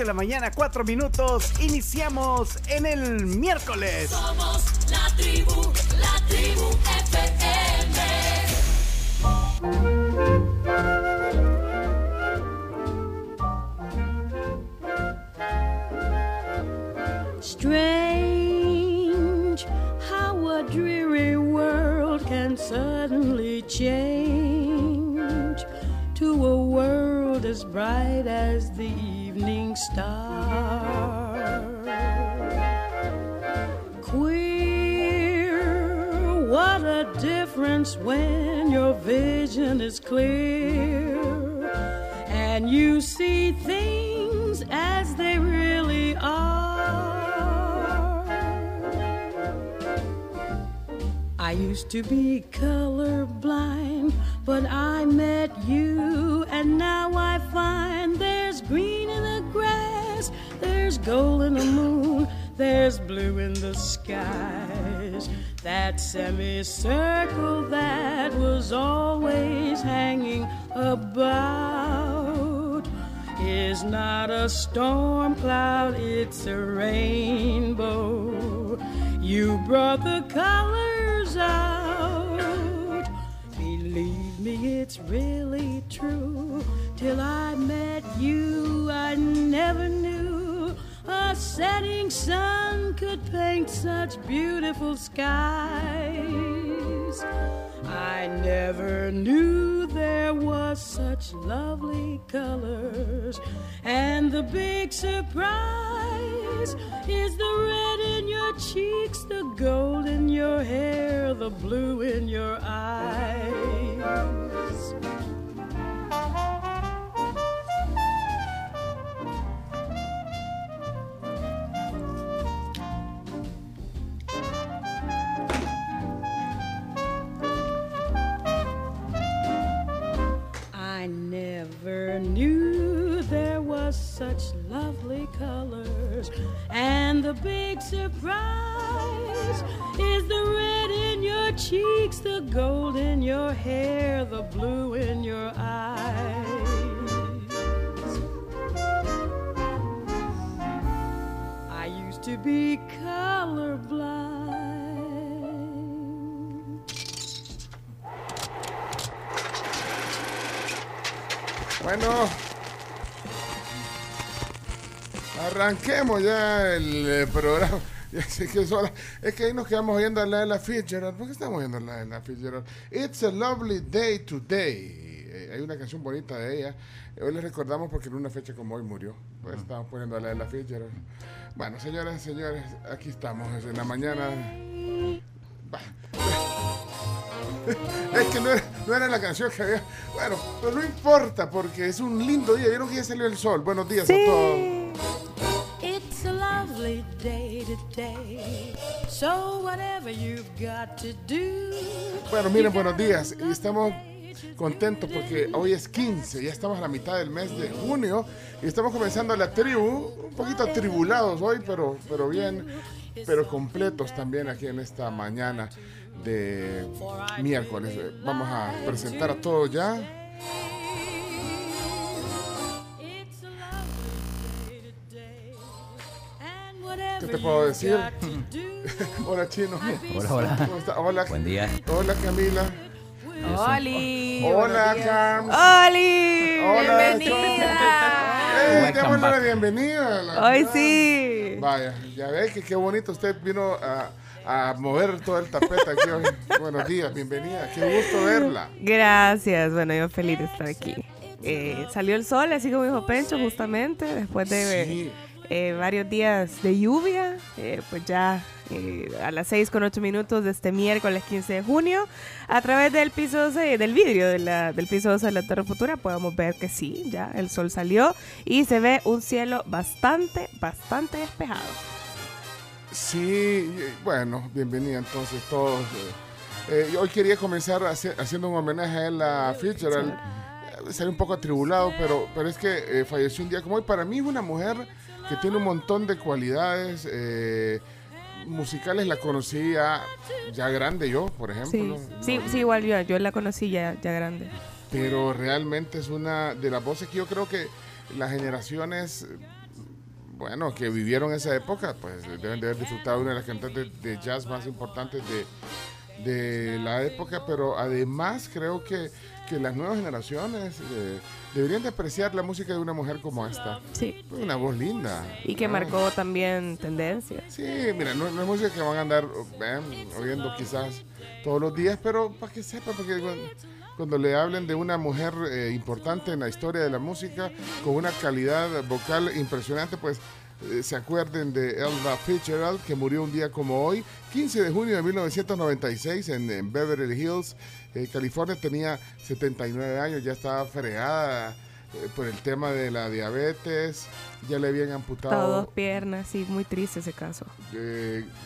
de la mañana, 4 minutos. Iniciamos en el miércoles. Somos la tribu. Used to be colorblind, but I met you, and now I find there's green in the grass, there's gold in the moon, there's blue in the skies. That semicircle that was always hanging about is not a storm cloud, it's a rainbow. You brought the colors really true. Till I met you, I never knew a setting sun could paint such beautiful skies. I never knew there was such lovely colors. And the big surprise is the red cheeks, the gold in your hair, the blue in your eyes. I never knew such lovely colors. And the big surprise is the red in your cheeks, the gold in your hair, the blue in your eyes. I used to be colorblind. Bueno, arranquemos ya el eh, programa. Ya sé que es, hora. es que ahí nos quedamos oyendo a la de la Fitzgerald. ¿Por qué estamos oyendo a la de la Fitzgerald? It's a lovely day today. Eh, hay una canción bonita de ella. Hoy les recordamos porque en una fecha como hoy murió. Pues estamos poniendo a la de la Fitzgerald. Bueno, señoras y señores, aquí estamos en la mañana. Bah. Es que no era, no era la canción que había. Bueno, pero no importa porque es un lindo día. Vieron que ya salió el sol. Buenos días a todos. Lovely day today. So whatever you've got to do. Bueno, miren, buenos días. Estamos contentos porque hoy es 15, ya estamos a la mitad del mes de junio y estamos comenzando la tribu, un poquito atribulados hoy, pero, pero bien, pero completos también aquí en esta mañana de miércoles. Vamos a presentar a todos ya. ¿Qué te puedo decir? Hola, Chino. Hola, hola. ¿Cómo está? Hola. Buen día. Hola, Camila. ¡Oli! Hola, Cam. ¡Oli! Hola, ¡Bienvenida! ¡Ey! Welcome Démosle la back. bienvenida. a la- Hoy sí. Vaya, ya ve que qué bonito usted vino a, a mover todo el tapete aquí hoy. Buenos días, bienvenida. Qué gusto verla. Gracias. Bueno, yo feliz de estar aquí. Eh, salió el sol, así como dijo Pencho, justamente después de Sí. Eh, varios días de lluvia. eh, pues ya eh, a las 6 con 8 minutos de este miércoles 15 de junio, a través del piso 12 del vidrio de la- del piso 12 de la Torre Futura, podemos ver que sí, ya el sol salió y se ve un cielo bastante, bastante despejado. Sí, bueno, bienvenida entonces todos. Eh, hoy quería comenzar haci- haciendo un homenaje a Ella Fitzgerald. Estaría un poco atribulado, pero, pero es que eh, falleció un día como hoy. Para mí es una mujer que tiene un montón de cualidades eh, musicales. La conocí ya, grande yo, por ejemplo. Sí, ¿no? sí, igual yo, yo la conocí ya, ya grande. pero realmente es una de las voces que yo creo que las generaciones, bueno, que vivieron esa época, pues deben de haber disfrutado de una de las cantantes de jazz más importantes de, de la época, pero además creo que, que las nuevas generaciones eh, deberían de apreciar la música de una mujer como esta. Sí. Una voz linda. Y que ¿no? marcó también tendencias. Sí, mira, no, no es música que van a andar eh, oyendo quizás todos los días, pero para que sepan, porque cuando, cuando le hablen de una mujer eh, importante en la historia de la música, con una calidad vocal impresionante, pues eh, se acuerden de Elva Fitzgerald, que murió un día como hoy, 15 de junio de 1996 en, en Beverly Hills, eh, California, tenía 79 años, ya estaba fregada eh, por el tema de la diabetes, ya le habían amputado dos piernas, sí, muy triste ese caso.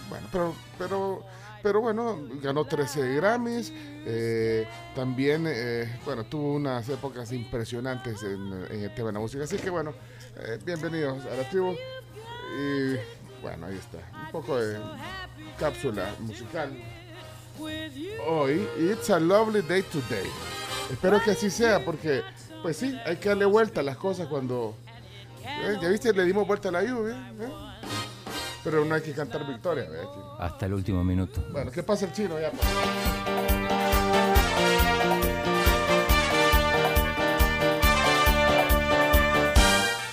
bueno, pero, pero, pero bueno, ganó 13 Grammys. eh, también, eh, bueno, tuvo unas épocas impresionantes en, en el tema de la música. Así que bueno, eh, bienvenidos a la tribu. Y bueno, ahí está. Un poco de cápsula musical. Hoy, It's a Lovely Day Today. Espero que así sea, porque, pues sí, hay que darle vuelta a las cosas cuando. eh, ya viste, le dimos vuelta a la lluvia. ¿eh? Pero no hay que cantar victoria, ¿verdad, chino? Hasta el último minuto. Bueno, ¿qué pasa el chino ya? pues?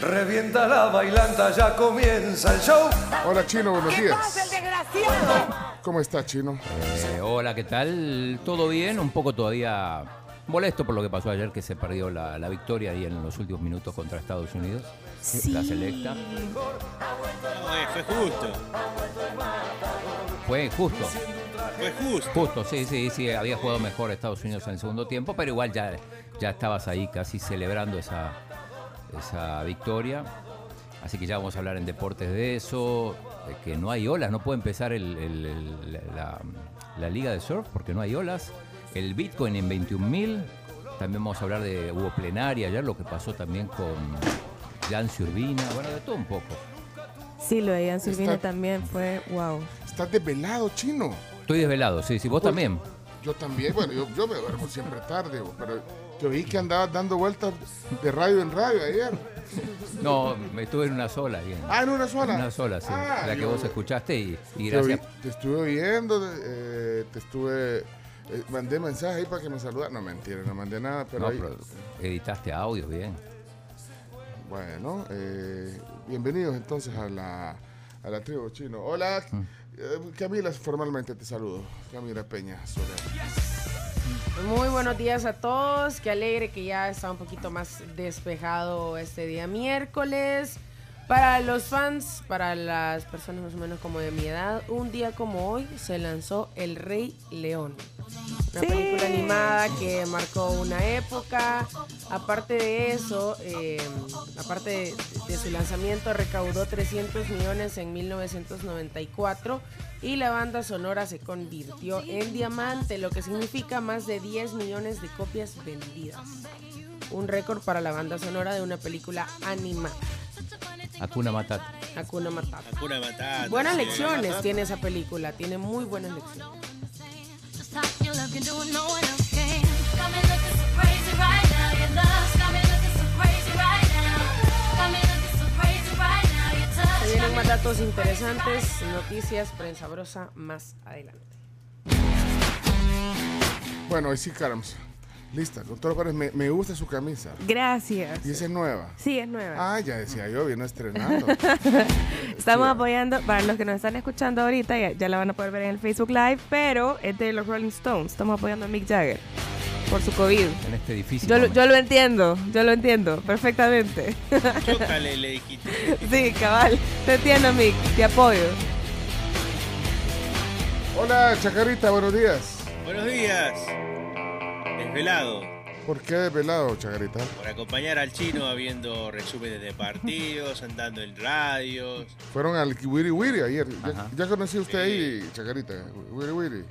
Revienta la bailanta, ya comienza el show. Hola, chino, buenos días. ¿Cómo está, chino? Eh, hola, ¿qué tal? ¿Todo bien? Un poco todavía molesto por lo que pasó ayer, que se perdió la, la victoria ahí en los últimos minutos contra Estados Unidos. La selecta. Eh, fue justo, Fue justo. fue justo. Justo, sí, sí, sí. Había jugado mejor Estados Unidos en el segundo tiempo, pero igual ya, ya estabas ahí casi celebrando esa, esa victoria. Así que ya vamos a hablar en deportes de eso, de que no hay olas, no puede empezar el- el- el- la, la liga de surf porque no hay olas. El Bitcoin en 21.000, también vamos a hablar de, hubo plenaria ayer, lo que pasó también con Jan Urbina, bueno, de todo un poco. Sí, lo de Silvino Está- también fue wow. ¿Estás desvelado, chino? Estoy desvelado, sí, sí, vos Pues- también. Yo también, bueno, yo, yo me duermo siempre tarde, pero yo vi que andabas dando vueltas de radio en radio ayer. No, me estuve en una sola. bien. Ah, en una sola. Una sola, sí. Ah, la que yo- vos escuchaste y, gracias. te estuve oyendo, eh, te estuve... eh, mandé mensaje ahí para que me saludaran. No, mentira, no mandé nada, pero, No, ahí- pero editaste audio, bien. Bueno, eh, bienvenidos entonces a la, a la tribu chino. Hola, Mm. eh, Camila, formalmente te saludo. Camila Peña Soler. Muy buenos días a todos. Qué alegre que ya está un poquito más despejado este día miércoles. Para los fans, para las personas más o menos como de mi edad, un día como hoy se lanzó El Rey León. Una Sí. película animada que marcó una época. Aparte de eso, eh, aparte de, de su lanzamiento, recaudó 300 millones en 1994 y la banda sonora se convirtió en diamante, lo que significa más de 10 millones de copias vendidas. Un récord para la banda sonora de una película animada. Hakuna Matata. Hakuna Matata. Hakuna Matata. Buenas sí. lecciones tiene esa película, tiene muy buenas lecciones. Se vienen más datos interesantes, noticias, prensa brosa más adelante. Bueno, hoy sí, Carams. Lista, doctor Pérez, me, me gusta su camisa. Gracias. Y esa es nueva. Sí, es nueva. Ah, ya decía yo, viene estrenando. Estamos sí. apoyando, para los que nos están escuchando ahorita, ya, ya la van a poder ver en el Facebook Live, pero es de los Rolling Stones. Estamos apoyando a Mick Jagger por su COVID. En este difícil Yo, yo lo entiendo, yo lo entiendo perfectamente. Chócale, le dijiste. sí, cabal. Te entiendo, Mick. Te apoyo. Hola, Chacarita, buenos días. Buenos días. Desvelado. ¿Por qué desvelado, Chacarita? Por acompañar al chino viendo resúmenes de partidos, andando en radios. Fueron al Wiri Wiri ayer. ¿Ya, Ajá. ya conocí usted ahí, Chacarita? Wiri Wiri.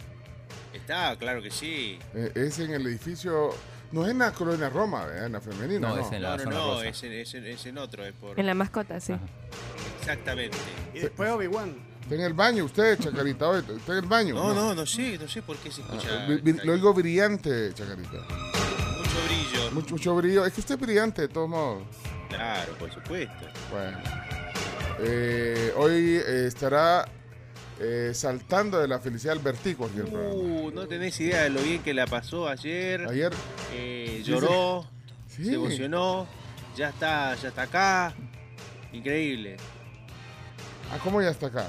Está, claro que sí. Eh, es en el edificio No es en la colonia Roma, ¿verdad? en la femenina. No, No, es en la No, no, zona no, rosa. es en, es en- es en otro, es por... En la mascota, sí. Exactamente. Y después Obi-Wan. Está en el baño usted, Chacarita. Oye, Está en el baño. No, no, no sé, no sé por qué se escucha... Ah, lo oigo brillante, Chacarita. Mucho brillo. Mucho, mucho brillo. Es que usted es brillante, de todos modos. Claro, por supuesto. Bueno. Eh, hoy eh, estará eh, saltando de la felicidad el vertigo aquí en el programa. Uh, no tenés idea de lo bien que la pasó ayer. Ayer. Eh, lloró, Sí. se emocionó, ya está, ya está acá. Increíble. Ah, ¿cómo ya está acá?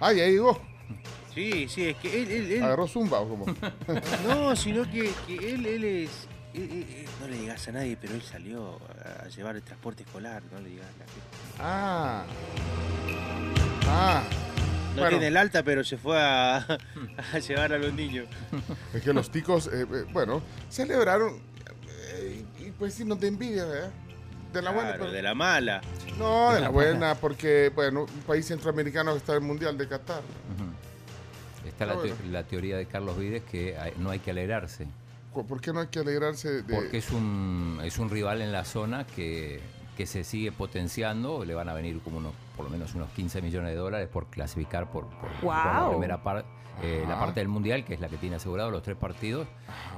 Ah, ya llegó. Sí, sí, es que él, él, él- Agarró zumba o cómo. no, sino que, que él, él es, él- no le digas a nadie, pero él salió a, llevar el transporte escolar, no le digas a la gente. Ah. Ah. No Bueno. tiene el alta, pero se fue a, a llevar a los niños. Es que los ticos, eh, eh, bueno, celebraron. eh, y pues sí, no te envidia, ¿verdad? De la buena. Claro, pero- de la mala. No, de la buena, porque, bueno, un país centroamericano que está en el Mundial de Qatar. Está la, te- bueno. la teoría de Carlos Vides que hay- no hay que alegrarse, ¿Por qué no hay que alegrarse de.? porque es un, es un rival en la zona que, que se sigue potenciando, le van a venir como unos, por lo menos unos 15 millones de dólares por clasificar por, por- por la primera parte. La Ajá. parte del mundial, que es la que tiene asegurado los tres partidos,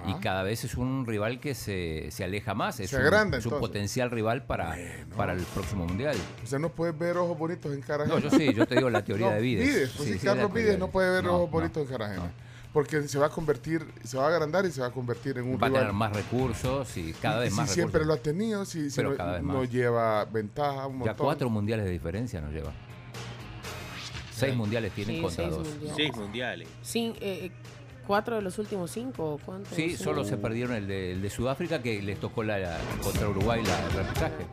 y cada vez es un rival que se, se aleja más. Es Se un, agranda, es un potencial rival para, para el próximo mundial. O sea, no puedes ver ojos bonitos en cara No, yo sí, yo te digo la teoría No, de Vides. Vides, pues Sí, sí, sí, la Carlos Vides de- no puede ver No, ojos no, bonitos en cara. Porque se va a convertir, se va a agrandar y se va a convertir en un Va a rival. tener más recursos y cada Y vez si más siempre lo ha tenido, si, si no, no lleva ventaja, un Ya montón. cuatro mundiales de diferencia nos lleva. Seis mundiales tienen Sí, contra seis dos. mundiales. Seis mundiales. Sí, eh, ¿Cuatro de los últimos cinco? ¿o ¿Cuántos? Sí, solo se perdieron el de, el de Sudáfrica que les tocó la, la- contra Uruguay la, el repechaje.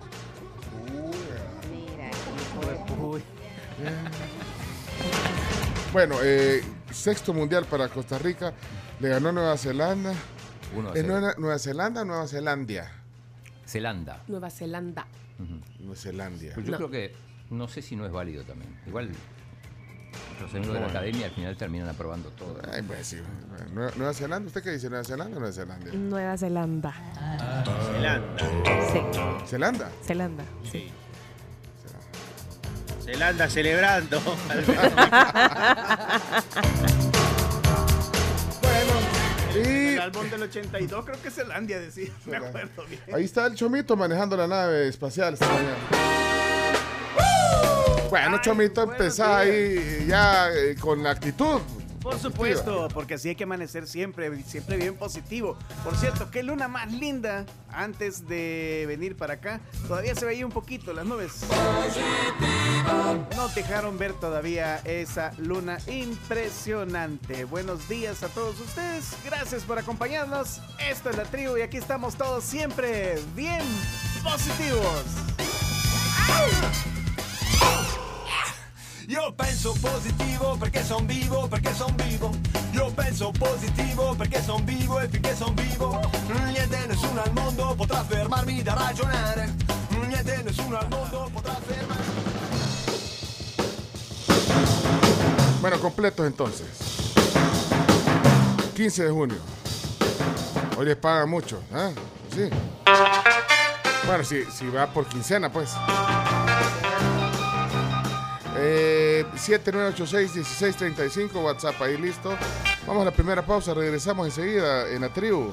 Bueno, eh, sexto mundial para Costa Rica. Le ganó Nueva Zelanda. Uno a ¿Es cero. Nueva, Nueva Zelanda o Nueva Zelandia? Zelanda. Nueva Zelanda. Nueva Zelandia. Pues yo No. creo que no sé si no es válido también. Igual los amigos de la academia al final terminan aprobando todo. Ay, pues sí. Nueva, Nueva Zelanda, ¿usted qué dice? ¿Nueva Zelanda o Nueva Zelandia? Nueva Zelanda. Zelanda. Sí, ¿Zelanda? Zelanda. Sí. Zelanda celebrando. Bueno, y El álbum del 82 creo que es Zelandia, decía. Me acuerdo bien. ahí está el Chomito manejando la nave espacial esta mañana. Bueno, Chomito, empezá ahí ya eh, con la actitud. Por supuesto, porque así hay que amanecer siempre, siempre bien positivo. Por cierto, qué luna más linda antes de venir para acá. Todavía se veía un poquito las nubes. No dejaron ver todavía esa luna impresionante. Buenos días a todos ustedes. Gracias por acompañarnos. Esto es la tribu y aquí estamos todos siempre bien positivos. Io penso positivo perché son vivo, perché son vivo. Io penso positivo perché son vivo e finché son vivo. Niente, nessuno al mondo potrà fermarmi da ragionare. Niente, nessuno al mondo potrà fermarmi. Bueno, completos entonces. 15 de junio. Hoy les pagan mucho, ¿ah? Sí. Bueno, si, si va por quincena, pues. Eh, 7986-1635, WhatsApp ahí listo. Vamos a la primera pausa, regresamos enseguida en la tribu.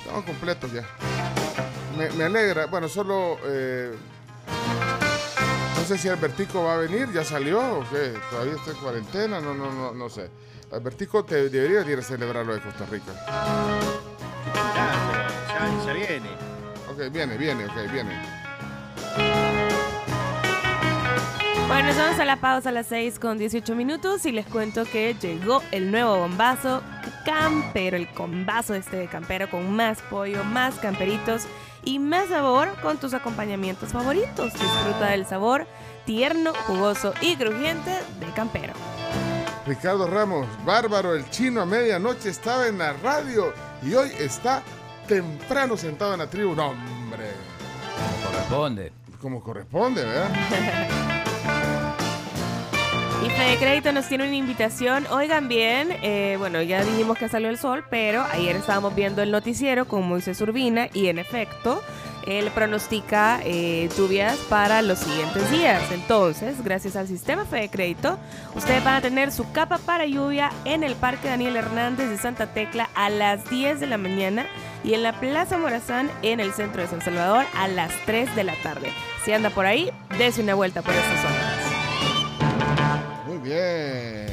Estamos completos ya. Me, me alegra, bueno, solo... eh, no sé si Albertico va a venir, ya salió o qué, todavía está en cuarentena, no, no, no, no sé. Albertico te debería ir a celebrar lo de Costa Rica. Ya, pero ya, ya viene. Ok, viene, viene, ok, viene. Bueno, nos vamos a la pausa a las 6 con 18 minutos y les cuento que llegó el nuevo bombazo campero, el combazo este de campero con más pollo, más camperitos y más sabor con tus acompañamientos favoritos. Disfruta del sabor tierno, jugoso y crujiente de campero. Ricardo Ramos, bárbaro, el chino a medianoche estaba en la radio y hoy está temprano sentado en la tribu. No, hombre, Corresponde. como corresponde, ¿verdad? Y Fede Crédito nos tiene una invitación. Oigan bien, eh, bueno, ya dijimos que salió el sol, pero ayer estábamos viendo el noticiero con Moisés Urbina y en efecto, él pronostica eh, lluvias para los siguientes días. Entonces, gracias al sistema Fede Crédito, ustedes van a tener su capa para lluvia en el Parque Daniel Hernández de Santa Tecla a las 10 de la mañana y en la Plaza Morazán en el centro de San Salvador a las 3 de la tarde. Si anda por ahí, dése una vuelta por esta zona. Muy bien.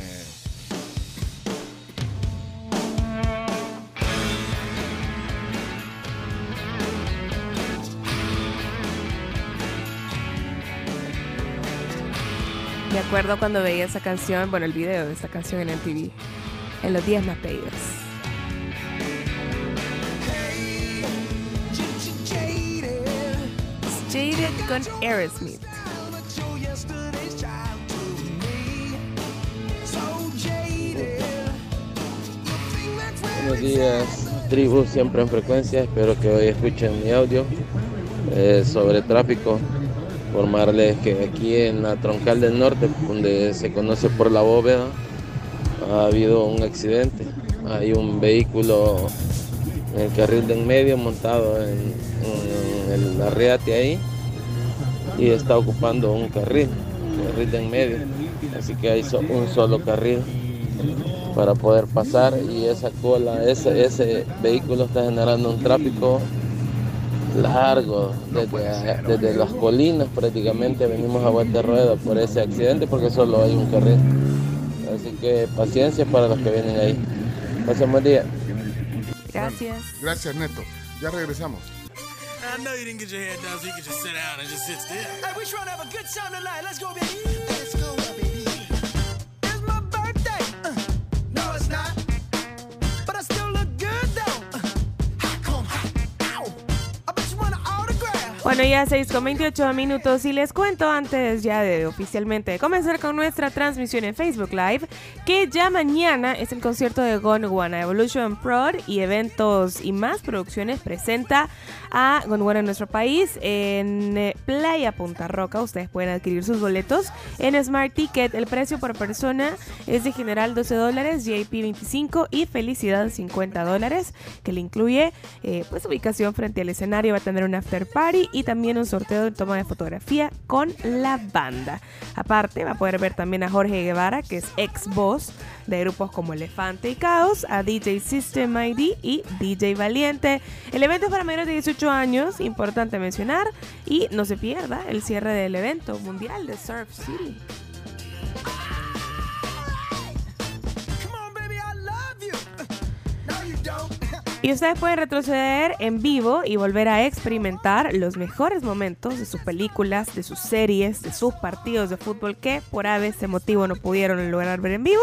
Me acuerdo cuando veía esa canción, bueno, el video de esa canción en el TV, en los días más pedidos. Jaded con Aerosmith. Buenos días, tribu, siempre en frecuencia. Espero que hoy escuchen mi audio eh, sobre tráfico. Informarles que aquí en la Troncal del Norte, donde se conoce por la bóveda, ha habido un accidente. Hay un vehículo en el carril de en medio montado en, en el arriate ahí y está ocupando un carril, carril de en medio. Así que hay so- un solo carril para poder pasar y esa cola, ese, ese vehículo está generando un tráfico largo desde, desde las colinas prácticamente venimos a vuelta de rueda por ese accidente porque solo hay un carril. Así que paciencia para los que vienen ahí. Pasen buen día. Gracias. Gracias, Neto. Ya regresamos. I Bueno, ya 6 con 28 minutos y les cuento antes ya de oficialmente comenzar con nuestra transmisión en Facebook Live que ya mañana es el concierto de Gondwana Evolution Prod y eventos y más producciones presenta a Gondwana en nuestro país en eh, Playa Punta Roca. Ustedes pueden adquirir sus boletos en Smart Ticket. El precio por persona es de general 12 dólares, VIP 25 y felicidad 50 dólares que le incluye eh, pues ubicación frente al escenario. Va a tener un after party y también un sorteo de toma de fotografía con la banda. Aparte, va a poder ver también a Jorge Guevara, que es ex voz de grupos como Elefante y Caos, a DJ System ID y DJ Valiente. El evento es para mayores de 18 años, importante mencionar, y no se pierda el cierre del evento mundial de Surf City. Y ustedes pueden retroceder en vivo y volver a experimentar los mejores momentos de sus películas, de sus series, de sus partidos de fútbol que por ese motivo no pudieron lograr ver en vivo.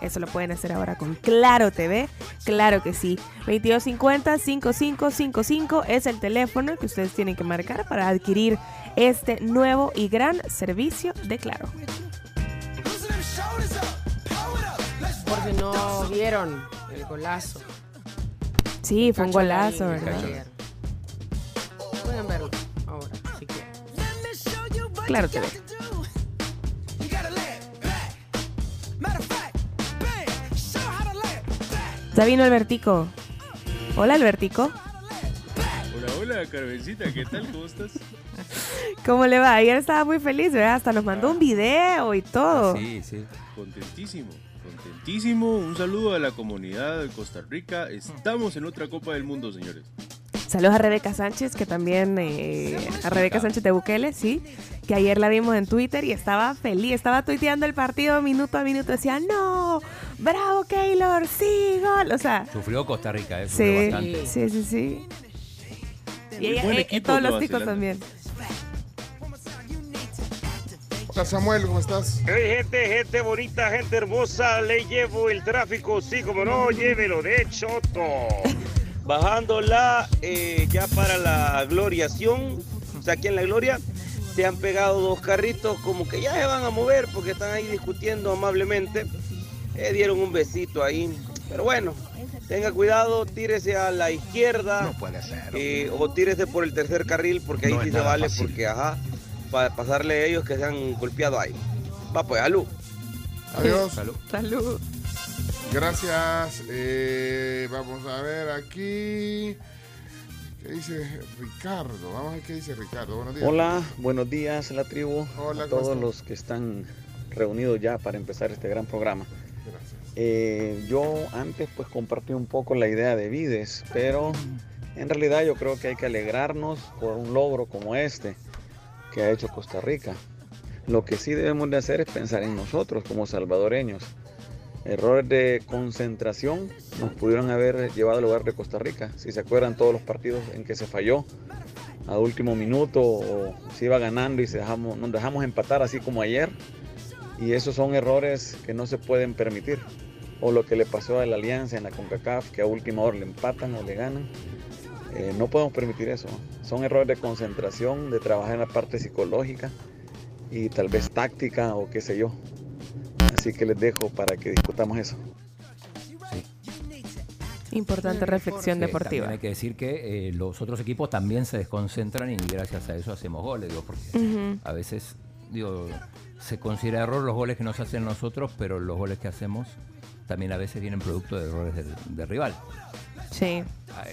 Eso lo pueden hacer ahora con Claro TV. Claro que sí. 2250-5555 es el teléfono que ustedes tienen que marcar para adquirir este nuevo y gran servicio de Claro. Loosen them shoulders up. Power up. Let's Por si no vieron el golazo. Sí, fue un golazo, ¿verdad? Pueden verlo ahora, si quieren. Claro it back. Ya vino Albertico. Hola, Albertico. Hola, hola, Carmencita, ¿qué tal? ¿Cómo estás? ¿Cómo le va? Ayer estaba muy feliz, ¿verdad? Hasta nos mandó un video y todo. Sí, sí. Contentísimo, contentísimo. Un saludo a la comunidad de Costa Rica. Estamos en otra Copa del Mundo, señores. Saludos a Rebeca Sánchez, que también, eh, a Rebeca Sánchez de Bukele, sí, que ayer la vimos en Twitter y estaba feliz, estaba tuiteando el partido minuto a minuto, decía, no, bravo Keylor, sí, gol, o sea, Sufrió Costa Rica, eh, sufrió sí, bastante. sí, sí, sí. Y ella- buen eh, equipo todos los Zelanda. también. Hola Samuel, ¿cómo estás? Hey, gente, gente bonita, gente hermosa, le llevo el tráfico, sí, como no, llévelo de choto. Bajándola eh, ya para la gloriación, o sea, aquí en la gloria, se han pegado dos carritos como que ya se van a mover porque están ahí discutiendo amablemente. Eh, dieron un besito ahí, pero bueno, tenga cuidado, tírese a la izquierda eh, o tírese por el tercer carril porque ahí sí se vale porque, ajá, para pasarle a ellos que se han golpeado ahí. Va pues, alú. Adiós. Salud. Salud. Gracias. Eh, vamos a ver aquí. ¿Qué dice Ricardo? Vamos a ver qué dice Ricardo. Buenos días. Hola, buenos días la tribu, Hola, a ¿cómo todos los que están reunidos ya para empezar este gran programa. Gracias. Eh, yo antes pues compartí un poco la idea de Vides, pero en realidad yo creo que hay que alegrarnos por un logro como este que ha hecho Costa Rica. Lo que sí debemos de hacer es pensar en nosotros como salvadoreños. Errores de concentración nos pudieron haber llevado al lugar de Costa Rica. Si se acuerdan todos los partidos en que se falló a último minuto o se iba ganando y nos dejamos empatar así como ayer. Y esos son errores que no se pueden permitir. O lo que le pasó a la Alianza en la CONCACAF, que a última hora le empatan o le ganan. Eh, no podemos permitir eso. Son errores de concentración, de trabajar en la parte psicológica y tal vez táctica o qué sé yo. Así que les dejo para que discutamos eso. Importante reflexión deportiva. También hay que decir que eh, los otros equipos también se desconcentran y gracias a eso hacemos goles, digo, porque a veces digo, se considera error los goles que nos hacen nosotros, pero los goles que hacemos también a veces vienen producto de errores del, del rival. Sí. Ah,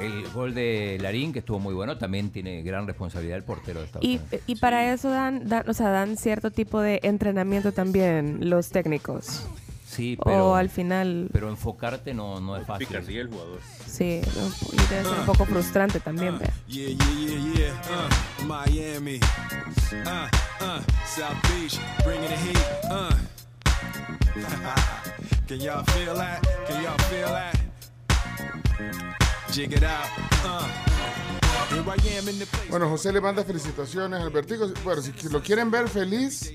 El gol de Larín, que estuvo muy bueno, también tiene gran responsabilidad el portero de Estados Y, Unidos. y para eso dan, dan, o sea, dan cierto tipo de entrenamiento también los técnicos. Sí, pero, o al final, pero enfocarte no, no es fácil. Picardía el jugador. sí, ¿no? y debe ser un poco frustrante también. vea. Yeah, yeah, yeah, yeah. Uh, Miami. Uh, uh, South Beach, bringing the heat. Uh. Can y'all feel that? Can y'all feel that? Bueno, José le manda felicitaciones al Vertigo. Bueno, si lo quieren ver feliz,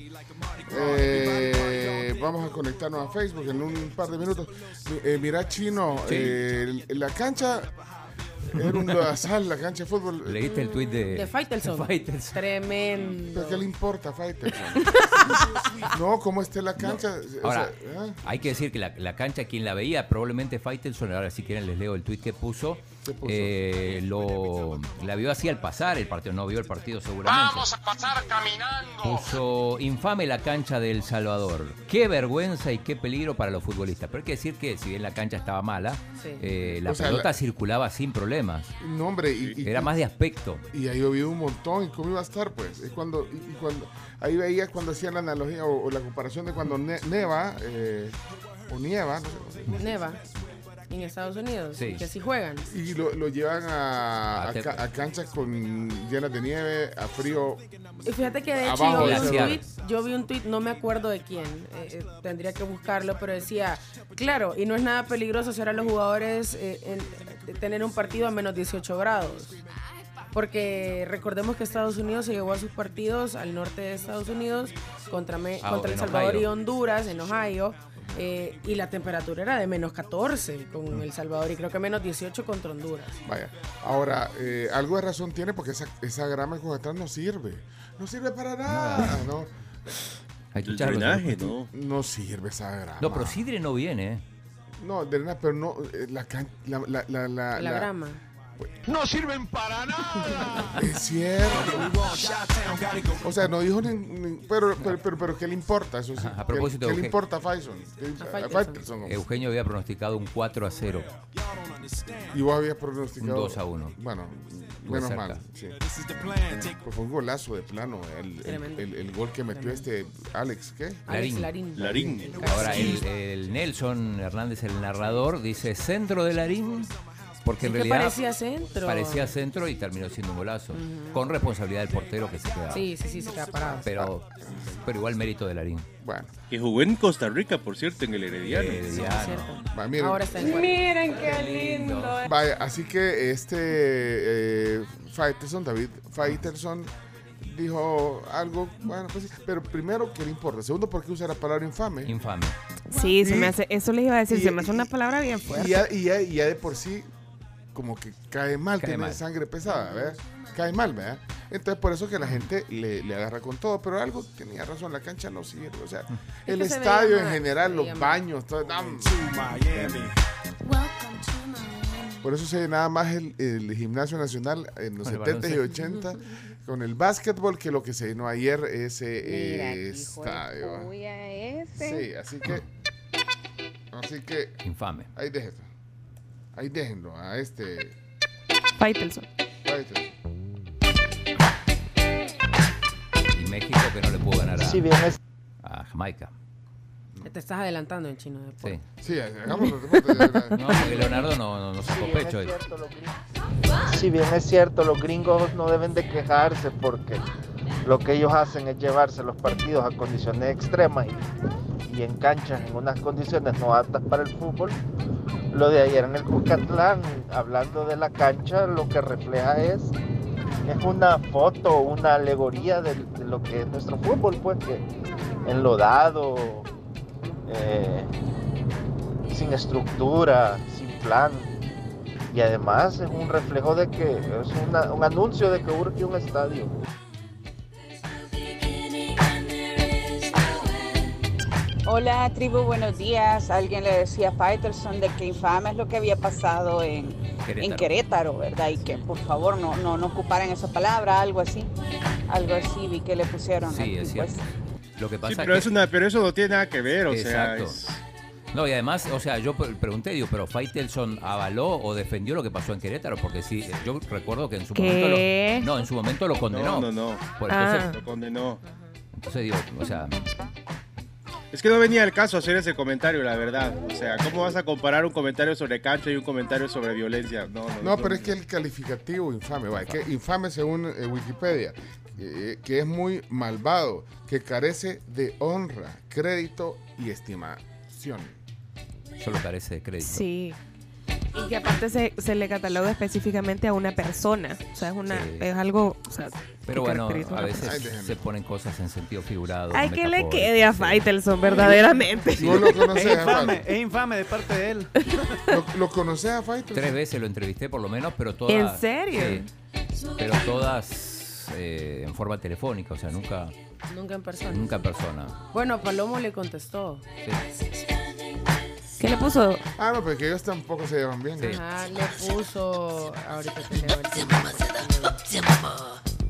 eh, vamos a conectarnos a Facebook en un par de minutos. Eh, mira, Chino, Sí. eh, la cancha era un lodazal, la cancha de fútbol. ¿Leíste el tuit de, De Faitelson. Tremendo. ¿Pero qué le importa, Faitelson? no, ¿cómo esté la cancha? Ahora, sea, ¿eh? hay que decir que la, la cancha, quien la veía, probablemente Faitelson, ahora si quieren les leo el tuit que puso, ¿Qué puso? Eh, lo, la vio así al pasar el partido, no vio el partido seguramente. Vamos a pasar caminando. Puso infame la cancha del Salvador. Qué vergüenza y qué peligro para los futbolistas. Pero hay que decir que si bien la cancha estaba mala, Sí. eh, la O sea, pelota la- circulaba sin problemas. No, hombre, y, y- Era más de aspecto. y ha llovido un montón. ¿Y cómo iba a estar, pues? Es cuando, y, y cuando ahí veías cuando hacían la analogía o, o la comparación de cuando ne- neva eh, o nieva, no sé, no sé. Neva. En Estados Unidos. Sí. Que sí juegan. y lo, lo llevan a, A a canchas con llenas de nieve, a frío. Y fíjate que de hecho Abajo yo vi, un tweet, yo vi un tweet, no me acuerdo de quién, eh, eh, tendría que buscarlo, pero decía, claro, y no es nada peligroso hacer a los jugadores eh, en- de tener un partido a menos 18 grados. Porque recordemos que Estados Unidos se llevó a sus partidos al norte de Estados Unidos contra, Me- Ah, contra El Salvador y. Honduras, en Ohio. Eh, y la temperatura era de menos 14 con El Salvador y creo que menos 18 contra Honduras. Vaya. Ahora, eh, algo de razón tiene porque esa, esa grama que atrás no sirve. No sirve para nada. No, Hay que echarlo. drenaje, ¿no? no sirve esa grama. No, pero Sidre no viene. ¿eh? No, de nada, pero no. eh, La, can- la, la, la, la- La la- grama. No sirven para nada. Es cierto. O sea, no dijo ni. ni- pero, pero, pero, pero, ¿qué le importa? Eso sí. A ¿Qué- propósito, ¿Qué, le Euge- importa a Faison? ¿Qué- A a Faitelson. Faitelson, hombre. Eugenio había pronosticado un 4 a 0. Y vos habías pronosticado. Un 2 a 1. Bueno, Muy menos cerca. mal. Sí. Pues fue un golazo de plano. El, el, Tremendo. el- el gol que metió este Alex, ¿qué? Alex. Larín. Larín. Ahora, el, el Nelson Hernández, el narrador, dice centro de Larín. Porque en Sí realidad parecía centro. parecía centro y terminó siendo un golazo. Con responsabilidad del portero que se queda. Sí, sí, sí, se queda parado. Pero, pero igual mérito de Larín. Bueno, Que jugó en Costa Rica, por cierto, en el Herediano. Herediano. Cierto. va, miren. Ahora está en. Miren qué lindo. Vaya, así que este eh, Faitelson, David Faitelson, dijo algo, bueno, pues sí, pero primero, ¿qué le importa? Segundo, ¿por qué usa la palabra infame? Infame. Sí, se Y- me hace, eso les iba a decir, y- se me hace una y- palabra bien y, fuerte. ya, y, ya, y ya de por sí, como que cae mal, Cae tiene mal. sangre pesada, ¿verdad? Cae mal, ¿verdad? Entonces, por eso que la gente le, le agarra con todo, pero algo tenía razón, la cancha no sirve, o sea, el estadio en mal, general, los mal. baños, todo. Por eso se nada más el, el gimnasio nacional en los Con el 70 y baloncesto. 80 con el básquetbol que lo que se llenó ayer ese Mira, eh, estadio. ese. Sí, así que. Así que. Infame. Ahí déjenlo. Ahí déjenlo a este. Faitelson. Faitelson. Y México que no le pudo ganar a, Si bien es- a Jamaica. Te estás adelantando en chino. después. Sí. Sí, hagámoslo. No, porque Leonardo no, no, no sacó Si bien pecho. cierto, gringos- Si bien es cierto, los gringos no deben de quejarse porque lo que ellos hacen es llevarse los partidos a condiciones extremas y, y en canchas en unas condiciones no aptas para el fútbol. Lo de ayer en el Cucatlán, hablando de la cancha, lo que refleja es, es una foto, una alegoría de, lo que es nuestro fútbol, pues enlodado, eh, sin estructura, sin plan. Y además es un reflejo de que es una- un anuncio de que urge un estadio. Hola tribu, buenos días. Alguien le decía a Faitelson de que infame es lo que había pasado en Querétaro. en Querétaro, ¿verdad? Y que por favor no, no, no ocuparan esa palabra, algo así. Algo así vi que le pusieron. Sí, aquí, es pues. cierto. Lo que pasa Sí, pero, que... es una, pero eso no tiene nada que ver, o sea, Exacto. es- No, y además, o sea, yo pre- pregunté, digo, pero Faitelson avaló o defendió lo que pasó en Querétaro, porque sí, yo recuerdo que en su ¿Qué? momento lo, no, en su momento lo condenó. No, no, no. Por entonces, Ah. lo condenó. entonces digo, o sea, Es que no venía el caso hacer ese comentario, la verdad. O sea, ¿cómo vas a comparar un comentario sobre cancha y un comentario sobre violencia? No, no, No, no. pero es que el calificativo infame, va, que infame según eh, Wikipedia, eh, que es muy malvado, que carece de honra, crédito y estimación. solo carece de crédito. Sí. Y que aparte se, se le cataloga específicamente a una persona. O sea, es, una, Sí. es algo. O sea, Pero bueno, a veces se ponen cosas en sentido figurado. Ay, que le quede a sí. Faitelson, verdaderamente. ¿No lo Es conoces a infame, es infame de parte de él. ¿Lo, lo conoces a Faitelson? Tres veces lo entrevisté por lo menos, pero todas... ¿En serio? Sí, pero todas eh, en forma telefónica, o sea, nunca, Nunca en persona. nunca en persona. Bueno, Palomo le contestó. Sí. ¿Qué le puso? Ah, no, pero que ellos tampoco se llevan bien. ¿eh? Ajá, le puso. Ahorita te leo el.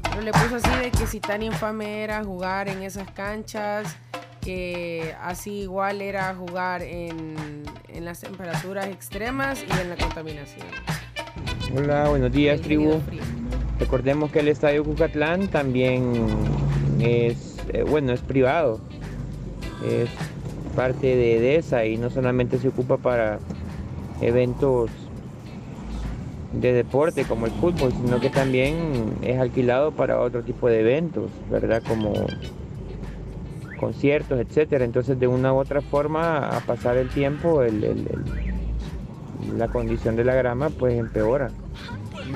Pero le puso así de que si tan infame era jugar en esas canchas, que así igual era jugar en, en las temperaturas extremas y en la contaminación. Hola, buenos días, El tribu. Recordemos que el Estadio Cucatlán también es, eh, bueno, es privado. Es parte de EDESA y no solamente se ocupa para eventos de deporte como el fútbol, sino que también es alquilado para otro tipo de eventos, ¿verdad? Como conciertos, etcétera. Entonces, de una u otra forma, a pasar el tiempo, la condición de la grama pues empeora.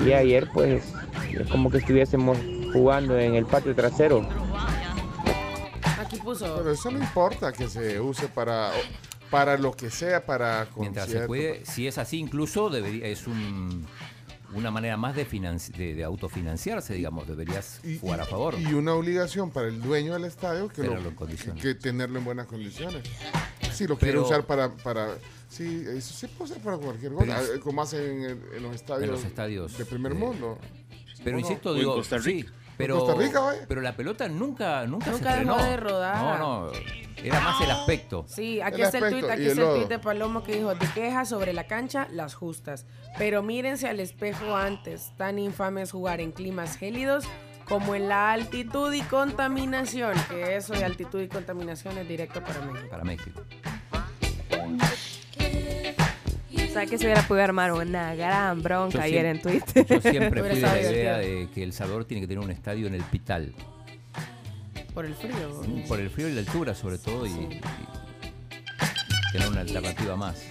Y ayer pues es como que estuviésemos jugando en el patio trasero. Aquí puso. Pero eso no importa que se use para, para lo que sea, para Mientras se cuide, si es así, incluso debería, es un, una manera más de, financi- de, de autofinanciarse, digamos, deberías jugar a favor. Y una obligación para el dueño del estadio que, Tenerlo lo- en condiciones. que tenerlo en buenas condiciones. Si lo quiere usar para, para... Sí, eso se puede usar para cualquier cosa, eh, como hacen en, el- en los estadios, En los estadios de primer de- mundo. Pero insisto, digo, sí. Pero, Costa Rica, vaya. pero la pelota nunca, nunca, se Nunca dejó frenó. de rodar. No, no, era más el aspecto. Sí, aquí El está el aquí tuit de Palomo que dijo, de quejas sobre la cancha, las justas. Pero mírense al espejo antes, tan infame es jugar en climas gélidos como en la altitud y contaminación, que eso de altitud y contaminación es directo para México. Para México. Sea, que se hubiera podido armar una gran bronca Yo ayer en Twitter. Yo siempre fui de la idea de que El Salvador tiene que tener un estadio en el Pital. Por el frío. Por el frío y la altura, sobre todo, y, y tener una alternativa más.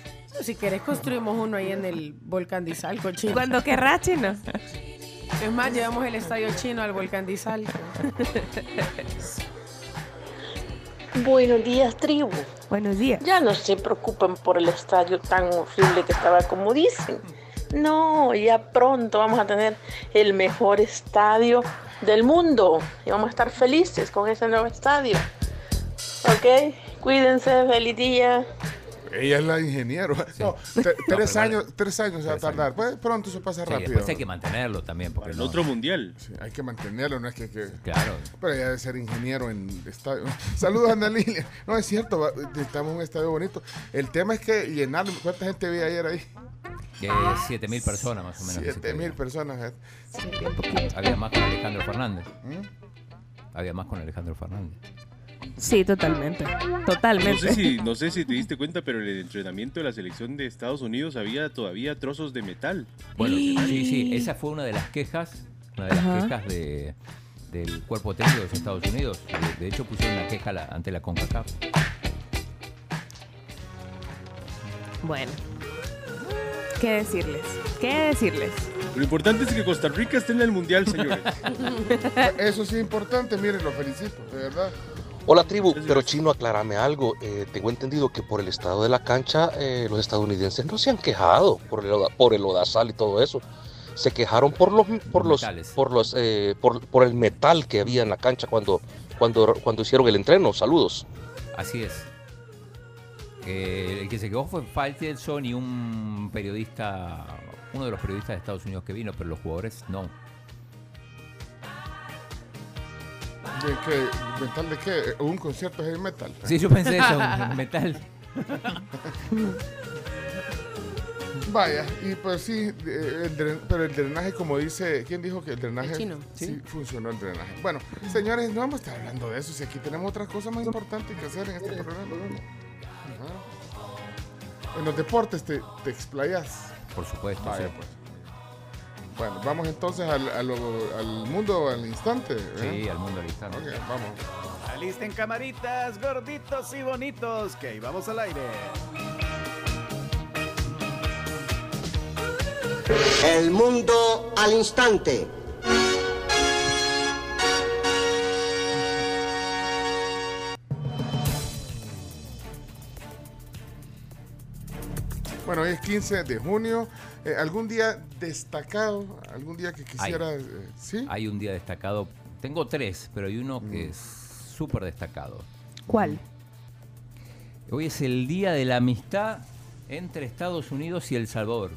Si querés construimos uno ahí en el volcán de Izalco, chino. Cuando querrá, chino. Es más, llevamos el estadio chino al volcán de Izalco. Buenos días, tribu. Buenos días. Ya no se preocupen por el estadio tan horrible que estaba como dicen. No, ya pronto vamos a tener el mejor estadio del mundo y vamos a estar felices con ese nuevo estadio. ¿Ok? Cuídense, feliz día. Ella es la ingeniero. No, tres, años, vale. tres años se va a tardar. Pues pronto se pasa Sí, rápido. después hay que mantenerlo también. Porque El no- otro mundial. Sí, hay que mantenerlo, no es que... que- Claro. Pero ella debe ser ingeniero en estadio. Saludos, Ana Lilia. No, es cierto, en un estadio bonito. El tema es que llenarlo. ¿Cuánta gente vi ayer ahí? Que 7 mil personas más o menos. que se Siete mil personas. eh. Había más con Alejandro Fernández. ¿Mm? Había más con Alejandro Fernández. Sí, totalmente. No Totalmente. sé, si, no sé si te diste cuenta, pero en el entrenamiento de la selección de Estados Unidos había todavía trozos de metal. Bueno, sí, sí, esa fue una de las quejas, una de las Ajá. quejas de, del cuerpo técnico de los Estados Unidos. De, de hecho, pusieron una queja la- ante la CONCACAF. Bueno. ¿Qué decirles? ¿Qué decirles? Lo importante es que Costa Rica esté en el mundial, señores. Eso sí es importante, miren, lo felicito, de verdad. Hola tribu, pero chino, aclárame algo. Eh, tengo entendido que por el estado de la cancha eh, los estadounidenses no se han quejado por el, por el odazal y todo eso. Se quejaron por los por los metales. por los eh, por, por el metal que había en la cancha cuando cuando cuando hicieron el entreno. Saludos. Así es. Eh, el que se quedó fue Faitelson y un periodista, uno de los periodistas de Estados Unidos que vino, pero los jugadores no. ¿De qué? ¿Metal de qué? ¿Un concierto heavy metal? Sí, yo pensé eso, metal. Vaya, y pues sí, eh, el dren- pero el drenaje, como dice, ¿quién dijo que el drenaje? El chino. Sí, funcionó el drenaje. Bueno, señores, no vamos a estar hablando de eso, si aquí tenemos otras cosas más importantes que hacer en este programa. En los deportes te, te explayas. Por supuesto. Vaya, sí. pues. Bueno, vamos entonces al, al mundo al instante. ¿eh? Sí, al mundo al instante. Ok, vamos. Alisten camaritas, gorditos y bonitos, que ahí vamos al aire. El mundo al instante. Bueno, hoy es 15 de junio. Eh, ¿Algún día destacado? ¿Algún día que quisiera? eh, ¿Sí? Hay un día destacado. Tengo tres, pero hay uno Mm. que es súper destacado. ¿Cuál? Hoy es el Día de la Amistad entre Estados Unidos y El Salvador.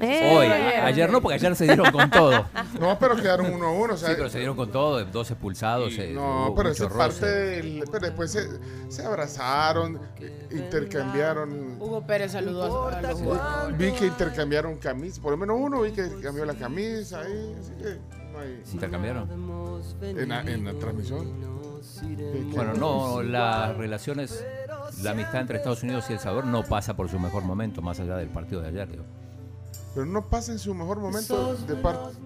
Eh, Hoy, ayer. ayer no, porque ayer se dieron con todo. No, pero quedaron uno a uno. O sea, Sí, pero se dieron con todo, dos expulsados. eh, No, pero es parte del. Pero después se, se abrazaron, intercambiaron. Hugo Pérez saludó a, a los jugadores. Vi que intercambiaron camisas. Por lo menos uno vi que cambió la camisa. Ahí, así que no hay. ¿Intercambiaron? En la, en la transmisión. Bueno, no, las relaciones, la amistad entre Estados Unidos y El Salvador no pasa por su mejor momento, más allá del partido de ayer. digo. Pero no pasa en su mejor momento de parte.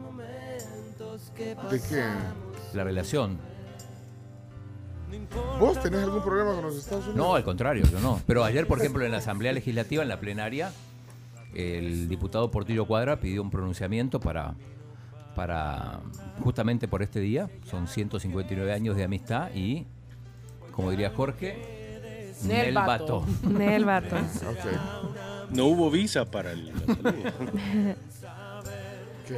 ¿De qué? La relación. ¿Vos tenés algún problema con los Estados Unidos? No, al contrario, yo no. Pero ayer, por ejemplo, en la Asamblea Legislativa, en la plenaria, el diputado Portillo Cuadra pidió un pronunciamiento para, para justamente por este día. Son 159 años de amistad y, como diría Jorge, Nel Nel Bato. Nel Bato. No hubo visa para el. ¿Qué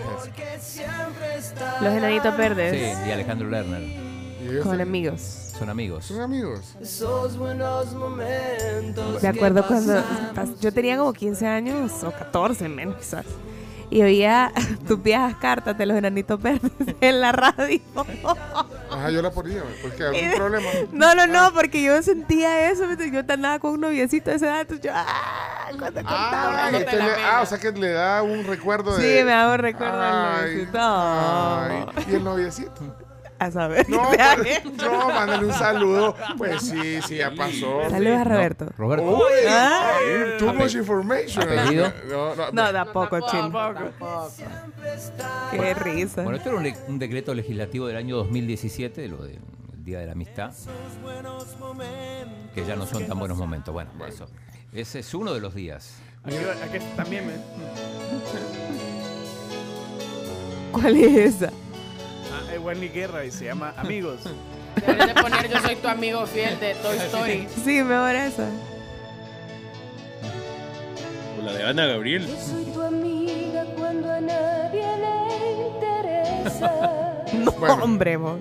es? Los enanitos verdes. Sí, y Alejandro Lerner. ¿Y ellos Con son- amigos. Son amigos. ¿Son amigos? Esos buenos momentos. Me acuerdo cuando yo tenía como 15 años o 14 menos quizás. Y oía tus viejas cartas de los enanitos verdes en la radio. Ajá, yo la ponía. ¿Por qué? ¿Algún problema? No, no, no, porque yo sentía eso. Yo andaba con un noviecito de esa edad. entonces yo, ah, cuando Ah, le- ah, o sea que le da un recuerdo Sí, de. me da un recuerdo del Ay, noviecito. ay. ¿Y el noviecito? A saber. No, pues, no, mándale un saludo. Pues sí, sí, ya pasó. Saludos a Roberto. Roberto. Uy, Ay. too much information. ¿Apellido? No, no, No, tampoco, chino. Qué risa. Bueno, esto era un, le- un decreto legislativo del año 2017, de lo del Día de la Amistad, que ya no son tan buenos momentos. Bueno, eso. Ese es uno de los días. Aquí, aquí también me. ¿Cuál es esa? Ah, es Wendy Guerra y se llama Amigos. Debes de poner Yo soy tu amigo fiel de Toy Story. Sí, mejor esa. O la de Ana Gabriel. Soy tu amiga cuando a nadie le interesa. No, hombre, mo.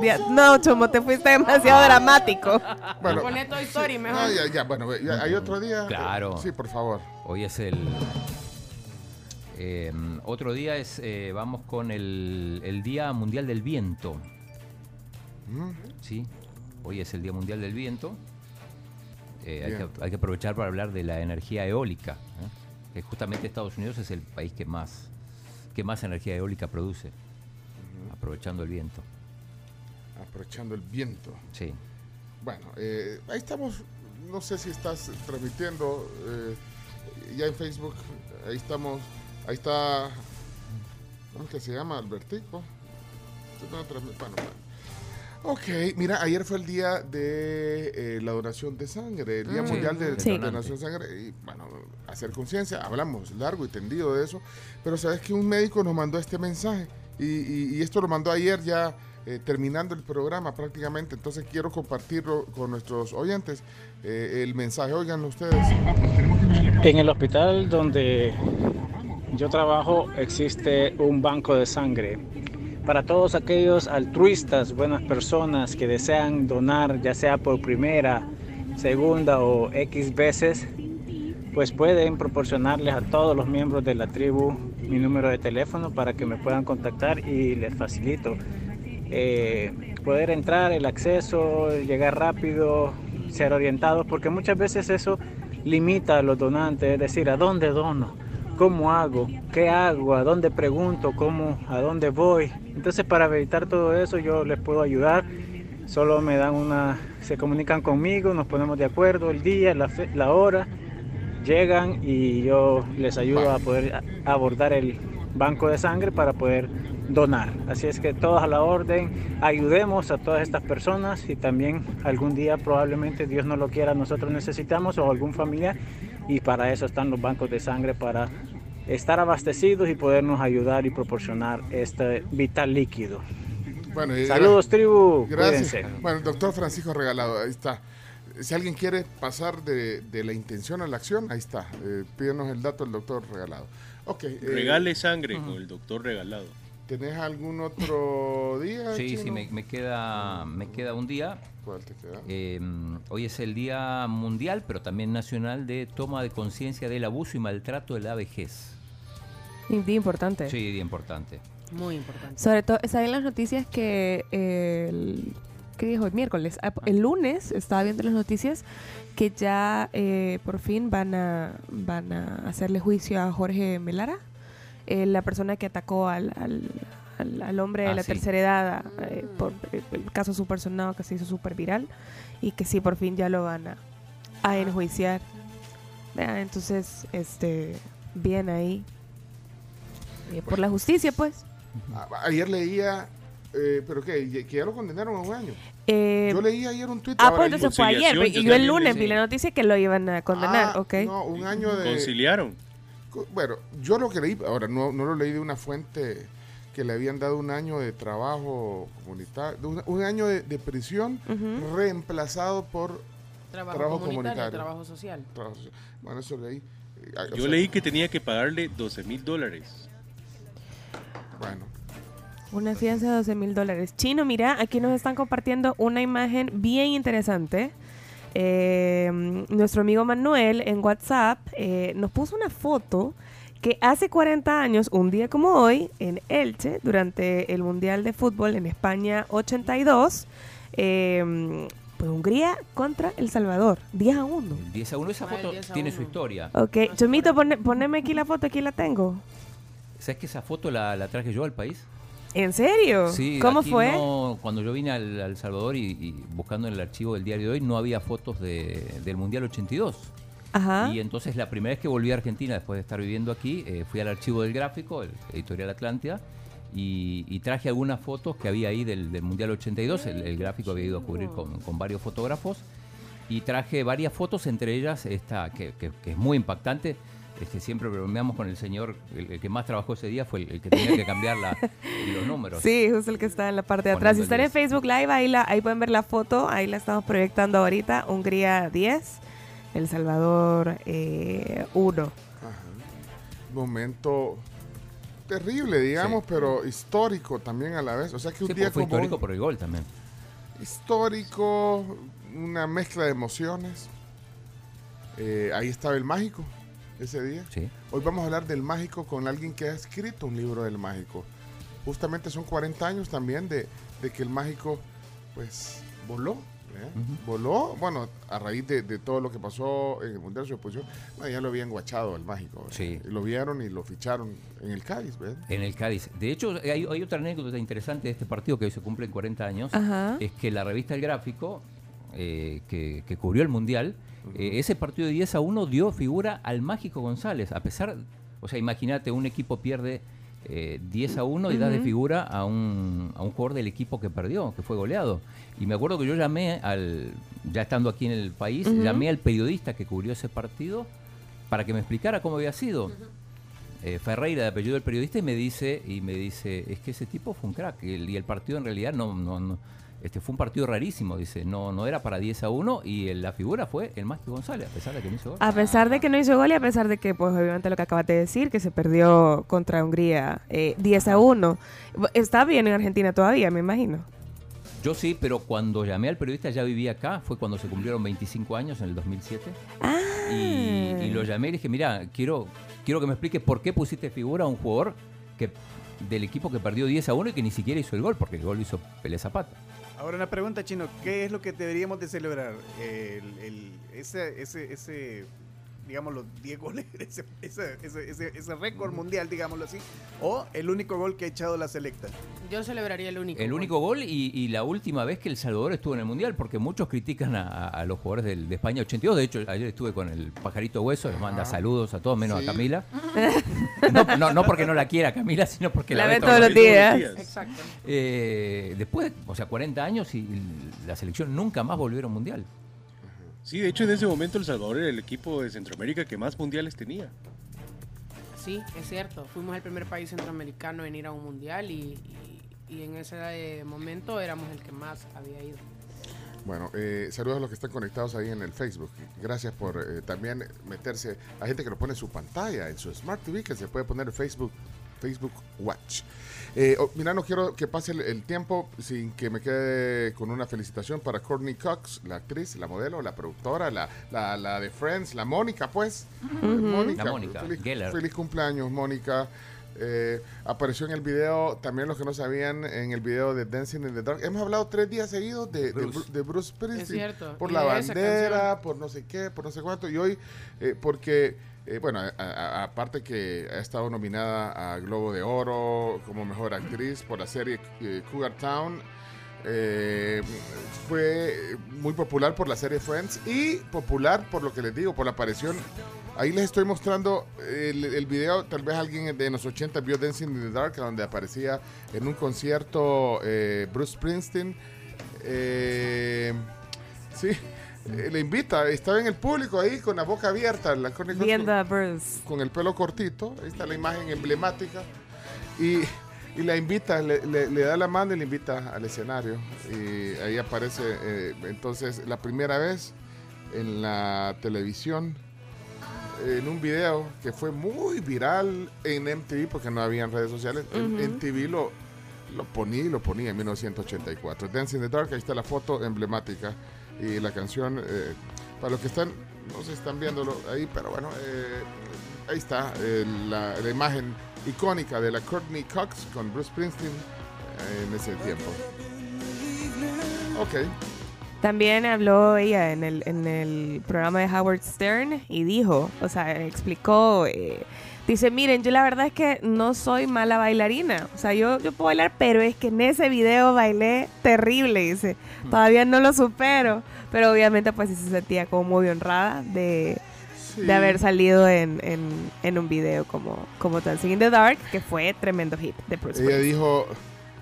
Dia- No, Chomo, te fuiste demasiado dramático. Bueno, Poné Toy Story mejor. no, ya, ya, bueno, ya, hay otro día. Claro. Sí, por favor. Hoy es el. Eh, otro día es. eh, vamos con el, el Día Mundial del Viento. Mm. Sí, hoy es el Día Mundial del Viento. Eh, hay, que, hay que aprovechar para hablar de la energía eólica. Que justamente Estados Unidos es el país que más, que más energía eólica produce. Aprovechando el viento. Aprovechando el viento. Sí. Bueno, ahí estamos. No sé si estás transmitiendo ya en Facebook. Ahí estamos. Ahí está. ¿Cómo es que se llama? Albertico. Bueno. Ok, mira, ayer fue el día de eh, la donación de sangre, el Día Mm. Mundial de, Sí. de Donación de Sangre. Y bueno, hacer conciencia, hablamos largo y tendido de eso. Pero sabes que un médico nos mandó este mensaje y, y- y esto lo mandó ayer ya eh, terminando el programa prácticamente. Entonces quiero compartirlo con nuestros oyentes. eh, el mensaje, oigan ustedes. En el hospital donde yo trabajo existe un banco de sangre. Para todos aquellos altruistas, buenas personas que desean donar, ya sea por primera, segunda o X veces, pues pueden proporcionarles a todos los miembros de la tribu mi número de teléfono para que me puedan contactar y les facilito eh, poder entrar, el acceso, llegar rápido, ser orientados, porque muchas veces eso limita a los donantes, es decir, ¿a dónde dono? ¿Cómo hago? ¿Qué hago? ¿A dónde pregunto? ¿Cómo? ¿A dónde voy? Entonces para evitar todo eso yo les puedo ayudar. Solo me dan una, se comunican conmigo, nos ponemos de acuerdo el día, la, fe- la hora, llegan y yo les ayudo a poder abordar el banco de sangre para poder donar. Así es que todos a la orden, ayudemos a todas estas personas y también algún día probablemente Dios no lo quiera, nosotros necesitamos o algún familiar y para eso están los bancos de sangre para estar abastecidos y podernos ayudar y proporcionar este vital líquido. Bueno, y Saludos, gra- tribu. Gracias. Cuídense. Bueno, el doctor Francisco Regalado, ahí está. Si alguien quiere pasar de, de la intención a la acción, ahí está. Eh, pídenos el dato del doctor Regalado. Ok. eh, Regale sangre con el doctor regalado. ¿Tenés algún otro día? Sí, sí, me, me queda, me queda un día. ¿Cuál te queda? Eh, hoy es el Día Mundial, pero también nacional, de toma de conciencia del abuso y maltrato de la vejez. Un día importante. Sí, día importante. Muy importante. Sobre todo, saben las noticias que eh, el, ¿qué dijo? El miércoles. Ah, El lunes estaba viendo las noticias que ya eh, por fin van a, van a hacerle juicio a Jorge Melara, eh, la persona que atacó al, al, al- al hombre de Ah, la sí. tercera edad eh, por el, el caso super sonado que se hizo súper viral y que sí, por fin ya lo van a, a enjuiciar. Vea, Entonces, este, bien ahí. Eh, por la justicia, pues. Ayer leía, eh, ¿pero qué? Que ya lo condenaron a un año. Eh, Yo leí ayer un tweet. Ah, ahora pues entonces fue ayer. Conciliación, Y yo yo el lunes vi la noticia que lo iban a condenar, Ah, ¿ok? No, un año de... Conciliaron. Co- Bueno, yo lo que leí, ahora no, no lo leí de una fuente que le habían dado un año de trabajo comunitario, un, un año de, de prisión reemplazado por Trabajo, trabajo comunitario, comunitario. trabajo social. trabajo social. Bueno, eso leí. Eh, ah, o Yo sea, leí que tenía que pagarle 12 mil dólares. Bueno, Una fianza de 12 mil dólares. Chino, mira, aquí nos están compartiendo una imagen bien interesante. Eh, nuestro amigo Manuel en WhatsApp eh, nos puso una foto que hace 40 años, un día como hoy, en Elche, durante el Mundial de Fútbol en España 82, eh, pues Hungría contra El Salvador, 10 a 1. 10 a 1, esa Ah, foto 10 a tiene 1. su historia. Ok, Chomito, pone- poneme aquí la foto, aquí la tengo. ¿Sabes que esa foto la, la traje yo al país? ¿En serio? Sí, ¿Cómo aquí fue? no- cuando yo vine al, al Salvador y, y buscando en el archivo del diario de hoy, no había fotos de- del Mundial 82. Ajá. Y entonces la primera vez que volví a Argentina, después de estar viviendo aquí, eh, fui al archivo del gráfico, el editorial Atlántida, y, y traje algunas fotos que había ahí del, del Mundial 82. El, el gráfico había ido a cubrir con, con varios fotógrafos. Y traje varias fotos, entre ellas esta que, que- que es muy impactante. Este, siempre bromeamos con el señor, el, el que más trabajó ese día fue el, el que tenía que cambiar la- los números. Sí, justo el que está en la parte de atrás. Si están en Facebook Live, ahí, la, ahí pueden ver la foto. Ahí la estamos proyectando ahorita. Hungría 10, El Salvador eh, 1. momento terrible, digamos, pero histórico también a la vez. O sea que un Sí, día porque fue como histórico por el gol también. histórico, una mezcla de emociones. Eh, ahí estaba el mágico ese día. Hoy vamos a hablar del mágico con alguien que ha escrito un libro del mágico. Justamente son 40 años también de, de que el mágico, pues, voló. ¿eh? Voló, bueno, a raíz de, de todo lo que pasó en el Mundial de exposición, bueno, ya lo habían guachado el mágico. ¿eh? Lo vieron y lo ficharon en el Cádiz, ¿ves? En el Cádiz. De hecho, hay, hay otra anécdota interesante de este partido que hoy se cumplen 40 años. Ajá. Es que la revista El Gráfico, eh, que, que cubrió el Mundial, eh, ese partido de 10 a 1 dio figura al Mágico González. A pesar, o sea, imagínate, un equipo pierde eh, 10 a 1 y da de figura a un, a un jugador del equipo que perdió, que fue goleado. Y me acuerdo que yo llamé al, ya estando aquí en el país, llamé al periodista que cubrió ese partido para que me explicara cómo había sido. Eh, Ferreira, de apellido del periodista, y me dice, y me dice, es que ese tipo fue un crack. Y el, y el partido en realidad no, no, no- este fue un partido rarísimo, dice, no, no era para 10 a 1 y el- la figura fue el Mágico González, a pesar de que no hizo gol. A pesar de que no hizo gol y a pesar de que, pues obviamente lo que acabas de decir, que se perdió contra Hungría eh, 10 a 1. Está bien en Argentina todavía, me imagino. Yo sí, pero cuando llamé al periodista ya vivía acá, fue cuando se cumplieron 25 años en el 2007. Y, y lo llamé y le dije, mira, quiero, quiero que me expliques por qué pusiste figura a un jugador que del equipo que perdió 10 a 1 y que ni siquiera hizo el gol, porque el gol lo hizo Pelé Zapata. Ahora una pregunta, Chino. ¿Qué es lo que deberíamos de celebrar? El, ese, ese, digamos, los 10 goles, ese, ese, ese, ese- ese récord mundial, digámoslo así, o el único gol que ha echado la selecta. Yo celebraría el único. El gol. único gol y, y la última vez que El Salvador estuvo en el Mundial, porque muchos critican a, los jugadores del- de España 82. De hecho, ayer estuve con el pajarito hueso, les manda saludos a todos, menos Sí. a Camila. No, no, no porque no la quiera Camila, sino porque la, La ve ve todos los días. Exacto. Eh, después, o sea, 40 años y la selección nunca más volvieron mundial. Sí, de hecho en ese momento El Salvador era el equipo de Centroamérica que más mundiales tenía. Sí, es cierto. Fuimos el primer país centroamericano en ir a un mundial y, y- y en ese momento éramos el que más había ido. Bueno, eh, saludos a los que están conectados ahí en el Facebook. Gracias por eh, también meterse. Hay gente que lo pone en su pantalla, en su Smart TV, que se puede poner en Facebook, Facebook Watch. Eh, oh, mira, no quiero que pase el, el tiempo sin que me quede con una felicitación para Courtney Cox, la actriz, la modelo, la productora, la, la, la de Friends, la Mónica, pues. Mónica, La Mónica feliz, Geller. feliz cumpleaños, Mónica. Eh, apareció en el video, también los que no sabían, en el video de Dancing in the Dark. Hemos hablado tres días seguidos de de Bruce. Bru- de Bruce, Springsteen. Es cierto, Por y la bandera, por no sé qué, por no sé cuánto. Y hoy, eh, porque, eh, bueno, aparte que ha estado nominada a Globo de Oro como mejor actriz por la serie eh, Cougar Town. eh, fue muy popular por la serie Friends y popular por lo que les digo, por la aparición. Ahí les estoy mostrando el, el video, tal vez alguien de los 80 vio Dancing in the Dark, donde aparecía en un concierto Bruce Springsteen. Sí, eh, le invita, estaba en el público ahí con la boca abierta, la con- Bruce. con el pelo cortito, ahí está la imagen emblemática, y, y la invita, le, le- le da la mano y le invita al escenario, y ahí aparece eh, entonces la primera vez en la televisión, en un video que fue muy viral en MTV, porque no habían redes sociales, en Ujú. MTV lo, lo ponía y lo ponía en 1984. Dancing in the Dark, ahí está la foto emblemática y la canción, eh, para los que están, no se están viéndolo ahí, pero bueno, eh, ahí está eh, la, imagen icónica de la Courtney Cox con Bruce Springsteen eh, en ese tiempo. Ok. También habló ella en el, en el programa de Howard Stern y dijo, o sea, explicó, dice, miren, yo la verdad es que no soy mala bailarina, o sea, yo, yo puedo bailar, pero es que en ese video bailé terrible, dice, todavía no lo supero, pero obviamente pues sí se sentía como muy honrada de, Sí. de haber salido en, en, en un video como, como Dancing in the Dark, que fue tremendo hit de Bruce Ella dijo,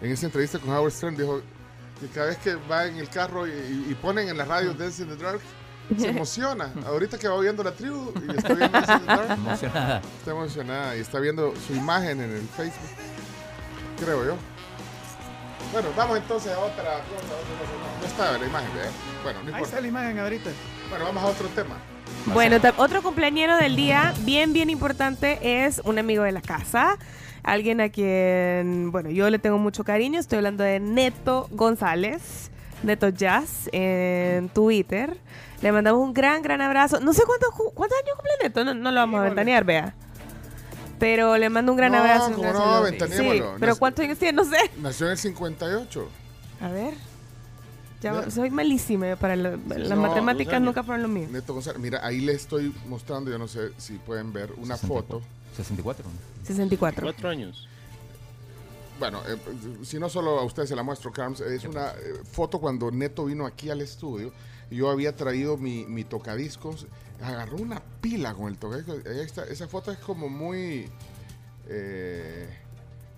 en esa entrevista con Howard Stern, dijo que cada vez que va en el carro y, y ponen en la radio Dancing in the Dark, se emociona. Ahorita que va viendo la tribu y está viendo Emocionada. está emocionada y está viendo su imagen en el Facebook, creo yo. Bueno, vamos entonces a otra cosa. No estaba la imagen, ¿eh? Bueno, no Ahí importa. está la imagen ahorita. Bueno, vamos a otro tema. Bueno, otro cumpleañero del día, bien, bien importante, es un amigo de la casa. alguien a quien, bueno, yo le tengo mucho cariño. Estoy hablando de Neto González, Neto Jazz, en Twitter. Le mandamos un gran, gran abrazo. No sé cuántos, cu- cuántos años cumple Neto, no, no lo vamos a ventanear, vea. Pero le mando un gran No, abrazo. no. Sí, pero ¿cuántos años tiene? No sé. Nació en el 58. A ver. Ya, Ya. soy malísima para la- las No, matemáticas, nunca fueron lo mío. Neto González, mira, ahí le estoy mostrando, yo no sé si pueden ver una foto. 64. 64. Cuatro años. Bueno, eh, si no solo a ustedes se la muestro, Carms, es una eh, foto cuando Neto vino aquí al estudio. Yo había traído mi, mi tocadiscos, agarró una pila con el tocadiscos. esa foto es como muy eh,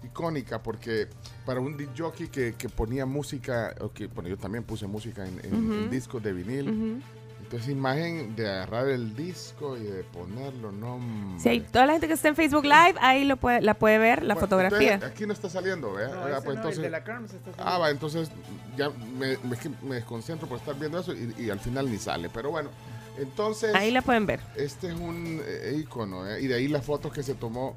icónica porque para un disc jockey que, que ponía música, o que, bueno, yo también puse música en, en- Ujú. en discos de vinil. Entonces, imagen de agarrar el disco y de ponerlo, no. Si hay toda la gente que está en Facebook Live, ahí lo puede, la puede ver, la Bueno, fotografía. entonces, aquí no está saliendo, ¿vea? No, Ah, pues no, el entonces, de la Carms está ah, va, entonces ya me, desconcentro por estar viendo eso y, y al final ni sale. Pero bueno, entonces. Ahí la pueden ver. Este es un eh, icono, ¿eh? y de ahí las fotos que se tomó.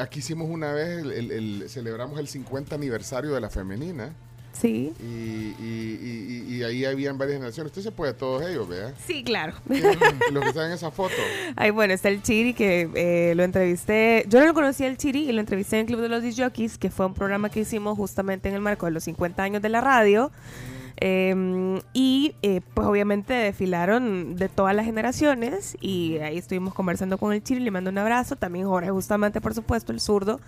Aquí hicimos una vez, el, el- el- celebramos el 50 aniversario de la femenina. Sí. Y, y- y- y- ahí habían varias generaciones. Usted se puede todos ellos, ¿vea? Sí, claro. Los que están en esa foto. Ay, bueno, está el Chiri que eh, lo entrevisté. Yo no lo conocía el Chiri y lo entrevisté en el Club de los Jockeys, que fue un programa que hicimos justamente en el marco de los 50 años de la radio. Eh, y eh, pues obviamente desfilaron de todas las generaciones y ahí estuvimos conversando con el Chiri, le mando un abrazo, también Jorge justamente por supuesto, el zurdo,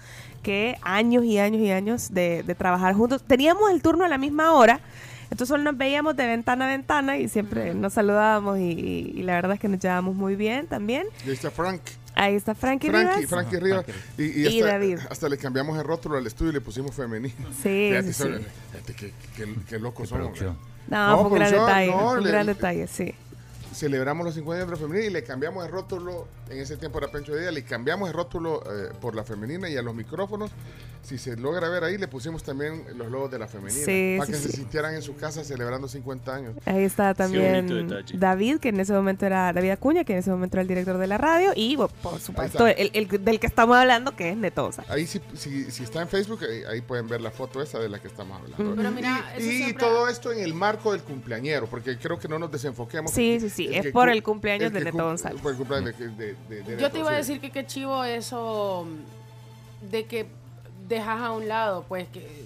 que años y años y años de, de trabajar juntos. Teníamos el turno a la misma hora, entonces solo nos veíamos de ventana a ventana y siempre nos saludábamos y, y- y la verdad es que nos llevábamos muy bien también. Y ahí está Frank. Ahí está Frankie, Frankie, Rivas. Frankie Rivas. Y, y Y hasta, David. hasta le cambiamos el rótulo al estudio y le pusimos femenino. Sí, Fíjate, sí, sí. fíjate qué, qué- qué locos somos. producción. No, fue un gran detalle, no, un le- gran detalle, sí. Celebramos los 50 años de la femenina y le cambiamos el rótulo. En ese tiempo era Pencho Díaz, le cambiamos el rótulo eh, por la femenina y a los micrófonos. Si se logra ver ahí, le pusimos también los logos de la femenina. Sí, para sí, que se sí. sintieran en su casa celebrando 50 años. Ahí está también. David, que en ese momento era David Acuña, que en ese momento era el director de la radio, y bueno, por supuesto, el, el del que estamos hablando, que es Netosa. Ahí si, si, si está en Facebook, ahí, ahí pueden ver la foto esa de la que estamos hablando. Pero mira, y eso y siempre- todo esto en el marco del cumpleañero, porque creo que no nos desenfoquemos. Sí, sí, sí, es por el cumpleaños el de cum- González. Por el cumpleaños de, de- de- de Yo te iba a decir que qué chivo eso de que dejas a un lado, pues que,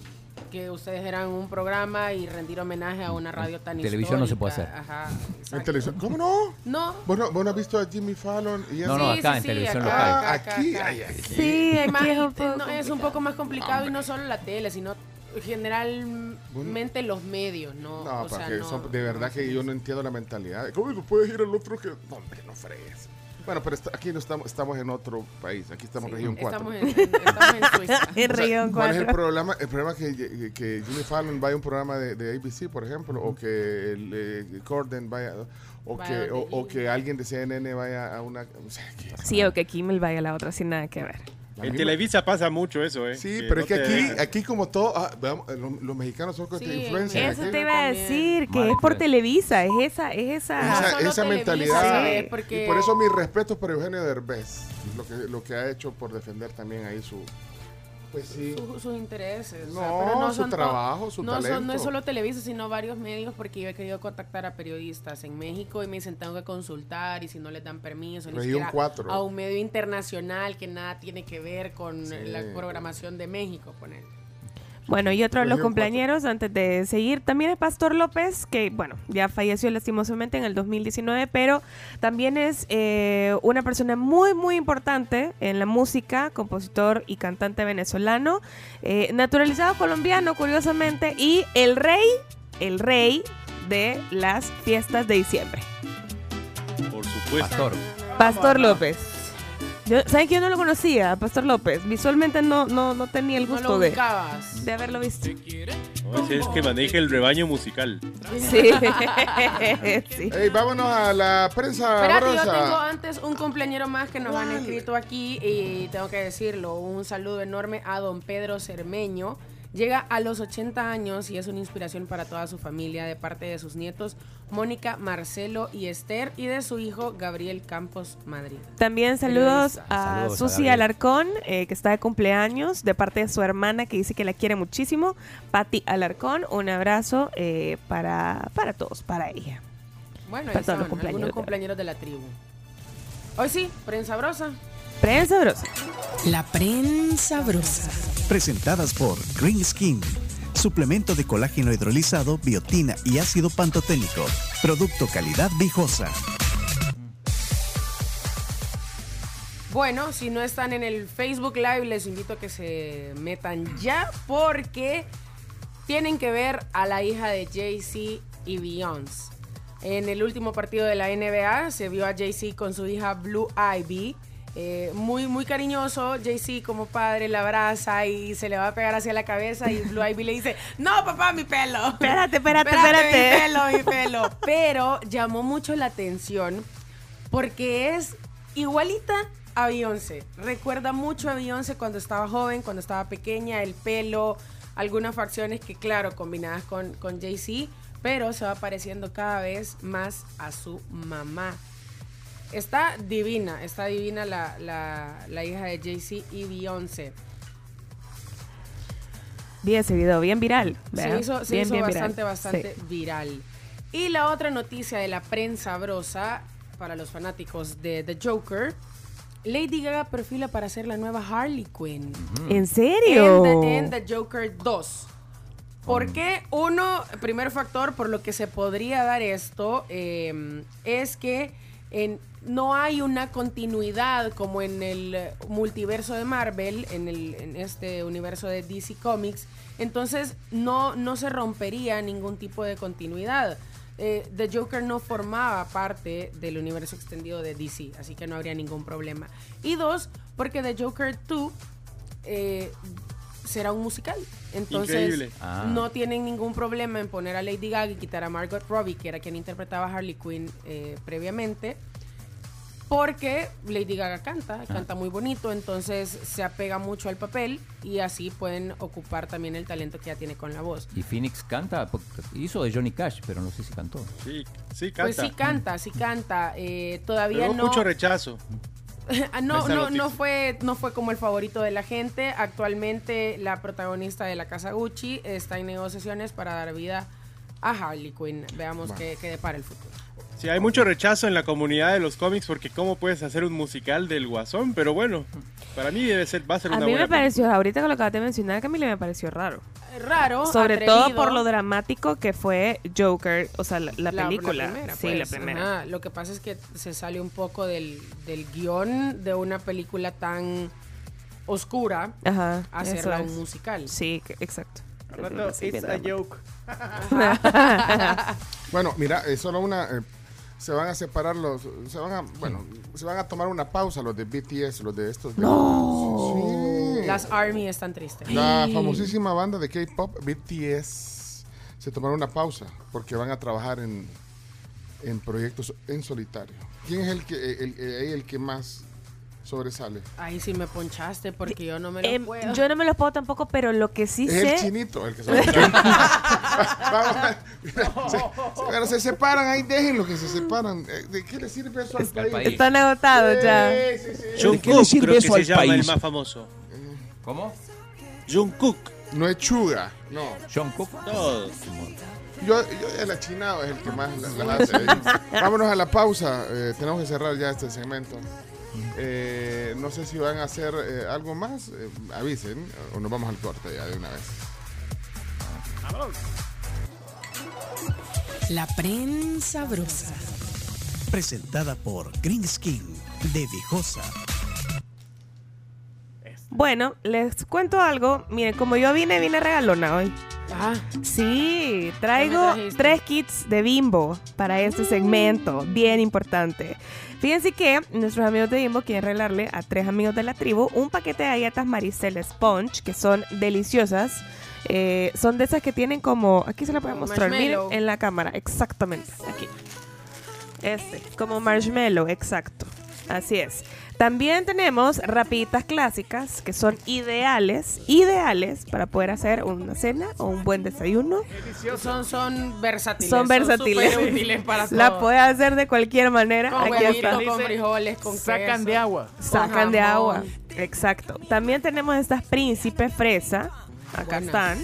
que ustedes eran un programa y rendir homenaje a una radio tan televisión no se puede hacer. Ajá. En televisión. ¿Cómo no? No. ¿Vos no, vos no has visto a Jimmy Fallon? Y No, no, acá sí, en sí, televisión acá, local. acá, acá, Aquí, acá. ay, aquí. Sí, aquí es un poco no, es un poco más complicado y no solo la tele, sino generalmente los medios, ¿no? No, O sea, porque no- son- de verdad que yo no entiendo la mentalidad. ¿Cómo puedes ir al otro que.? No, hombre, no fregues. Bueno, pero está- aquí no estamos, estamos en otro país. Aquí estamos en región 4. Estamos en, estamos en Suiza. En región ¿Cuál es el 4. problema? El problema es que, que Jimmy Fallon vaya a un programa de, de ABC, por ejemplo, o que el, eh, Corden vaya, o Vaya que, o, o que alguien de CNN vaya a una... o sea, que- Sí, o que Kimmel vaya a la otra sin nada que ver. En Televisa pasa mucho eso, ¿eh? Sí, pero no es que aquí, aquí como todo, ah, veamos, los, los mexicanos son con Sí, influencia. Eso te iba a decir, que Madre es por mía. Televisa, es esa, es esa. esa, solo esa Televisa, mentalidad. Y por eso mis respetos para Eugenio Derbez, lo que, lo que ha hecho por defender también ahí su... Pues sí. Su- sus intereses. o sea, No, pero su son trabajo, su no son- no es solo Televisa, sino varios medios, porque yo he querido contactar a periodistas en México y me dicen tengo que consultar y si no les dan permiso, ni Región siquiera 4. a un medio internacional que nada tiene que ver con Sí. la programación de México, poner. Bueno, y otro de los compañeros, antes de seguir, también es Pastor López, que, bueno, ya falleció lastimosamente en el 2019, pero también es eh, una persona muy, muy importante en la música, compositor y cantante venezolano, eh, naturalizado colombiano, curiosamente, y el rey, el rey de las fiestas de diciembre. Por supuesto. Pastor. Pastor López. Yo, ¿Saben que yo no lo conocía, Pastor López? Visualmente no, no, no tenía el No gusto lo de, de haberlo visto. No, es que maneja el rebaño musical. Sí. sí. Ey, vámonos a la prensa Espérate, yo tengo antes un cumpleañero más que nos han escrito aquí y tengo que decirlo. Un saludo enorme a don Pedro Cermeño, Llega a los 80 años y es una inspiración para toda su familia de parte de sus nietos Mónica, Marcelo y Esther y de su hijo Gabriel Campos Madrid. También saludos Periodista. a Susi. Alarcón, eh, que está de cumpleaños, de parte de su hermana, que dice que la quiere muchísimo. Patti Alarcón, un abrazo eh, para, para todos, para ella. Bueno, Para ahí todos los son cumpleaños algunos de- compañeros de la tribu. Hoy sí, prensa brosa. Prensa brosa. La prensa brosa. Presentadas por Green Skin. Suplemento de colágeno hidrolizado, biotina y ácido pantoténico. Producto calidad viejosa. Bueno, si no están en el Facebook Live, les invito a que se metan ya porque tienen que ver a la hija de Jay-Z y Beyoncé. En el último partido de la NBA se vio a Jay-Z con su hija Blue Ivy. Eh, muy, muy cariñoso, Jay-Z como padre la abraza y se le va a pegar hacia la cabeza y Blue Ivy le dice, no papá, mi pelo. Espérate, espérate, Espérate, espérate. Mi pelo, mi pelo. Pero llamó mucho la atención porque es igualita a Beyoncé. Recuerda mucho a Beyoncé cuando estaba joven, cuando estaba pequeña, el pelo, algunas facciones que, claro, combinadas con, con Jay-Z, pero se va pareciendo cada vez más a su mamá. Está divina, está divina la, la- la hija de Jay-Z y Beyoncé. Vi ese video, bien viral. Se hizo, se Bien, hizo bien bastante, viral. bastante Sí. viral. Y la otra noticia de la prensa brosa para los fanáticos de The Joker. Lady Gaga perfila para ser la nueva Harley Quinn. ¿En serio? En The, en The Joker 2. ¿Por qué? Uno, primer factor por lo que se podría dar esto eh, es que en- no hay una continuidad como en el multiverso de Marvel, en, el, en este universo de DC Comics. Entonces no, no se rompería ningún tipo de continuidad. Eh, The Joker no formaba parte del universo extendido de DC, así que no habría ningún problema. Y dos, porque The Joker 2 eh, será un musical. Entonces, Increíble. Ah. no tienen ningún problema en poner a Lady Gaga y quitar a Margot Robbie, que era quien interpretaba a Harley Quinn eh, previamente. Porque Lady Gaga canta, canta muy bonito, entonces se apega mucho al papel y así pueden ocupar también el talento que ya tiene con la voz. Y Phoenix canta, porque hizo de Johnny Cash, pero no sé si cantó. Sí, sí canta. Pues sí canta, sí canta. eh, todavía Pero no. mucho rechazo. Ah, no, no, no fue, no fue como el favorito de la gente. Actualmente la protagonista de la casa Gucci está en negociaciones para dar vida a Harley Quinn. Veamos Bueno. qué, qué depara el futuro. Sí, hay mucho rechazo en la comunidad de los cómics porque cómo puedes hacer un musical del Guasón, pero bueno, para mí debe ser, va a ser A una mí buena me pareció, ahorita que lo acabas de mencionar, Camila, me pareció raro. Raro, Sobre atrevido. todo por lo dramático que fue Joker, o sea, la, la La- la película. primera, sí, la pues, primera. ajá. Lo que pasa es que se sale un poco del, del guion de una película tan oscura Ajá, a hacerla un musical. Sí, que- exacto. It's a drama. joke. Bueno, mira, es solo una. eh, se van a separar los. Se van a. Bueno, se van a tomar una pausa los de BTS, los de estos. No. Sí. Las Army están tristes. La famosísima banda de K-pop, BTS, se tomaron una pausa porque van a trabajar en, en proyectos en solitario. ¿Quién es el que, el, el- el que más sobresale? Ahí sí me ponchaste porque yo no me lo Em, puedo. yo no me los puedo tampoco, pero lo que sí es sé. el chinito el que sobresale. Vamos a- se, se- bueno, se separan, ahí déjenlo que se separan. Eh, ¿De qué le sirve eso al país? Están agotados ya. Sí, sí, sí. Jungkook creo que se llama el más famoso. ¿Cómo? Jungkook. No es Chuga, no. John Cook. Todos. Yo, yo el achinado es el que más las las hace. Vámonos a la pausa. eh, tenemos que cerrar ya este segmento. Eh, no sé si van a hacer eh, algo más. eh, avisen o nos vamos al corte ya de una vez. La prensa brosa. Presentada por Green Skin de Viejosa. Bueno, les cuento algo. Miren, como yo vine, vine regalona hoy. Ah, Sí, ¿Qué me traigo tres kits de Bimbo para este segmento, bien importante. Fíjense que nuestros amigos de Bimbo quieren regalarle a tres amigos de la tribu un paquete de galletas Maricel Sponge, que son deliciosas. Eh, son de esas que tienen como, aquí se la voy a mostrar, miren en la cámara, exactamente, aquí. Este, como marshmallow, exacto. Así es. También tenemos rapiditas clásicas que son ideales, ideales para poder hacer una cena o un buen desayuno. Son, son versátiles. Son versátiles. súper útiles para La todo. puede hacer de cualquier manera. Con Aquí huevito, está. con frijoles, con Sacan queso. de agua. Sacan de agua. Exacto. También tenemos estas príncipe fresa. Acá Buenas. están.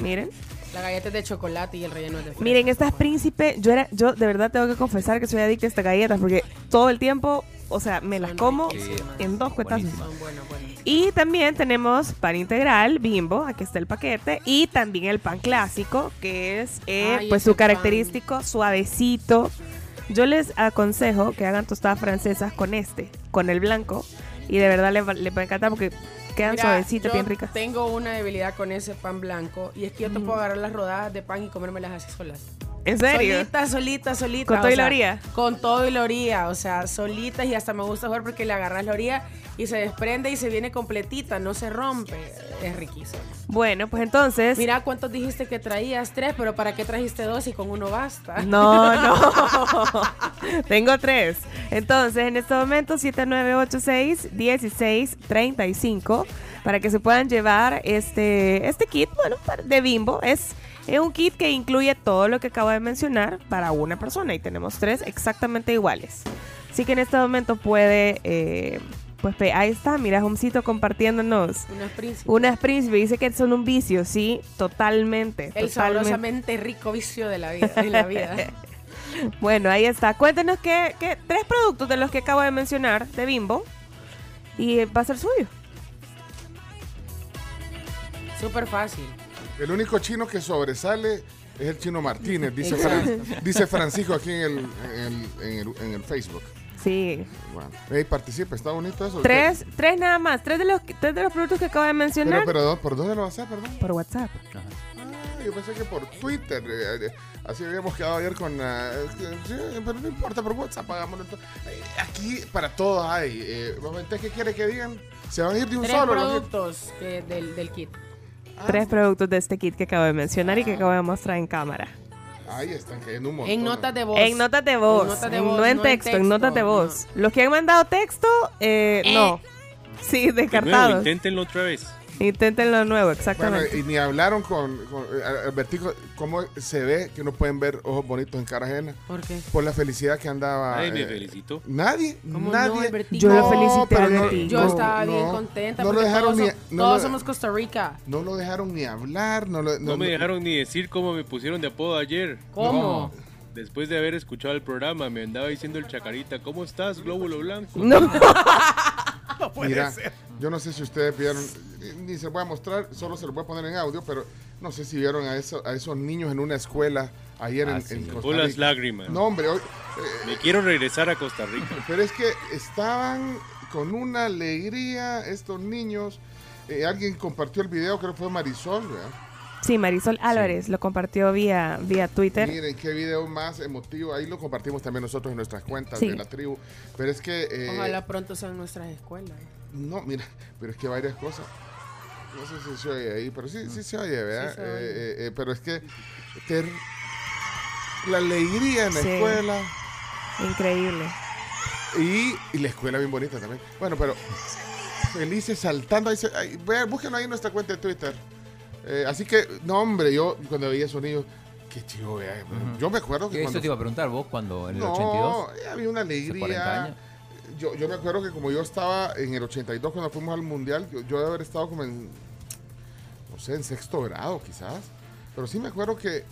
Miren. La galleta es de chocolate y el relleno es de fresa. Miren, estas príncipe, yo era, yo de verdad tengo que confesar que soy adicta a estas galletas porque todo el tiempo, o sea, me las como en dos cuetazos. Son buenas, buenas. Y también tenemos pan integral, bimbo, aquí está el paquete, y también el pan clásico, que es eh, Ay, pues ese su característico suavecito. Yo les aconsejo que hagan tostadas francesas con este, con el blanco, y de verdad les va, les va a encantar porque quedan Mira, bien ricas. Tengo una debilidad con ese pan blanco y es que yo te puedo agarrar las rodadas de pan y comérmelas así solas. ¿En serio? Solita, solita, solita. ¿Con todo y la orilla? Con todo y la orilla, o sea, solitas y hasta me gusta jugar porque le agarras la orilla y se desprende y se viene completita, no se rompe. Es riquísimo. Bueno, pues entonces... Mira cuántos dijiste que traías, tres, pero ¿para qué trajiste dos y con uno basta? No, no. Tengo tres. Entonces, en este momento, 7986-1635, para que se puedan llevar este, este kit, bueno, de bimbo. Es, es un kit que incluye todo lo que acabo de mencionar para una persona y tenemos tres exactamente iguales. Así que en este momento puede... eh, pues ahí está, mira, Homcito compartiéndonos Unas príncipes. unas príncipes. Dice que son un vicio, sí, totalmente. El totalmente. sabrosamente rico vicio de la vida. De la vida. Bueno, ahí está. Cuéntenos qué, qué- tres productos de los que acabo de mencionar de Bimbo y va a ser suyo. Súper fácil. El único chino que sobresale es el chino Martínez, dice. Fran- dice Francisco aquí en el, en el, en el- en el Facebook. Sí. Bueno, hey, participe, está bonito eso. Tres, tres nada más. Tres de los, tres de los productos que acabo de mencionar Pero, pero, ¿dó- ¿por dónde lo vas a hacer, perdón? por WhatsApp. Ah, yo pensé que por Twitter. eh, eh, así habíamos quedado ayer con. eh, sí, pero no importa, por WhatsApp hagámoslo. entonces. Eh, Aquí para todos hay. Eh, ¿Ustedes qué quiere que digan? ¿Se van a ir de un Tres solo? productos que- del, del kit. Tres productos de este kit que acabo de mencionar y que acabo de mostrar en cámara. Ahí están cayendo un montón. En notas de voz. En notas de voz. En notas de en- voz, no en no en texto, en notas de texto, voz. Los que han mandado texto, eh, no. Sí, De nuevo, descartados. inténtenlo otra vez. Intenten lo nuevo, Bueno, exactamente. y ni hablaron con, con eh, Albertico, cómo se ve que no pueden ver ojos bonitos en cara ajena. ¿Por qué? Por la felicidad que andaba. Ay, me eh, felicito. Nadie, ¿Cómo no, nadie. Albertico? Yo lo felicité, pero no-. Yo no, estaba bien no, contenta No lo dejaron todos, ni, no todos lo- somos Costa Rica. no lo dejaron ni hablar. No, lo- No, no- me no- dejaron ni decir cómo me pusieron de apodo ayer. ¿Cómo? Después de haber escuchado el programa, me andaba diciendo el chacarita, ¿cómo estás, glóbulo blanco? No. Mira, yo no sé si ustedes vieron, ni se los voy a mostrar, solo se los voy a poner en audio, pero no sé si vieron a, eso, a esos niños en una escuela ayer Ah, en, sí. en Costa O las Rica. lágrimas. No, hombre, hoy, eh, Me quiero regresar a Costa Rica. pero es que estaban con una alegría estos niños. Eh, alguien compartió el video, creo que fue Marisol, ¿verdad? Sí, Marisol Álvarez lo compartió vía, vía Twitter. Miren qué video más emotivo. Ahí lo compartimos también nosotros en nuestras cuentas Sí. de la tribu. Pero es que. eh, Ojalá pronto sean nuestras escuelas. No, mira, pero es que varias cosas. No sé si se oye ahí, pero sí, sí se oye, ¿verdad? Sí se oye. Eh, eh, pero es que. ter- la alegría en la Sí. escuela. Increíble. Y, y la escuela bien bonita también. Bueno, pero felices saltando. Ahí, se- ahí, vean, búsquenlo ahí en nuestra cuenta de Twitter. Eh, así que, no, hombre, yo cuando veía esos niños, qué chivo, vea. Yo me acuerdo que Eso cuando. te iba a preguntar vos cuando en el no, 82. eh, había una hace 40 alegría. Yo, yo me acuerdo que como yo estaba en el 82 cuando fuimos al mundial, yo, yo de haber estado como en, no sé, en sexto grado quizás. Pero sí me acuerdo que,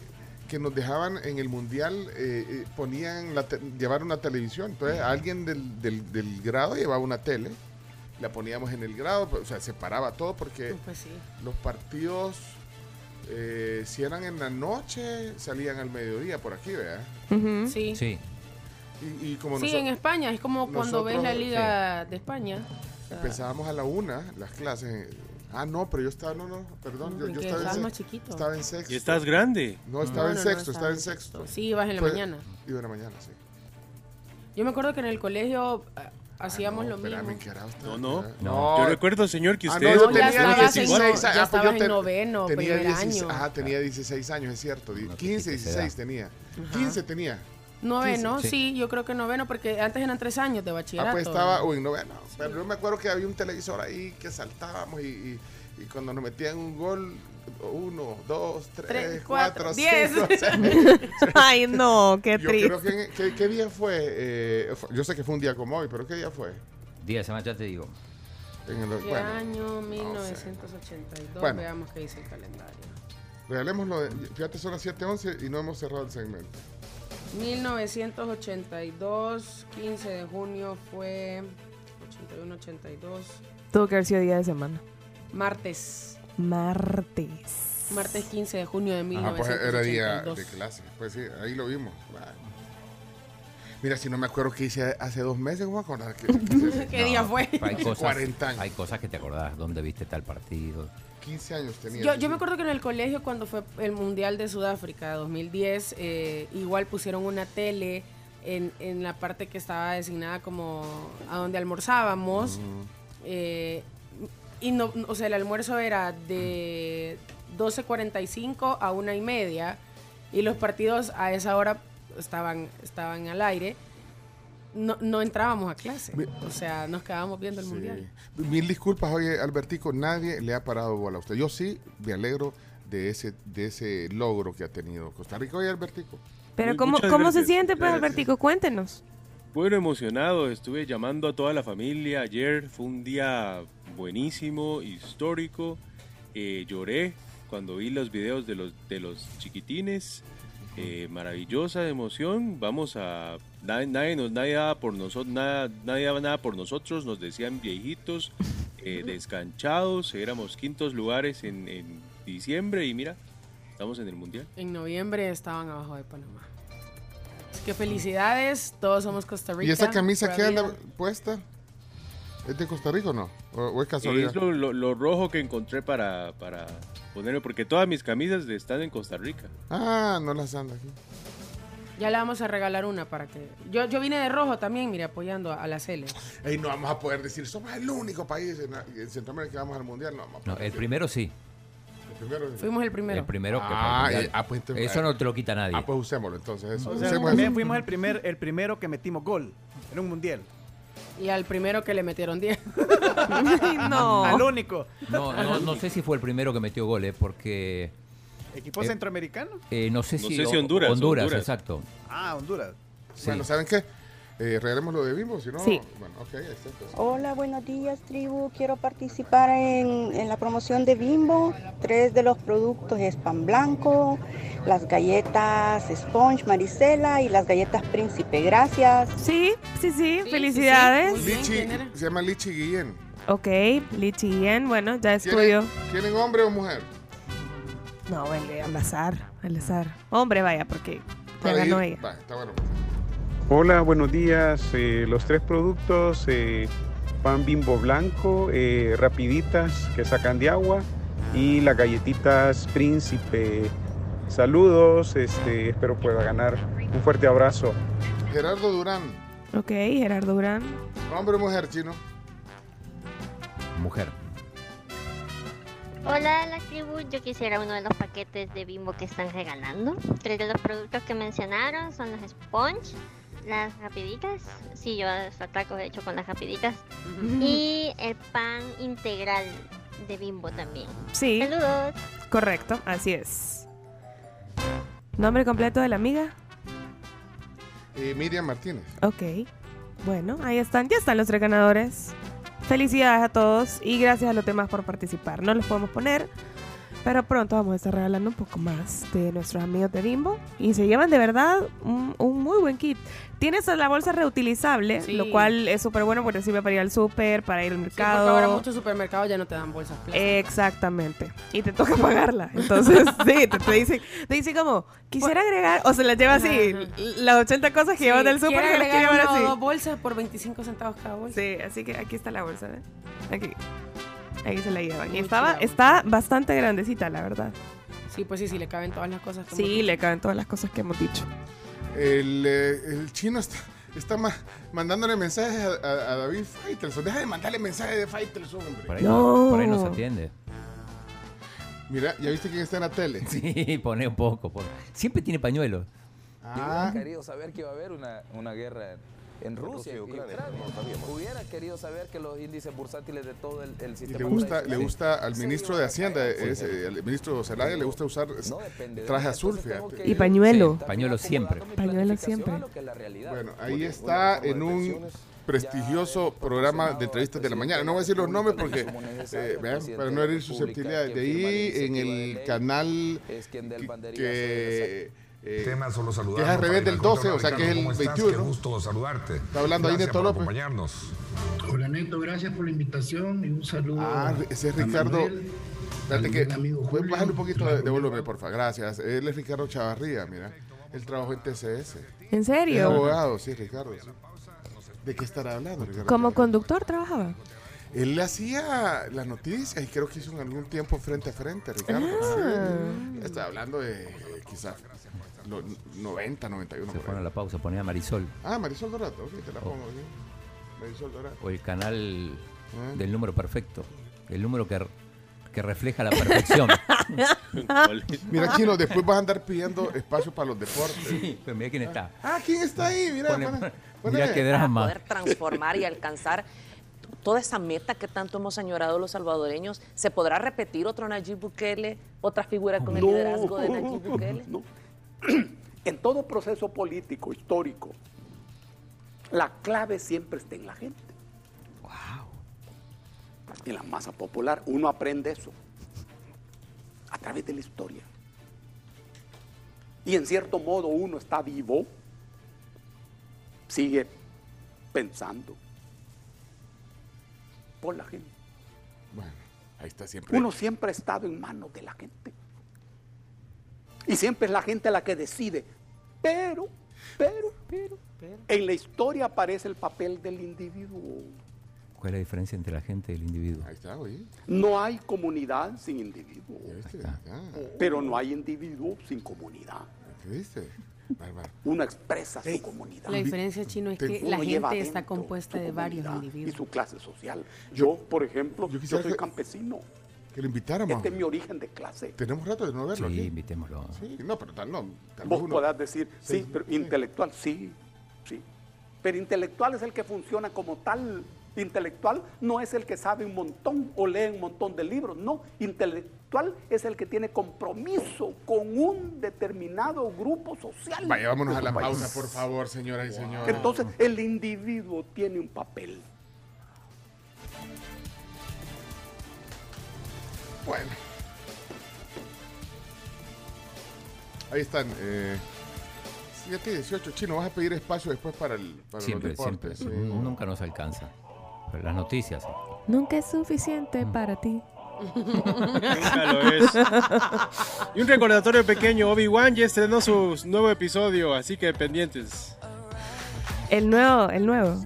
que nos dejaban en el mundial, eh, eh, ponían, la llevar una televisión. Entonces alguien del, del, del grado llevaba una tele, la poníamos en el grado, o sea, separaba todo porque Pues sí. los partidos, eh, si eran en la noche, salían al mediodía por aquí, ¿verdad? Sí. Sí. Y, y como Sí, en España. Es como cuando ves la Liga de España. O sea, Empezábamos a la una las clases. Ah, no, pero yo estaba, no, no, perdón, yo, ¿En yo qué? estaba, en más chiquito. estaba en sexto. ¿Y estás grande? No, estaba No, en no, no, sexto, estaba estaba en sexto. sexto. Sí, ibas en la Fue- mañana. Iba en la mañana, sí. Yo me acuerdo que en el colegio ah, hacíamos no, lo espérame, mismo. ¿qué grado estaba? No, no. No. Yo recuerdo, señor, que Ah, usted no, tenía de los estabas en, 24. 16, no- ah, ya yo estabas en noveno, tenía primer 16, año. Ajá, tenía 16 años, es cierto. di- No te 15, quites 16 edad. tenía. Ajá. 15 tenía. Noveno, 15. sí. yo creo que noveno, porque antes eran tres años de Ah, bachillerato. pues estaba, uy, no, no, pero yo me acuerdo que había un televisor ahí que saltábamos y, y- y cuando nos metían un gol, uno, dos, tres, Tres, cuatro, cuatro, diez. cinco, seis. Ay, no, qué Yo triste. creo que, ¿qué, qué día fue? Eh, fue- Yo sé que fue un día como hoy, pero ¿qué día fue? Día de semana, ya te digo. En el, ¿Qué bueno, año? 1982. Bueno. Veamos qué dice el calendario. regalémoslo. de- fíjate, son las 7.11 y no hemos cerrado el segmento. 1982, 15 de junio fue 81, 82, Tuvo que haber sido día de semana. martes. Martes. Martes 15 de junio de Ah, pues era día 1982. de clase. Pues sí, ahí lo vimos. Mira, si no me acuerdo qué hice hace dos meses, ¿cómo me acordar? ¿Qué, ¿Qué día fue? Hay cosas, 40 años. hay cosas que te acordás. ¿Dónde viste tal partido? 15 años tenía. Yo, yo me acuerdo que en el colegio cuando fue el Mundial de Sudáfrica 2010, eh, igual pusieron una tele en, en la parte que estaba designada como a donde almorzábamos. eh, y no, o sea, el almuerzo era de 12.45 a una y media y los partidos a esa hora estaban, estaban al aire. No, no entrábamos a clase, o sea, nos quedábamos viendo el Sí. mundial. Mil disculpas, oye, Albertico, nadie le ha parado bola a usted. Yo sí me alegro de ese, de ese logro que ha tenido Costa Rica. Oye, Albertico. Pero ¿cómo, cómo se siente, pues. Albertico? Cuéntenos. Bueno, emocionado, estuve llamando a toda la familia ayer, fue un día buenísimo, histórico, eh, lloré cuando vi los videos de los, de los chiquitines, eh, maravillosa emoción, vamos a, nadie, nadie, nos, nadie daba por nosotros, nada, nadie daba nada por nosotros, nos decían viejitos, eh, descanchados, éramos quintos lugares en, en diciembre y mira, estamos en el Mundial. En noviembre estaban abajo de Panamá. Así que felicidades, todos somos Costa Rica. ¿Y esa camisa Pura que anda vida. puesta? ¿Es de Costa Rica o no? ¿O, o es casualidad? Es lo, lo- lo rojo que encontré para, para ponerme, porque todas mis camisas están en Costa Rica. Ah, no las anda aquí. Ya le vamos a regalar una para que... Yo, yo vine de rojo también, mire, apoyando a, a la Cele. Ey, no vamos a poder decir, somos el único país en, en Centroamérica que vamos al Mundial. No, vamos a No, el primero sí. El primero. Fuimos el primero. El primero que fue Ah, el eh, ah, pues entonces- Eso no te lo quita nadie. Ah, pues usémoslo entonces. Eso. O sea, Usemos fuimos el, primer, el primero que metimos gol en un mundial. Y al primero que le metieron 10. no. Al único. No, no, no sé si fue el primero que metió goles, porque ¿Equipo Eh, centroamericano? eh, no sé No si, sé si Honduras, Honduras, Honduras. exacto. Ah, Honduras. Sí. Bueno, ¿saben qué? Eh, regalemos lo de Bimbo, si no... Sí. Bueno, ok, ahí está. entonces. Hola, buenos días, tribu. Quiero participar en, en la promoción de Bimbo. Tres de los productos es pan blanco, las galletas Sponge Marisela y las galletas Príncipe. Gracias. Sí, sí, sí, sí, felicidades. sí. Lichi, se llama Lichi Guillén. Ok, Lichi Guillén, bueno, ya es ¿Quieren, tuyo. ¿Quieren hombre o mujer? No, vale, al azar, al azar. Hombre, vaya, porque ya Para ganó ella. Va, está bueno. Hola, buenos días. Eh, los tres productos, eh, pan bimbo blanco, eh, rapiditas que sacan de agua y las galletitas príncipe. Saludos, este, espero pueda ganar. Un fuerte abrazo. Gerardo Durán. Ok, Gerardo Durán. ¿Hombre o mujer, chino? Mujer. Hola la tribu, yo quisiera uno de los paquetes de bimbo que están regalando. Tres de los productos que mencionaron son los sponge, las rapiditas, sí, yo hasta tacos he hecho con las rapiditas, y el pan integral de bimbo también. Sí, Saludos. correcto, así es. ¿Nombre completo de la amiga? Eh, Miriam Martínez. Ok. Bueno, ahí están, ya están los tres ganadores. Felicidades a todos y gracias a los demás por participar. No los podemos poner, pero pronto vamos a estar regalando un poco más de nuestros amigos de Bimbo y se llevan de verdad un, un muy buen kit. Tienes la bolsa reutilizable, Sí. lo cual es súper bueno porque sirve para ir al súper, para ir al Sí, porque mercado. ahora muchos supermercados ya no te dan bolsas plásticas. Exactamente. Y te toca pagarla. Entonces, sí, te, te dicen, te dicen como, quisiera agregar, o se las lleva así, las 80 cosas que llevas del súper ¿quiere que las quiere llevar así. bolsas por 25 centavos cada bolsa. Sí, así que aquí está la bolsa, ¿ves? Aquí. Aquí se la llevan. Y estaba, está bastante grandecita, la verdad. Sí, pues sí, sí, le caben todas las cosas. que hemos Sí, dicho. le caben todas las cosas que hemos dicho. El, eh, el chino está, está ma- mandándole mensajes a, a- a David Faitelson. Deja de mandarle mensajes de Faitelson, hombre. Por ahí no, por ahí no se atiende. Mira, ¿ya viste quién está en la tele? Sí, pone un poco. pone. Siempre tiene pañuelos. Yo Ah. hubiera querido saber que iba a haber una, una guerra en Rusia y Ucrania. Hubiera querido saber que los índices bursátiles de todo el, el Y sistema le gusta, le gusta al ministro de Hacienda, es, eh, el ministro Zelaya le gusta usar traje azul, fíjate. Y pañuelo. Pañuelo siempre. Pañuelo siempre. Bueno, ahí está en un prestigioso programa de entrevistas de la mañana. No voy a decir los nombres porque, eh, vean, para no herir susceptibilidades. De ahí en el canal que... eh, Tema solo saludar. es al revés del 12, o sea que es el 21. Qué gusto saludarte. Está hablando ahí Gracias Neto por López. acompañarnos. Hola Neto, gracias por la invitación y un saludo. Ah, ese es Ricardo. Manuel, al que. amigo Julio, un poquito de, de volumen, porfa. Gracias. Él es Ricardo Chavarría, mira. Él trabajó en TCS. ¿En Es serio? abogado, sí, Ricardo. sí. ¿De qué estará hablando, Ricardo? Como conductor trabajaba. Él le hacía las noticias y creo que hizo en algún tiempo frente a frente, Ricardo. Sí. Está hablando de eh, quizás los 90, 91. Se fueron a la pausa, ponía Marisol. Ah, Marisol Dorato, ok, te la pongo aquí. Marisol Dorato. O el canal Ah. del número perfecto. El número que, que refleja la perfección. Mira, Chino, después vas a andar pidiendo espacio para los deportes. Sí, pero mira quién está. Ah, ¿quién está ahí? Mira, Pone- mira qué drama. poder transformar y alcanzar toda esa meta que tanto hemos añorado los salvadoreños. ¿Se podrá repetir otro Nayib Bukele, otra figura con el No. liderazgo de Nayib Bukele? En todo proceso político, histórico, la clave siempre está en la gente. En la masa popular, uno aprende eso a través de la historia. Y en cierto modo uno está vivo, sigue pensando por la gente. Bueno, ahí está siempre. Uno siempre ha estado en manos de la gente. Y siempre es la gente la que decide. Pero, pero, pero, en la historia aparece el papel del individuo. ¿Cuál es la diferencia entre la gente y el individuo? Ahí está, oye. No hay comunidad sin individuo. Ah, Pero no hay individuo sin comunidad. ¿Viste? Bárbaro. Uno expresa su comunidad. La diferencia, Chino, es que la gente está compuesta de varios individuos. Y su clase social. Yo, por ejemplo, yo, quisiera soy que- campesino. Que lo invitáramos. Este es mi origen de clase. Tenemos rato de no verlo Sí, aquí. invitémoslo. Sí, no, pero tal, no. Tal Vos uno- podás decir, sí, Sí, pero intelectual, sí, sí. Pero intelectual es el que funciona como tal. Intelectual no es el que sabe un montón o lee un montón de libros, no. Intelectual es el que tiene compromiso con un determinado grupo social. Vaya, vámonos a la país. pausa, por favor, señoras y señores. Entonces, el individuo tiene un papel. Bueno. Ahí están. Eh, 7 y 18. Chino, vas a pedir espacio después para, el, para Siempre, los deportes. siempre. Sí. Nunca nos alcanza. Pero las noticias. Nunca es suficiente Mm. para ti. Nunca lo es. Y un recordatorio pequeño, Obi-Wan ya estrenó su nuevo episodio, así que pendientes. El nuevo, el nuevo.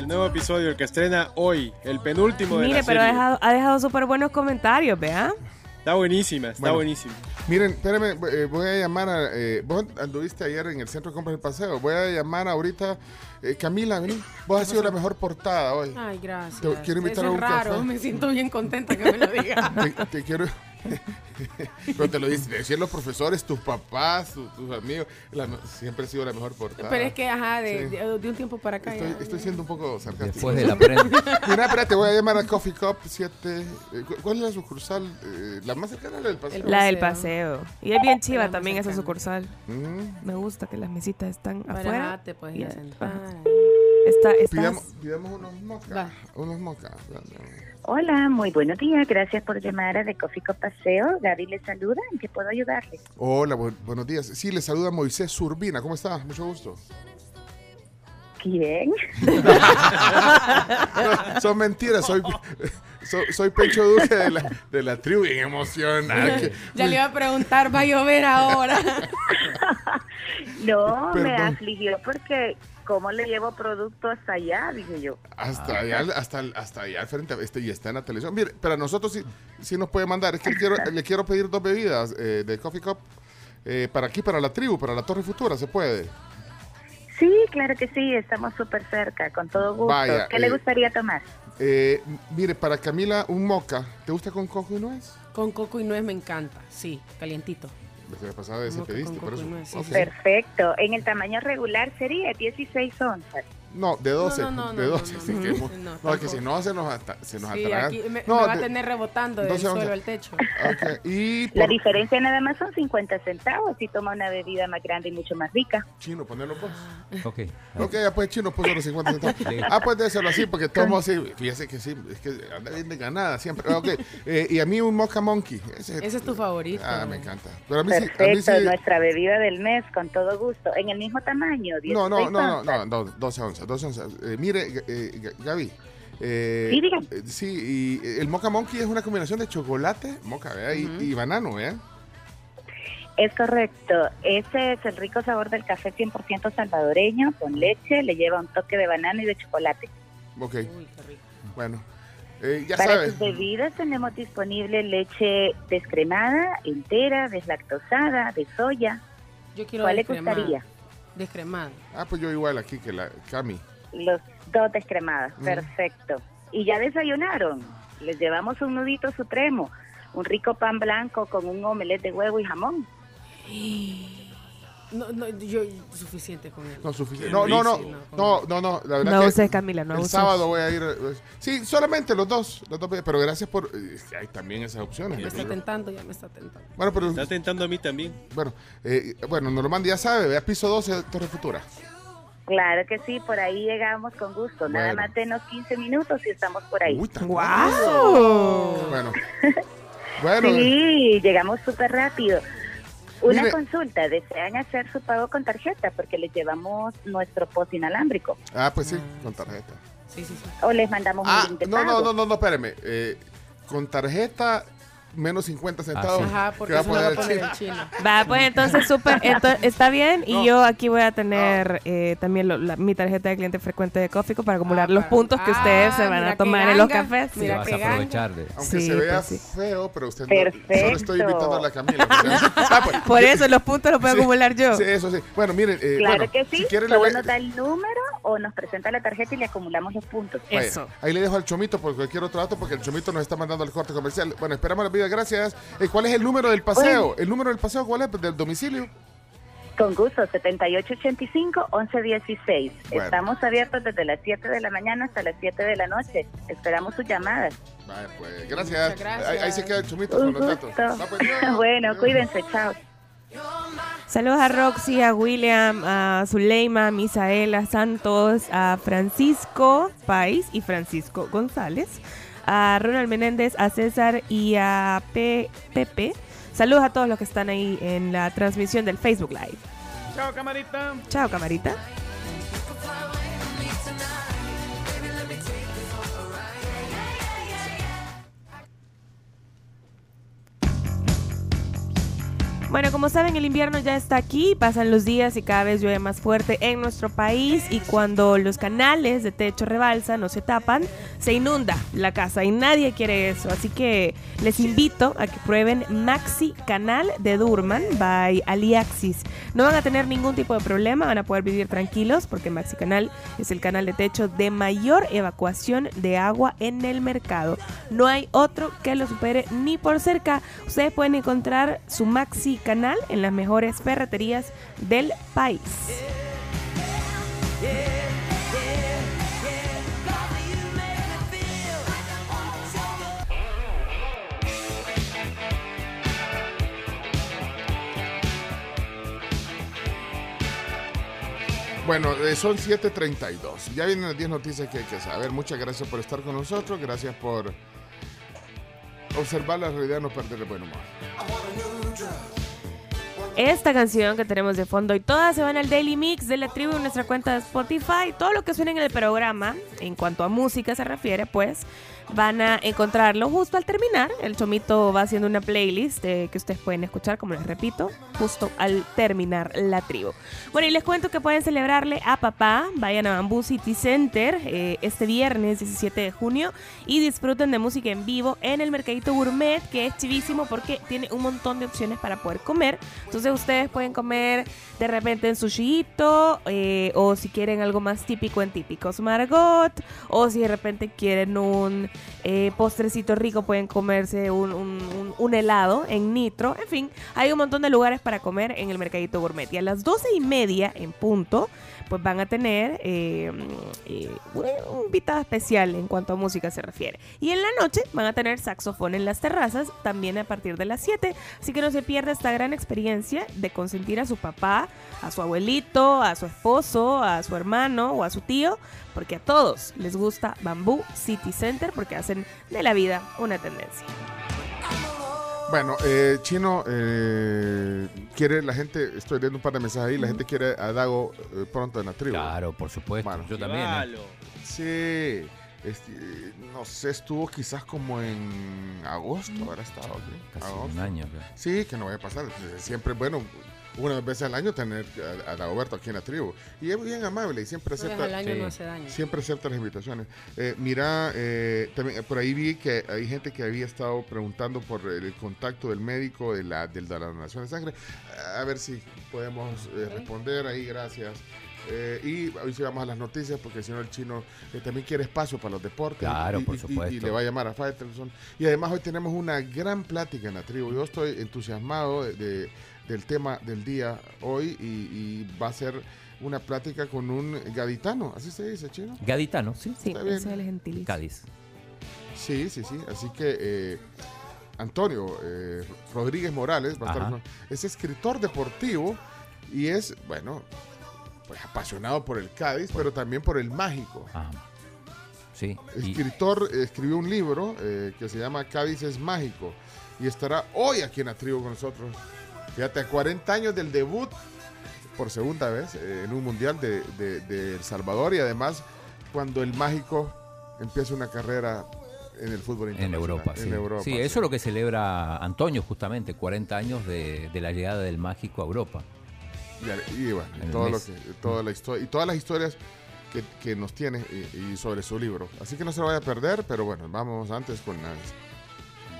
El nuevo episodio, el que estrena hoy, el penúltimo de Mire, la pero ha serie. dejado, ha dejado súper buenos comentarios, ¿vea? Está buenísima, está Bueno, buenísima. Miren, espérenme, eh, voy a llamar a. eh, vos anduviste ayer en el centro de compras del paseo. Voy a llamar ahorita. eh, Camila, vení. Vos has sido la mejor portada hoy. Ay, gracias. Te quiero invitar Eso a es un raro, café. me siento bien contenta que me lo diga. Te, te quiero. Pero te lo dicen, decían los profesores, tus papás, tu- tus, amigos. La siempre ha sido la mejor portada. Pero es que, ajá, de, Sí. de- de un tiempo para acá Estoy, ya- estoy siendo un poco sarcástico. Después de la prensa. Mira, espérate, voy a llamar a Coffee Cup 7. eh, cu- ¿Cuál es la sucursal? Eh, la más cercana a la del paseo. La del paseo. Y es bien chiva también esa sucursal. Mm. Me gusta que las mesitas están Para afuera. nada te puedes y Está, estás- Pidamos, pidamos unos mocas. Unos mocas. Hola, muy buenos días. Gracias por llamar a The Coffee Cup Paseo. Gaby le saluda. ¿En qué puedo ayudarle? Hola, bu- buenos días. Sí, le saluda Moisés Urbina. ¿Cómo está? Mucho gusto. ¿Quién? No, son mentiras. Soy, soy, soy Pecho Duque de la, de la tribu. Bien emocionada. que- Ya le iba a preguntar, va a llover ahora. No, me Perdón. afligió porque ¿cómo le llevo producto hasta allá? Dije yo. Hasta allá, hasta, hasta allá al frente, este, y está en la televisión. Mire, pero a nosotros sí, sí nos puede mandar. Es que le quiero, le quiero pedir dos bebidas eh, de Coffee Cup eh, para aquí, para la tribu, para la Torre Futura, ¿se puede? Sí, claro que sí, estamos súper cerca, con todo gusto. Vaya, ¿Qué le eh, gustaría tomar? Eh, mire, para Camila, un moca. ¿Te gusta con coco y nuez? Con coco y nuez me encanta, sí, calientito. Vez pasada ese pediste, por eso. y nuez, sí, Ok. sí. Perfecto. En el tamaño regular sería 16 onzas. No, de 12, No, no, no, de no, 12. no, sí, no, que no, que si no se nos, ata- se nos Sí, aquí me, no, me va a de- tener rebotando del 12 onzas. suelo al techo. ok, Y La por diferencia nada más son 50 centavos si toma una bebida más grande y mucho más rica. chino, ponerlo vos. Ok. Ok, ya pues chino puso los 50 centavos. Ah, pues déjelo así, porque tomo así. Fíjese que sí, es que anda bien de ganada siempre. Ok, eh, y a mí un Mocha Monkey. Ese, Ese es tu favorito. Ah, me encanta. Pero a mí sí, a mí Perfecto, sí. nuestra bebida del mes, con todo gusto. En el mismo tamaño, 16 No, no, no, no, no, no, 12 onzas, 12 onzas. Eh, mire, eh, Gaby. eh, Sí, eh, sí, y eh, el Mocha Monkey es una combinación de chocolate, moca, ¿verdad? Y- y, banano, ¿eh? Es correcto. Ese es el rico sabor del café 100% salvadoreño, con leche, le lleva un toque de banano y de chocolate. Ok. Bueno, eh, ya Para sabes. tus bebidas tenemos disponible leche descremada, entera, deslactosada, de soya. Yo quiero ¿Cuál le gustaría? Descremada. Ah, pues yo igual aquí que la Cami. Los dos descremadas, Mm. perfecto. ¿Y ya desayunaron? Les llevamos un nudito supremo, un rico pan blanco con un omelette de huevo y jamón. No, no, yo suficiente con él. No, suficiente. No, no, no, no, no, no, la verdad No que uses, Camila, no el uses. sábado voy a ir. eh, Sí, solamente los dos, los dos, pero gracias por. eh, Hay también esas opciones. Me está tentando, ya me está tentando. Bueno, pero. Está tentando a mí también. Bueno, eh, bueno, Normando ya sabe, vea piso 12 Torre Futura. Claro que sí, por ahí llegamos con gusto. Nada Bueno. más denos 15 minutos y estamos por ahí. ¡Wow! Bueno. Bueno, eh, Sí, llegamos súper rápido. Una Mire- consulta, ¿desean hacer su pago con tarjeta? Porque les llevamos nuestro post inalámbrico. ah, pues sí, con tarjeta. Sí, sí, sí. O les mandamos Ah, un link de no, pago. no, no, no, no, espéreme. Eh, con tarjeta, menos 50 centavos. Ajá, porque que eso lo va a poner chino. el chino. Va, pues entonces súper, ento- está bien y No. yo aquí voy a tener eh, también lo- la- mi tarjeta de cliente frecuente de Cófico para acumular los puntos que ustedes se Ah, van a tomar en los cafés. Mira vas a aprovechar de. Aunque Sí, se vea pues sí. feo, pero usted no, Perfecto. solo estoy invitando a la Camila. Ah, pues, Por eso los puntos los puedo Sí, acumular yo. Sí, eso sí. Bueno, miren, eh, Claro bueno, que sí, si quiere le solo voy nos da el número o nos presenta la tarjeta y le acumulamos los puntos. Vaya, Ahí le dejo al Chomito por cualquier otro dato porque el Chomito nos está mandando el corte comercial. Bueno, esperamos la gracias. Eh, ¿Cuál es el número del paseo? Bueno. ¿El número del paseo cuál es? ¿Del domicilio? Con gusto, 7885-1116. Bueno. Estamos abiertos desde las 7 de la mañana hasta las 7 de la noche. Esperamos sus llamadas. Vaya, pues, gracias. Gracias. Ahí, ahí se queda el Chomito Un con los datos. gusto. Va, pues, bueno, cuídense, chao. Saludos a Roxy, a William, a Zuleima, a Misaela Santos, a Francisco Pais y Francisco González, a Ronald Menéndez, a César y a P Pepe. Saludos a todos los que están ahí en la transmisión del Facebook Live. Chao, camarita. Chao, camarita. Bueno, como saben, el invierno ya está aquí, pasan los días y cada vez llueve más fuerte en nuestro país y cuando los canales de techo rebalsan o se tapan, se inunda la casa y nadie quiere eso. Así que les invito a que prueben Maxi Canal de Durman by Aliaxis. No van a tener ningún tipo de problema, van a poder vivir tranquilos porque Maxi Canal es el canal de techo de mayor evacuación de agua en el mercado. No hay otro que lo supere ni por cerca. Ustedes pueden encontrar su Maxi Canal en las mejores ferreterías del país. Bueno, eh, son 7.32. Ya vienen las 10 noticias que hay que saber. Muchas gracias por estar con nosotros. Gracias por observar la realidad, no perder el buen humor. Esta canción que tenemos de fondo y todas se van al Daily Mix de la tribu en nuestra cuenta de Spotify. Todo lo que suena en el programa, en cuanto a música se refiere, pues van a encontrarlo justo al terminar. El Chomito va haciendo una playlist eh, que ustedes pueden escuchar, como les repito, justo al terminar la tribu. Bueno, y les cuento que pueden celebrarle a papá. Vayan a Bamboo City Center eh, este viernes 17 de junio y disfruten de música en vivo en el Mercadito Gourmet, que es chivísimo porque tiene un montón de opciones para poder comer. Entonces, ustedes pueden comer de repente en sushito eh, o si quieren algo más típico en típicos Margot o si de repente quieren un eh, postrecito rico pueden comerse un, un- helado en Nitro. En fin, hay un montón de lugares para comer en el Mercadito Gourmet. Y a las doce y media en punto pues van a tener eh, eh, un un invitado especial en cuanto a música se refiere. Y en la noche van a tener saxofón en las terrazas, también a partir de las 7. Así que no se pierda esta gran experiencia de consentir a su papá, a su abuelito, a su esposo, a su hermano o a su tío, porque a todos les gusta Bamboo City Center porque hacen de la vida una tendencia. Bueno, eh, Chino, eh, quiere la gente, estoy leyendo un par de mensajes ahí, la gente quiere a Dago eh, pronto en la tribu. Claro, por supuesto. Yo también. ¿eh? Sí, este, no sé, estuvo quizás como en agosto, habrá estado aquí. Casi agosto. un año. ya. Sí, que no vaya a pasar. Siempre, bueno, una vez al año tener a, a Dagoberto aquí en la tribu. Y es bien amable y siempre acepta. al año no hace daño. Siempre acepta las invitaciones. Eh, mira, eh, también eh, por ahí vi que hay gente que había estado preguntando por el contacto del médico de la, del- de la donación de sangre. A ver si podemos eh, responder ahí, gracias. Eh, y hoy sí vamos a las noticias porque si no el chino eh, también quiere espacio para los deportes. Claro, y, por y- supuesto. Y, le va a llamar a Faitelson. Y además hoy tenemos una gran plática en la tribu. Yo estoy entusiasmado de- de- del tema del día hoy y, y va a ser una plática con un gaditano, así se dice, chino. Gaditano, sí. Sí, es el gentilicio. Cádiz. Sí, sí, sí. Así que eh, Antonio eh, Rodríguez Morales va a estar Ajá. con- es escritor deportivo y es, bueno, pues apasionado por el Cádiz, pero también por el mágico. Sí. y- Escritor, escribió un libro eh, que se llama Cádiz es mágico y estará hoy aquí en la tribu con nosotros. Fíjate, a 40 años del debut por segunda vez eh, en un mundial de, de- de El Salvador y además cuando el mágico empieza una carrera en el fútbol En internacional. Europa, sí. En Europa, sí, eso es lo que celebra Antonio, justamente, 40 años de, de la llegada del mágico a Europa. Y, y bueno, y En el todo lo mes. que, toda la historia, y todas las historias que, que nos tiene y, y sobre su libro. Así que no se lo vaya a perder, pero bueno, vamos antes con las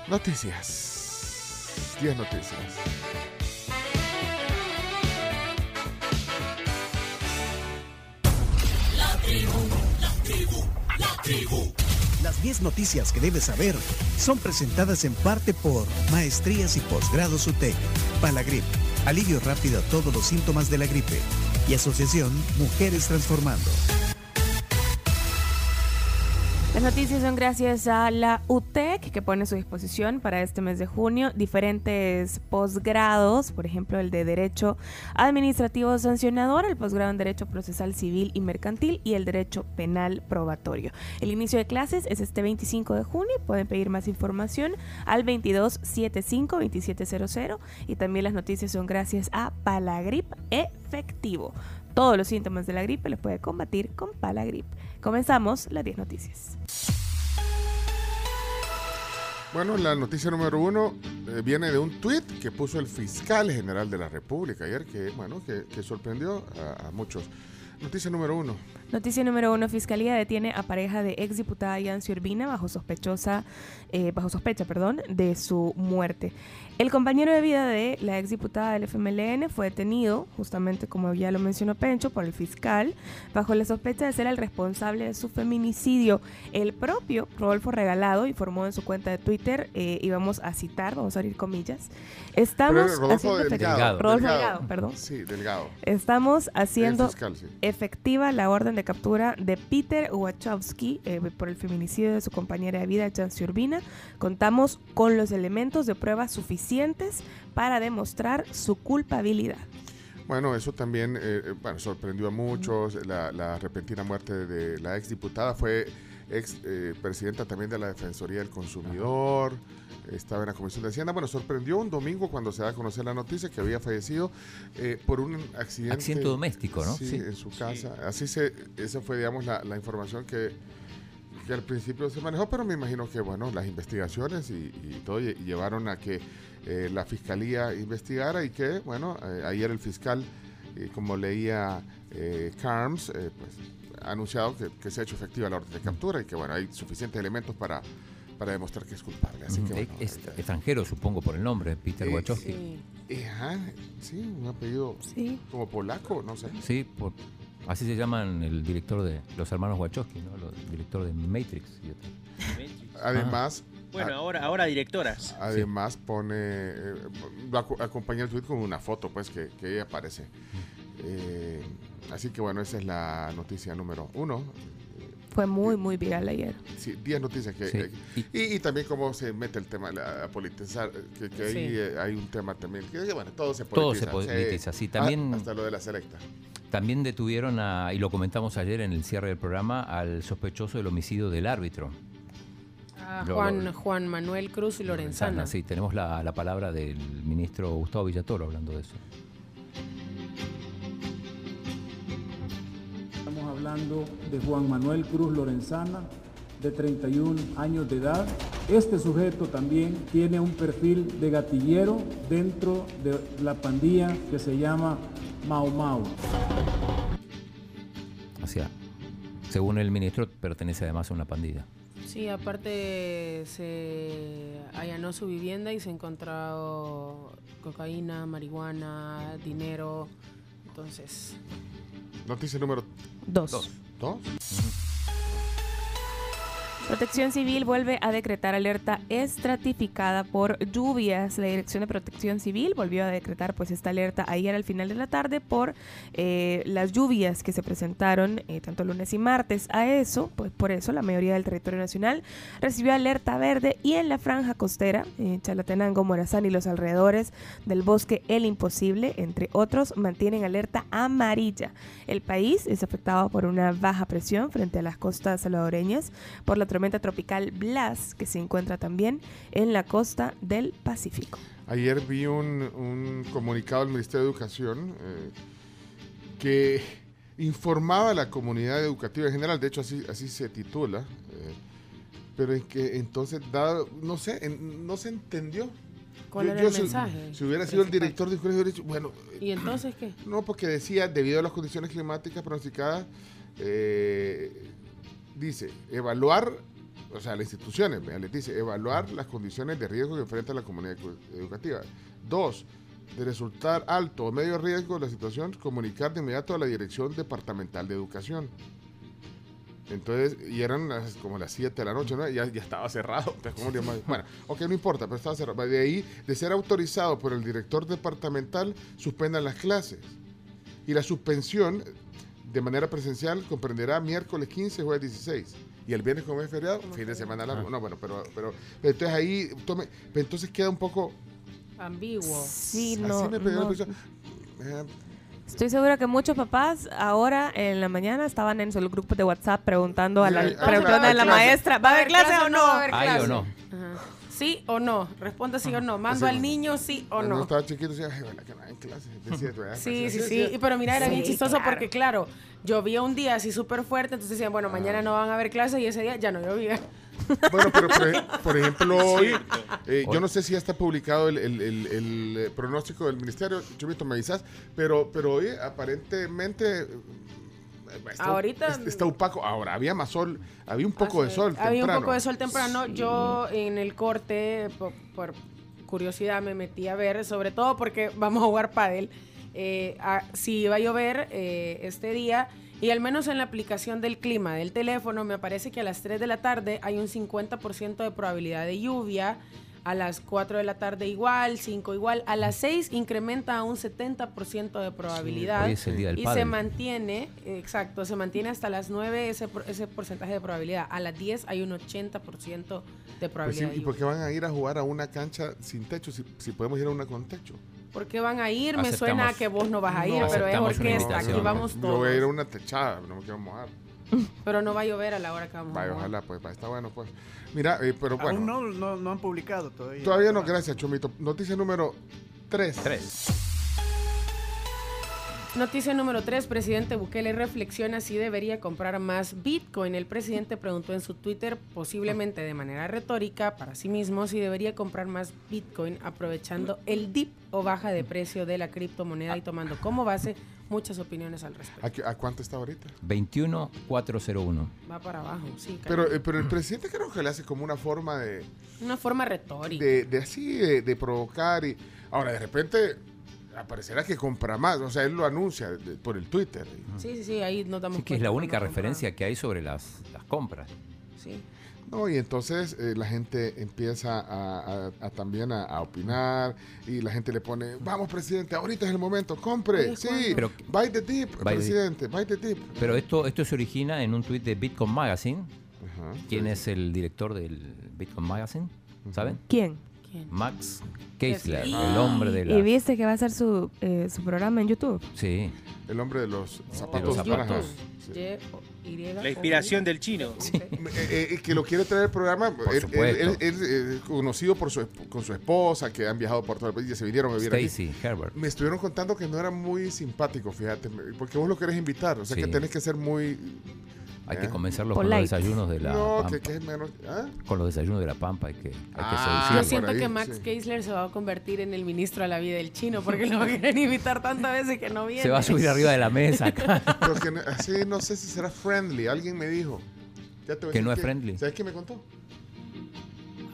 noticias. 10 noticias. Las 10 noticias que debes saber son presentadas en parte por Maestrías y Posgrados UTEC, Palagrip, alivio rápido a todos los síntomas de la gripe y Asociación Mujeres Transformando. Las noticias son gracias a la UTEC que pone a su disposición para este mes de junio diferentes posgrados, por ejemplo el de Derecho Administrativo Sancionador, el posgrado en Derecho Procesal Civil y Mercantil y el Derecho Penal Probatorio. El inicio de clases es este 25 de junio, pueden pedir más información al 2275-2700 y también las noticias son gracias a Palagrip Efectivo. Todos los síntomas de la gripe los puede combatir con Palagrip. Comenzamos las 10 noticias. Bueno, la noticia número uno eh, viene de un tuit que puso el fiscal general de la República ayer, que bueno, que, sorprendió a, a muchos. Noticia número uno. Noticia número uno: Fiscalía detiene a pareja de exdiputada Yancy Urbina bajo sospechosa, eh, bajo sospecha, perdón, de su muerte. El compañero de vida de la exdiputada del FMLN fue detenido, justamente como ya lo mencionó Pencho, por el fiscal, bajo la sospecha de ser el responsable de su feminicidio. El propio Rodolfo Regalado informó en su cuenta de Twitter, eh, y vamos a citar, vamos a abrir comillas. Estamos Pero Rodolfo haciendo Delgado. Rodolfo Delgado. Delgado, perdón. Sí, Delgado. Estamos haciendo fiscal, sí. efectiva la orden de captura de Peter Wachowski eh, por el feminicidio de su compañera de vida, Chancy Urbina. Contamos con los elementos de prueba suficientes para demostrar su culpabilidad. Bueno, eso también eh, eh, sorprendió a muchos. La, repentina muerte de la ex diputada fue ex eh, presidenta también de la Defensoría del Consumidor. Estaba en la Comisión de Hacienda. Bueno, sorprendió un domingo cuando se da a conocer la noticia que había fallecido eh, por un accidente. Accidente doméstico, ¿no? Sí, Sí. en su casa. Así se, esa fue, digamos, la, la información que, que al principio se manejó, pero me imagino que, bueno, las investigaciones y, y todo lle- llevaron a que eh, la fiscalía investigara y que, bueno, eh, ayer el fiscal, eh, como leía eh, Carms, eh, pues ha anunciado que, que se ha hecho efectiva la orden de captura y que, bueno, hay suficientes elementos para, para demostrar que es culpable. Así que, Ujú. bueno, es extranjero, supongo, por el nombre, Peter Eh, Wachowski. sí. Eh, ajá, sí, un apellido como polaco, no sé. Sí, por- así se llaman el director de los hermanos Wachowski, ¿no? El director de Matrix. y otro. Además, Bueno, a- ahora, ahora directoras. Además pone, eh, acompaña el tweet con una foto, pues, que, que ella aparece. Eh, así que bueno, esa es la noticia número uno. Fue muy, muy viral ayer. Sí, 10 noticias que... Sí. eh, y, y también cómo se mete el tema, la, a politizar, que, que ahí Sí. eh, hay un tema también, que bueno, todo se Todo se politiza. politiza, sí, Ah, también- hasta lo de la selecta. También detuvieron, a, y lo comentamos ayer en el cierre del programa, al sospechoso del homicidio del árbitro. Lo- Juan, lo- Juan Manuel Cruz Lorenzana. Sí, tenemos la, la palabra del ministro Gustavo Villatoro hablando de eso. Hablando de Juan Manuel Cruz Lorenzana, de 31 años de edad. Este sujeto también tiene un perfil de gatillero dentro de la pandilla que se llama Mau Mau. O sea, según el ministro, pertenece además a una pandilla. Sí, aparte se allanó su vivienda y se encontró cocaína, marihuana, dinero. Entonces, Noticia número Dos. dos. ¿Dos? Protección Civil vuelve a decretar alerta estratificada por lluvias. La Dirección de Protección Civil volvió a decretar pues esta alerta ayer al final de la tarde por eh, las lluvias que se presentaron eh, tanto lunes y martes. A eso, pues por eso la mayoría del territorio nacional recibió alerta verde y en la franja costera, eh, Chalatenango, Morazán y los alrededores del bosque El Imposible, entre otros, mantienen alerta amarilla. El país es afectado por una baja presión frente a las costas salvadoreñas por la tropical Blas, que se encuentra también en la costa del Pacífico. Ayer vi un, un comunicado del Ministerio de Educación eh, que informaba a la comunidad educativa en general, de hecho así, así se titula, eh, pero en que entonces, dado, no sé, en- no se entendió. ¿Cuál era el si- mensaje Si, hubiera sido el director de colegio, hubiera dicho, bueno, ¿y entonces qué? no, porque decía, debido a las condiciones climáticas pronosticadas, eh, dice, evaluar, o sea, las instituciones, les dice, evaluar las condiciones de riesgo que enfrenta la comunidad educativa. Dos, de resultar alto o medio riesgo la situación, comunicar de inmediato a la Dirección Departamental de Educación. Entonces, y eran las- como las 7 de la noche, ¿no? Ya, ya estaba cerrado. pues. Bueno, ok, no importa, pero estaba cerrado. De ahí, de ser autorizado por el director departamental, suspendan las clases. Y la suspensión de manera presencial comprenderá miércoles 15, jueves 16. Y el viernes como es feriado, fin de semana largo. No, bueno, pero, pero entonces ahí, tome, pero entonces queda un poco... Ambiguo. Sí, así no, me pegó la no. Eh, Estoy segura que muchos papás ahora en la mañana estaban en sus grupos de WhatsApp preguntando a la, preguntando a la maestra, ¿va a haber clase o no? va a haber ¿Hay o no? Ajá. ¿Sí o no? Responda sí o no. ¿Mando al niño sí o Cuando no? estaba chiquito decía, ay, bueno, que no hay clase. Decía. Sí, sí, sí. Pero mira, era bien chistoso claro. porque, claro, llovía un día así súper fuerte, entonces decían, bueno, mañana no van a haber clases y ese día ya no llovía. Bueno, pero por, ej- por ejemplo, hoy, eh, yo no sé si ya está publicado el, el- el- el, eh, pronóstico del ministerio, Chumito, me avisas, pero, pero hoy aparentemente está, Ahorita- es- está opaco. Ahora, había más sol, había un poco de sol Había un poco de sol temprano. Yo en el corte, po- por, curiosidad, me metí a ver, sobre todo porque vamos a jugar pádel, eh, a- si iba a llover eh, este día. Y al menos en la aplicación del clima del teléfono me aparece que a las 3 de la tarde hay un 50% de probabilidad de lluvia. A las 4 de la tarde igual, 5 igual. A las 6 incrementa a un 70% de probabilidad. hoy es el día del y se pádel. mantiene, exacto, se mantiene hasta las 9 ese, por- ese porcentaje de probabilidad. A las 10 hay un 80% de Pues sí, probabilidad. ¿Y por qué van a ir a jugar a una cancha sin techo si, si podemos ir a una con techo? ¿Por qué van a ir? Me Aceptamos- suena a que vos no vas a ir, No, pero es orquesta, aquí vamos Yo voy a ir a todos. una techada, no me quiero mojar. Pero no va a llover a la hora que vamos a Vaya, jugar. ojalá, pues, va, está bueno, pues. Mira, eh, pero bueno. Aún no, no, no han publicado todavía. Todavía no, gracias, Chomito. Noticia número 3. Tres. Noticia número 3, presidente Bukele reflexiona si debería comprar más Bitcoin. El presidente preguntó en su Twitter, posiblemente de manera retórica, para sí mismo, si debería comprar más Bitcoin aprovechando el dip o baja de precio de la criptomoneda y tomando como base muchas opiniones al respecto. ¿A, qué- a cuánto está ahorita? 21401. Va para abajo, sí. Pero, eh, pero el presidente creo que le hace como una forma de, Una forma retórica. de, de así, de, de provocar. y Ahora, de repente, aparecerá que compra más. O sea, él lo anuncia de- por el Twitter. Sí, sí, sí, ahí nos damos Sí, que es la única compra. referencia que hay sobre las, las compras. Sí. No, y entonces eh, la gente empieza a, a- a también a, a opinar y la gente le pone, vamos presidente, ahorita es el momento, compre, sí. Pero- buy the dip, Buy the presidente, buy the dip. Pero esto, esto se origina en un tuit de Bitcoin Magazine. ¿Quién es el director del Bitcoin Magazine? ¿Saben? ¿Quién? Max Keisler, Kessler. el hombre de la... Y viste que va a hacer su, eh, su programa en YouTube. Sí. El hombre de los zapatos zapatos. naranjas. La inspiración del chino. Eh, eh, que lo quiere traer al programa, él, él- supuesto. él- él, conocido por su, con su esposa, que han viajado por todo el país y se vinieron a vivir aquí. Herbert. Me estuvieron contando que no era muy simpático, fíjate, porque vos lo querés invitar, o sea Sí. que tenés que ser muy... Hay ¿eh? que convencerlo con los desayunos de la No, Pampa. que, que es menos... ¿ah? Con los desayunos de la Pampa hay que, hay que Ah, Yo seducirlo. siento ahí, que Max sí. Keisler se va a convertir en el ministro de la vida del chino porque lo van a querer invitar tantas veces que no viene. Se va a subir arriba de la mesa acá. Pero que no- así no sé si será friendly. Alguien me dijo. Ya te voy a Que no es friendly. ¿Sabes quién me contó?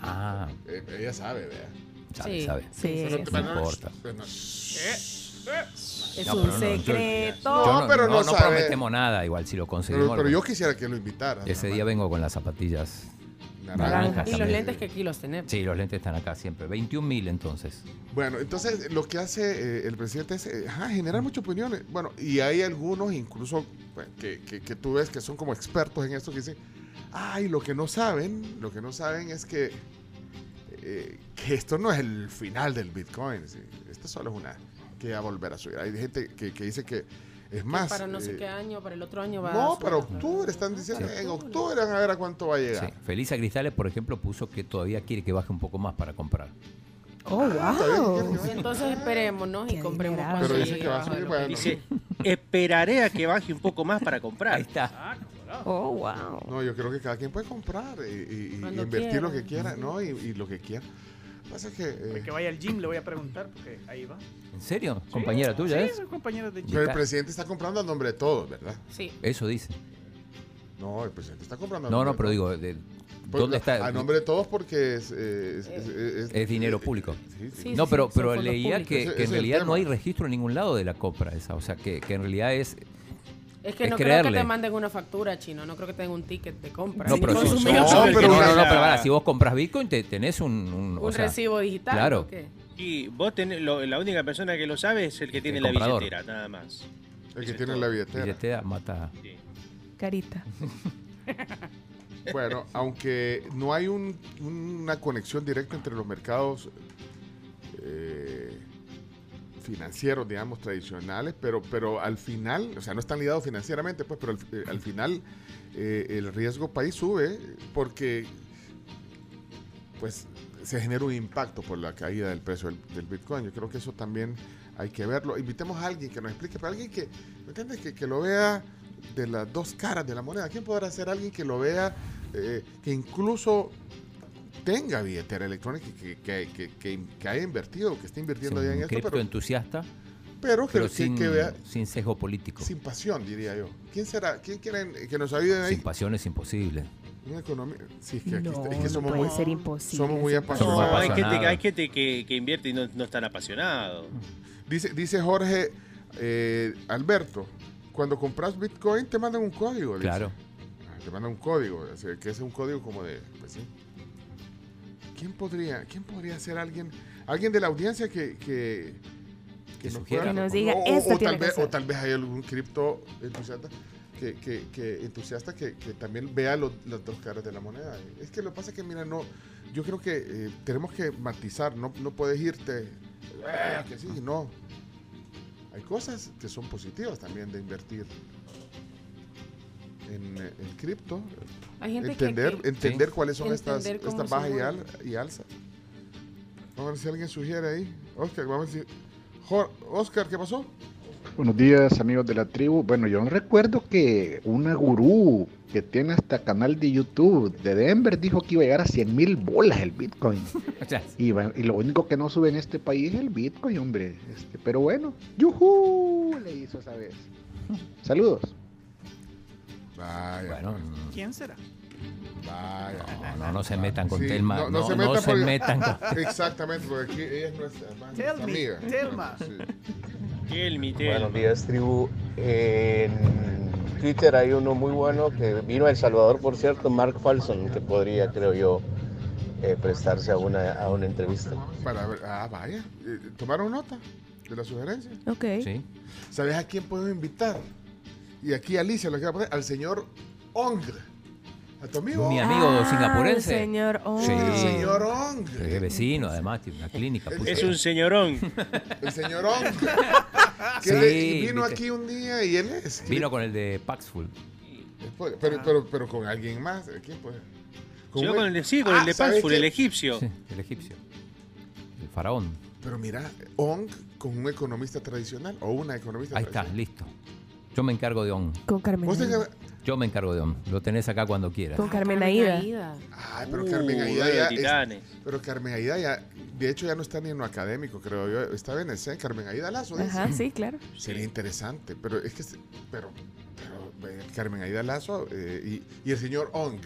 Ah, Eh, ella sabe, vea. sabe, Sí, sabe. sí, no, sí. importa. Bueno, Es No, un no, yo- secreto. Yo No, pero no no, prometemos nada, igual si lo conseguimos. pero, pero yo quisiera que lo invitara. Ese día vengo con las zapatillas Naranja. naranjas. Y los lentes que aquí los tenemos. Sí, los lentes están acá siempre. 21 mil entonces. Bueno, entonces lo que hace eh, el presidente es eh, generar muchas opiniones. Bueno, y hay algunos incluso bueno, que, que- que tú ves que son como expertos en esto que dicen, ay, lo que no saben, lo que no saben es que, eh, que esto no es el final del Bitcoin. ¿sí? Esto solo es una que va a volver a subir. Hay gente que, que dice que es Que más. para no sé eh, qué año, para el otro año va a no, para octubre están diciendo, en octubre van a ver a cuánto va a llegar. Sí. Felisa Cristales, por ejemplo, puso que todavía quiere que baje un poco más para comprar. Oh, wow. Y entonces esperemos, ¿no? Y compremos cuando Pero dice que va a subir, bueno. Dice, esperaré a que baje un poco más para comprar. Ahí está. Oh, wow. No, yo creo que cada quien puede comprar y, y- y Cuando invertir lo que quiera, ¿no? Y, y lo que quiera. Pasa que... eh, Que vaya al gym, le voy a preguntar, porque ahí va. ¿En serio? ¿Compañera tuya Sí, es? soy compañero de gym. pero el presidente está comprando a nombre de todos, ¿verdad? Sí. Eso dice. No, el presidente está comprando a No, nombre no, de pero digo, de- Pues, ¿dónde está? A nombre de todos porque es... eh, es, es- es- Es dinero público. Sí, sí. Sí, no, sí, pero, sí, pero leía públicos. que, que en realidad no hay registro en ningún lado de la compra esa. O sea, que, que en realidad es... Es que Es no creo que creerle. te manden una factura, chino. No creo que te den un ticket de compra. No, pero, si- consumidor. no, No, pero, pero no, no, una- no, pero ahora, si vos compras Bitcoin, te, tenés un... Un, o un sea, recibo digital. claro. ¿o qué? Y vos tenés, lo- la única persona que lo sabe es el que tiene El la comprador. billetera, nada más. El que tiene la billetera. billetera mata... Carita. Bueno, aunque no hay un- una conexión directa entre los mercados eh, financieros, digamos, tradicionales, pero, pero al final, o sea, no están ligados financieramente, pues, pero al, eh, al final eh, el riesgo país sube porque pues se genera un impacto por la caída del precio del, Bitcoin. Yo creo que eso también hay que verlo. Invitemos a alguien que nos explique, pero alguien que, ¿me entiendes? Que, que lo vea de las dos caras de la moneda. ¿Quién podrá ser alguien que lo vea, eh, que incluso tenga billetera electrónica, que, que, que, que, que haya invertido, que esté invirtiendo ya en esto, pero, entusiasta, pero que, pero que- sin, que vea sin sesgo político. sin pasión, diría yo. ¿Quién será? ¿Quién quieren que nos ayuden ahí? Sin pasión es imposible. Una economía. Sí, es que, aquí No, está- es que no somos puede muy, ser imposible. somos muy Somos apasionados. No, hay gente, apasionado. hay gente que, que invierte y no, no están apasionados. Dice, dice Jorge eh, Alberto, cuando compras Bitcoin te mandan un código. Claro. Ah, Te mandan un código, que es un código como de, pues sí. ¿Quién podría, quién podría ser alguien, alguien de la audiencia que, que, Que nos sugiera. pueda- nos diga, o, "Esto o tiene tal que vez, ser"? o tal vez hay algún cripto entusiasta que, que, que entusiasta que, que también vea los- las dos caras de la moneda. Es que lo que pasa es que, mira, no, yo creo que eh, tenemos que matizar, no, no puedes irte, "Eh, que sí, no. Hay cosas que son positivas también de invertir en, eh, en cripto. Hay gente que- entender que- entender Sí. cuáles son estas, Entender estas bajas y, al, y alzas. Vamos a ver si alguien sugiere ahí. Oscar, vamos a ver si... Oscar, ¿qué pasó? Buenos días amigos de la tribu. Bueno, yo recuerdo que una gurú que tiene hasta canal de YouTube de Denver dijo que iba a llegar a 100 mil bolas el Bitcoin. y lo único que no sube en este país es el Bitcoin, hombre. Este, pero bueno, ¡yujú! Le hizo esa vez. Saludos. Vaya. Bueno, ¿Quién será? Vaya. No, no, no se metan con Sí, Telma. no, No, no se no metan se porque- metan con Exactamente, porque aquí ella es nuestra, Tell nuestra me, amiga. Telma. Sí. Buenos días, tribu. En Twitter hay uno muy bueno que vino a El Salvador, por cierto, Mark Falson, que podría, creo yo, eh, prestarse a una, a una entrevista. Para ver, ah, vaya. Eh, ¿Tomaron nota de la sugerencia? Ok. Sí. ¿Sabes a quién podemos invitar? Y aquí Alicia lo quiere poner al señor Ong. A tu amigo. Mi amigo Ah, singapurense. el señor Ong. Sí. El señor Ong. Es vecino, además, tiene una clínica. Es un señorón. El señor Ong. que Sí, le- vino viste. aquí un día y él es. Vino con el de Paxful. Pero, pero, pero con alguien más. ¿Quién puede? Con el de, sí, con el de Ah, ¿sabes Paxful, el egipcio. Sí, el egipcio. El faraón. Pero mira, Ong con un economista tradicional o una economista Ahí está, tradicional. listo. Yo me encargo de ON. Con Carmen ¿Vos Aida. Yo me encargo de ON. Lo tenés acá cuando quieras. Con Carmen Carmen Aida. Aida. Ay, pero Uh, Carmen Aida duelo de ya. es- titanes. pero Carmen Aida ya. De hecho, ya no está ni en lo académico, creo yo. Está en el C, Carmen Aida Lazo. dice. Ajá, sí, claro. Sería interesante, pero es que. se- Pero. pero eh, Carmen Aida Lazo eh, y, y el señor Ong.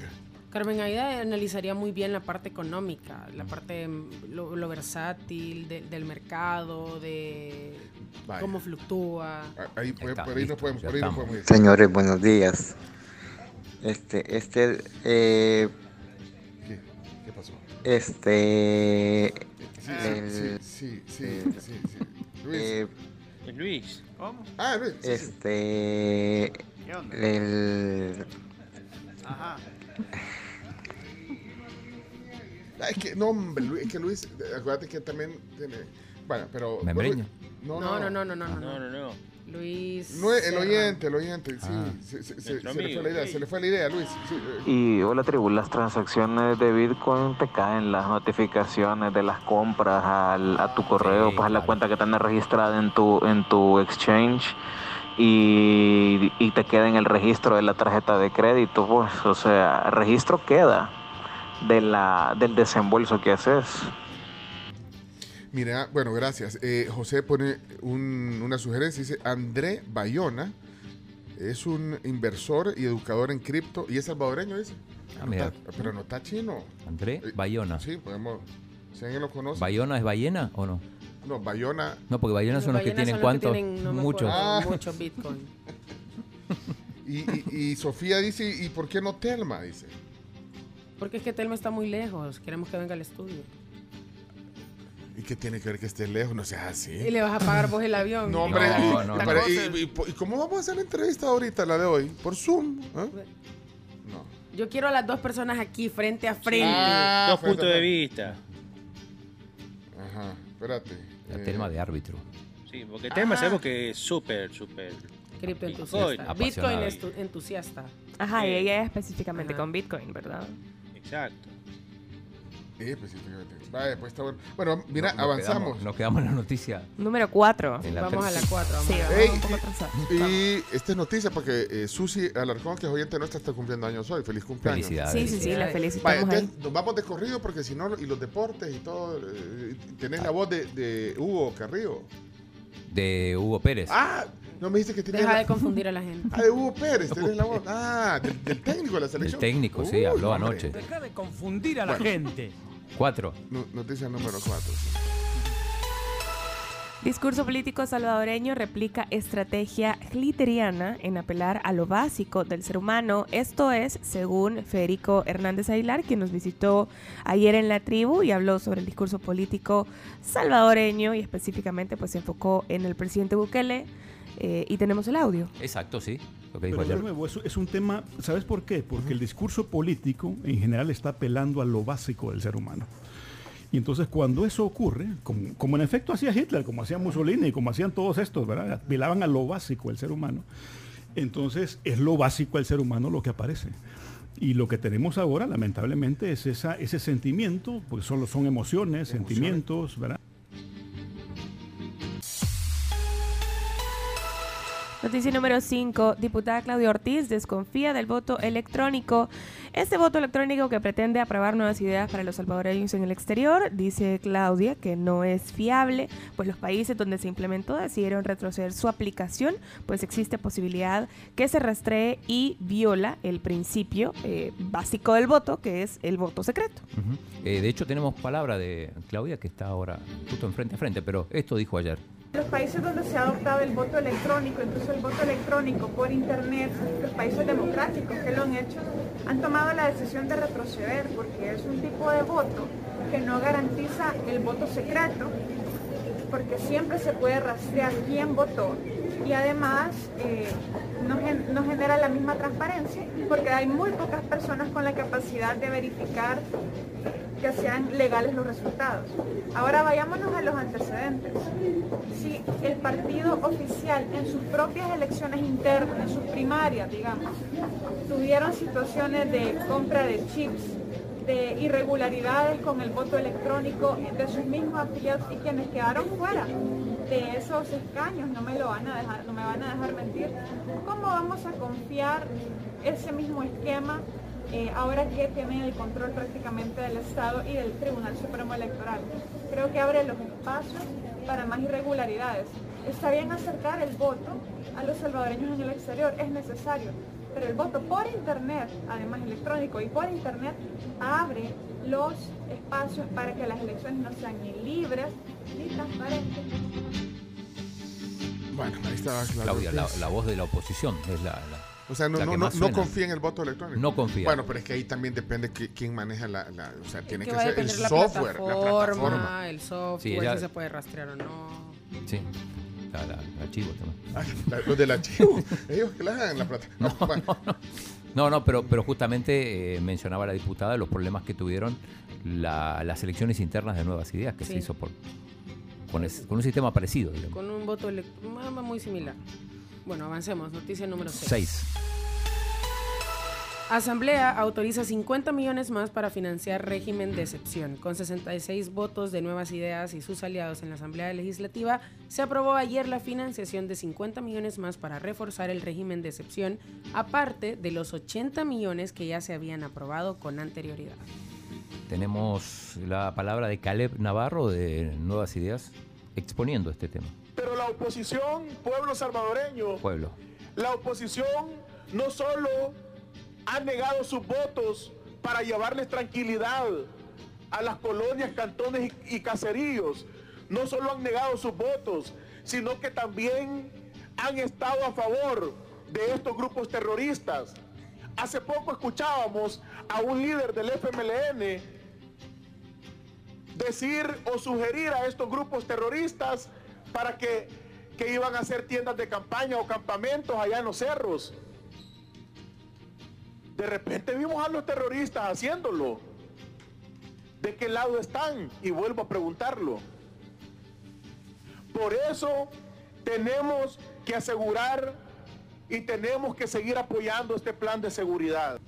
Carmen Aida analizaría muy bien la parte económica, la parte, mm, lo, lo versátil de- del mercado, de Vaya. cómo fluctúa. Ah, Ahí, está, por ahí nos podemos, por ahí nos podemos ir. Señores, buenos días. Este, este, eh, ¿Qué? ¿Qué pasó? este, Sí, el- sí, sí, sí, sí, sí. Luis. eh, Luis. ¿Cómo? ah, Luis. este, ¿Qué onda? el, Ajá. Ah, es que, no, hombre, Luis, es que Luis, acuérdate que también tiene. Bueno, pero. Membreño. No, No, no, no, no, no, No, no. no, no. Luis. No, el oyente, el oyente, sí. Ah. se, se- se- se le fue la idea, sí. se le fue la idea, Luis. sí, eh. y hola tribu, las transacciones de Bitcoin te caen las notificaciones de las compras al- a tu correo, Sí, pues a la cuenta que tenés registrada en tu, en tu exchange. Y, y te queda en el registro de la tarjeta de crédito, pues, o sea, registro queda de la, del desembolso que haces. Mira, bueno, gracias. Eh, José pone un- una sugerencia, dice André Bayona es un inversor y educador en cripto y es salvadoreño, dice. Ah, No está- pero no está chino. André Eh, Bayona. Sí, podemos. Si alguien lo conoce. ¿Bayona es ballena o no? no, Bayona. No, porque ballenas son los que tienen son los que cuántos. tienen, no Muchos. Ah. Mucho Bitcoin. Y, y- y Sofía dice, ¿y por qué no Telma? Dice. Porque es que Telma está muy lejos. Queremos que venga al estudio. ¿Y qué tiene que ver que esté lejos? No seas así. Y le vas a pagar vos el avión. No, hombre. No, no, y, no. y- y- y cómo vamos a hacer la entrevista ahorita, la de hoy? ¿Por Zoom? ¿eh? No. Yo quiero a las dos personas aquí, frente a frente. Ah, Dos puntos de vista. Ajá, espérate. La Eh, Telma de árbitro. Sí, porque el tema Ah. sabemos que es súper, súper. Criptoentusiasta. Bitcoin. Bitcoin entusiasta. Ajá, y Sí. ella es específicamente Ajá. con Bitcoin, ¿verdad? Exacto. Sí, específicamente. Vaya, pues está bueno. Bueno, mira, No- avanzamos. quedamos- Nos quedamos en la noticia. Número 4. En la Vamos a la tercera. 4. Sí, vamos Ey, un poco atrasados. Y esta es noticia porque eh, Susi Alarcón, que es oyente nuestra, está cumpliendo años hoy. Feliz cumpleaños. Felicidades. Sí, sí, sí, la. Vaya, felicitamos ahí. nos vamos de corrido porque si no, y los deportes y todo. eh, tenés la voz de, de Hugo Carrillo. De Hugo Pérez. Ah, no me dijiste que tenías. Deja la- de confundir a la gente. Ah, de Hugo Pérez, tenés la voz. Ah, del, del técnico de la El selección. técnico, sí, habló hombre. anoche. Deja de confundir a la Bueno. gente. Cuatro. No- Noticia número 4. Discurso político salvadoreño replica estrategia gliteriana en apelar a lo básico del ser humano. Esto es, según Federico Hernández Aguilar, quien nos visitó ayer en la tribu y habló sobre el discurso político salvadoreño y específicamente pues se enfocó en el presidente Bukele. eh, y tenemos el audio. Exacto, sí. Lo que dijo Pero de ayer. nuevo, eso es un tema, ¿sabes por qué? Porque el discurso político en general está apelando a lo básico del ser humano. Y entonces cuando eso ocurre, como, como en efecto hacía Hitler, como hacía Mussolini, como hacían todos estos, ¿verdad? Apelaban a lo básico del ser humano. Entonces es lo básico del ser humano lo que aparece. Y lo que tenemos ahora, lamentablemente, es esa, ese sentimiento, porque solo son emociones, sentimientos, ¿verdad? Noticia número 5. Diputada Claudia Ortiz desconfía del voto electrónico. Este voto electrónico que pretende aprobar nuevas ideas para los salvadoreños en el exterior, dice Claudia que no es fiable, pues los países donde se implementó decidieron retroceder su aplicación, pues existe posibilidad que se rastree y viola el principio eh, básico del voto, que es el voto secreto. Eh, de hecho, tenemos palabra de Claudia que está ahora justo enfrente a frente, pero esto dijo ayer. Los países donde se ha adoptado el voto electrónico, incluso el voto electrónico por internet, los países democráticos que lo han hecho, han tomado la decisión de retroceder porque es un tipo de voto que no garantiza el voto secreto, porque siempre se puede rastrear quién votó y además eh, no, gen- no genera la misma transparencia porque hay muy pocas personas con la capacidad de verificar que sean legales los resultados. Ahora vayámonos a los antecedentes. Si el partido oficial en sus propias elecciones internas, en sus primarias, digamos, tuvieron situaciones de compra de chips, de irregularidades con el voto electrónico de sus mismos afiliados y quienes quedaron fuera de esos escaños, no me lo van a dejar, no me van a dejar mentir, ¿cómo vamos a confiar ese mismo esquema eh, ahora que tienen el control prácticamente del Estado y del Tribunal Supremo Electoral. Creo que abre los espacios para más irregularidades. Está bien acercar el voto a los salvadoreños en el exterior, es necesario, pero el voto por Internet, además electrónico y por Internet, abre los espacios para que las elecciones no sean ni libres. Bueno, ahí Claudia, la, la voz de la oposición es la. la- O sea, no, no, no, confía en el voto electrónico. No confía. Bueno, pero es que ahí también depende qui- quién maneja la, la- o sea, tiene que ser el software, la plataforma, el software, Sí, ella- si se puede rastrear o no. Sí, la, la, la archivo también. Ah, la- los del archivo, ellos que la hagan en la plataforma. No, no, pero, pero justamente eh, mencionaba la diputada los problemas que tuvieron la- las elecciones internas de Nuevas Ideas, que se hizo por, con, es- con un sistema parecido. digamos. Con un voto ah, muy similar. Bueno, avancemos. Noticia número 6. Seis. Asamblea autoriza 50 millones más para financiar régimen de excepción. Con 66 votos de Nuevas Ideas y sus aliados en la Asamblea Legislativa, se aprobó ayer la financiación de 50 millones más para reforzar el régimen de excepción, aparte de los 80 millones que ya se habían aprobado con anterioridad. Tenemos la palabra de Caleb Navarro de Nuevas Ideas exponiendo este tema. Pero la oposición, pueblo salvadoreño, Pueblo. la oposición no solo ha negado sus votos para llevarles tranquilidad a las colonias, cantones y, y caseríos, no solo han negado sus votos, sino que también han estado a favor de estos grupos terroristas. Hace poco escuchábamos a un líder del FMLN decir o sugerir a estos grupos terroristas para que, que iban a hacer tiendas de campaña o campamentos allá en los cerros. De repente vimos a los terroristas haciéndolo. ¿De qué lado están? Y vuelvo a preguntarlo. Por eso tenemos que asegurar y tenemos que seguir apoyando este plan de seguridad.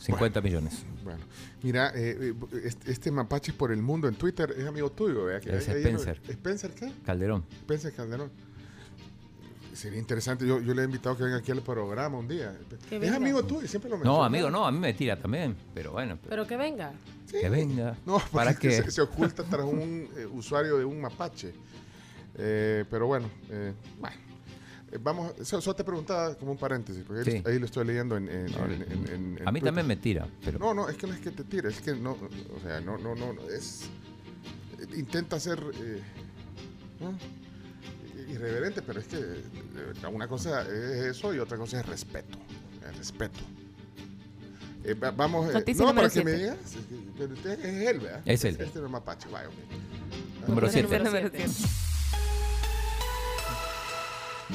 50 millones. Bueno, mira, eh, eh, este, este mapache por el mundo en Twitter es amigo tuyo, ¿verdad? Es Spencer. ¿Spencer qué? Calderón. Spencer Calderón. Sería interesante, yo, yo le he invitado que venga aquí al programa un día. Que es venga. amigo tuyo, siempre lo No, amigo, no, a mí me tira también, pero bueno, Pero que venga. que venga. No, ¿Para porque qué? se, se oculta tras un eh, usuario de un mapache. Eh, pero bueno, eh, bueno. Eh, vamos, eso, eso te preguntaba como un paréntesis, porque ahí, Sí. ahí lo estoy leyendo en, en- No, en- en- en- en a mí Twitter. también me tira, pero No, no, es que no es que te tire, es que no, o sea, no, no, no, no, es, intenta ser eh, ¿no? Irreverente, pero es que eh, una cosa es eso y otra cosa es respeto, el respeto. Eh, va- vamos, eh, no, para que me digas, es, que- pero usted es él, ¿verdad? Es él. Este no es mapache, vaya, ok. Número Noticia siete. número siete.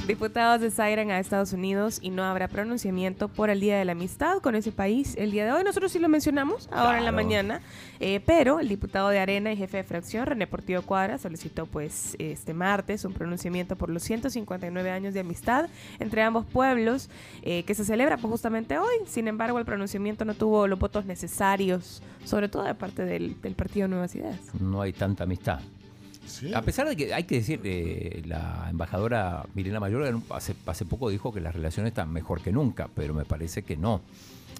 Diputados desafian a Estados Unidos y no habrá pronunciamiento por el Día de la Amistad con ese país el día de hoy. Nosotros sí lo mencionamos ahora en la mañana, eh, pero el diputado de Arena y jefe de fracción, René Portillo Cuadra, solicitó pues este martes un pronunciamiento por los 159 años de amistad entre ambos pueblos eh, que se celebra pues, justamente hoy. Sin embargo, el pronunciamiento no tuvo los votos necesarios, sobre todo de parte del, del Partido Nuevas Ideas. no hay tanta amistad. A pesar de que hay que decir, eh, la embajadora Milena Mayor hace, hace poco dijo que las relaciones están mejor que nunca, pero me parece que no.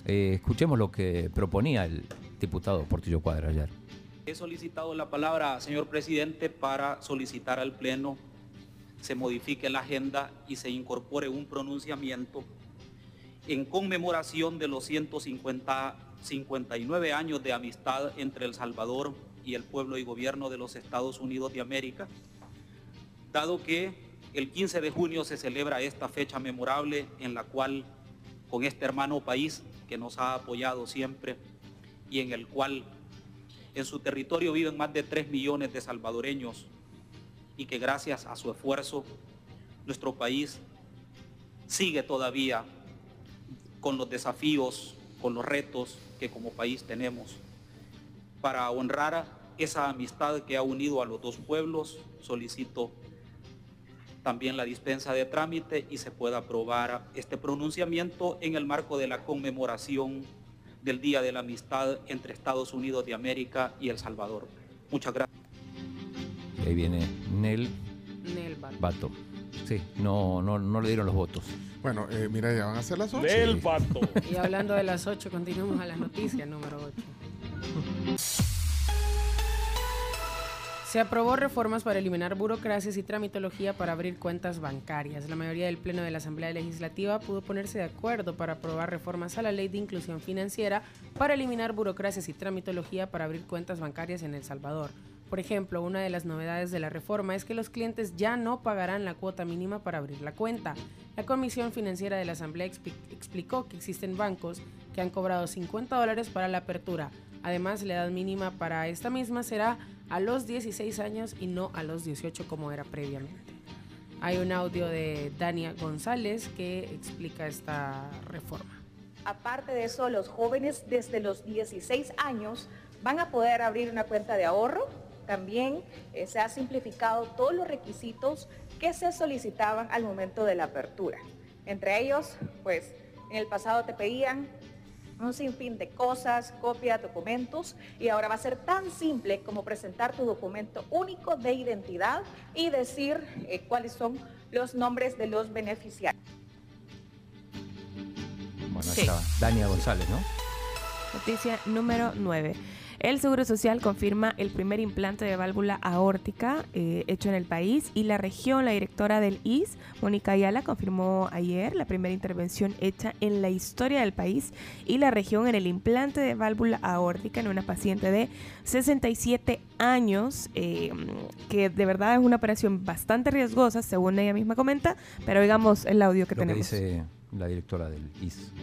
Eh, escuchemos lo que proponía el diputado Portillo Cuadra ayer. He solicitado la palabra, señor presidente, para solicitar al Pleno se modifique la agenda y se incorpore un pronunciamiento en conmemoración de los 150, 59 años de amistad entre El Salvador y el pueblo y gobierno de los Estados Unidos de América, dado que el 15 de junio se celebra esta fecha memorable en la cual con este hermano país que nos ha apoyado siempre y en el cual en su territorio viven más de 3 millones de salvadoreños y que gracias a su esfuerzo nuestro país sigue todavía con los desafíos, con los retos que como país tenemos. Para honrar esa amistad que ha unido a los dos pueblos, solicito también la dispensa de trámite y se pueda aprobar este pronunciamiento en el marco de la conmemoración del Día de la Amistad entre Estados Unidos de América y El Salvador. Muchas gracias. Ahí viene Nel Nel Bato. Bato. Sí, no, no, no le dieron los votos. Bueno, eh, mira, ya van a ser las 8. Del pato. Y hablando de las 8, continuamos a las noticias número 8. Se aprobó reformas para eliminar burocracias y tramitología para abrir cuentas bancarias. La mayoría del Pleno de la Asamblea Legislativa pudo ponerse de acuerdo para aprobar reformas a la Ley de Inclusión Financiera para eliminar burocracias y tramitología para abrir cuentas bancarias en El Salvador. Por ejemplo, una de las novedades de la reforma es que los clientes ya no pagarán la cuota mínima para abrir la cuenta. La Comisión Financiera de la Asamblea expli- explicó que existen bancos que han cobrado 50 dólares para la apertura. Además, la edad mínima para esta misma será a los 16 años y no a los 18 como era previamente. Hay un audio de Dania González que explica esta reforma. Aparte de eso, los jóvenes desde los 16 años van a poder abrir una cuenta de ahorro. También eh, se ha simplificado todos los requisitos que se solicitaban al momento de la apertura. Entre ellos, pues en el pasado te pedían un sinfín de cosas, copias, documentos, y ahora va a ser tan simple como presentar tu documento único de identidad y decir eh, cuáles son los nombres de los beneficiarios. Bueno, Sí. estaba Dania González, ¿no? Noticia número 9. El Seguro Social confirma el primer implante de válvula aórtica eh, hecho en el país y la región, la directora del IS, Mónica Ayala, confirmó ayer la primera intervención hecha en la historia del país y la región en el implante de válvula aórtica en una paciente de 67 años, eh, que de verdad es una operación bastante riesgosa, según ella misma comenta, pero digamos el audio que Lo que tenemos. dice la directora del IS.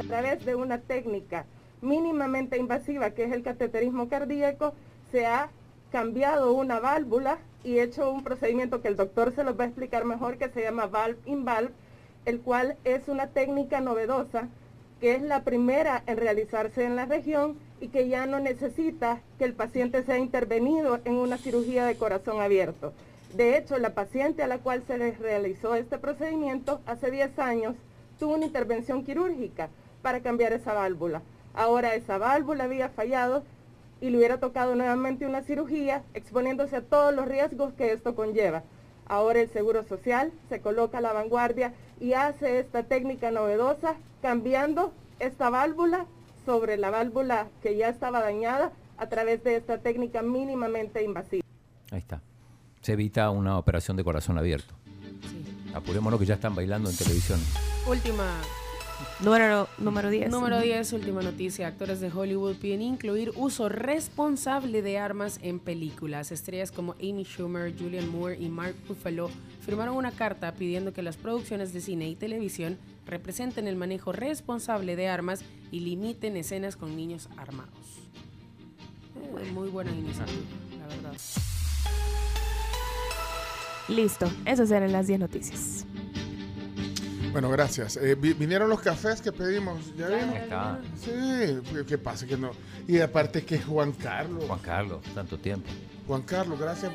a través de una técnica mínimamente invasiva que es el cateterismo cardíaco, se ha cambiado una válvula y hecho un procedimiento que el doctor se los va a explicar mejor que se llama valve in valve, el cual es una técnica novedosa que es la primera en realizarse en la región y que ya no necesita que el paciente sea intervenido en una cirugía de corazón abierto. De hecho, la paciente a la cual se les realizó este procedimiento hace 10 años tuvo una intervención quirúrgica para cambiar esa válvula. Ahora esa válvula había fallado y le hubiera tocado nuevamente una cirugía, exponiéndose a todos los riesgos que esto conlleva. Ahora el Seguro Social se coloca a la vanguardia y hace esta técnica novedosa, cambiando esta válvula sobre la válvula que ya estaba dañada a través de esta técnica mínimamente invasiva. Ahí está. Se evita una operación de corazón abierto. Apurémonos que ya están bailando en televisión. Última. Número, número 10. Número 10, última noticia. Actores de Hollywood piden incluir uso responsable de armas en películas. Estrellas como Amy Schumer, Julian Moore y Mark Ruffalo firmaron una carta pidiendo que las producciones de cine y televisión representen el manejo responsable de armas y limiten escenas con niños armados. Eh, muy buena iniciativa, la verdad. Listo, esas eran las 10 noticias. Bueno, gracias. Eh, vi- vinieron los cafés que pedimos. ¿Ya está. Sí, ¿qué- ¿qué pasa? Que no. Y aparte que es Juan Carlos. Juan Carlos, tanto tiempo. Juan Carlos, gracias.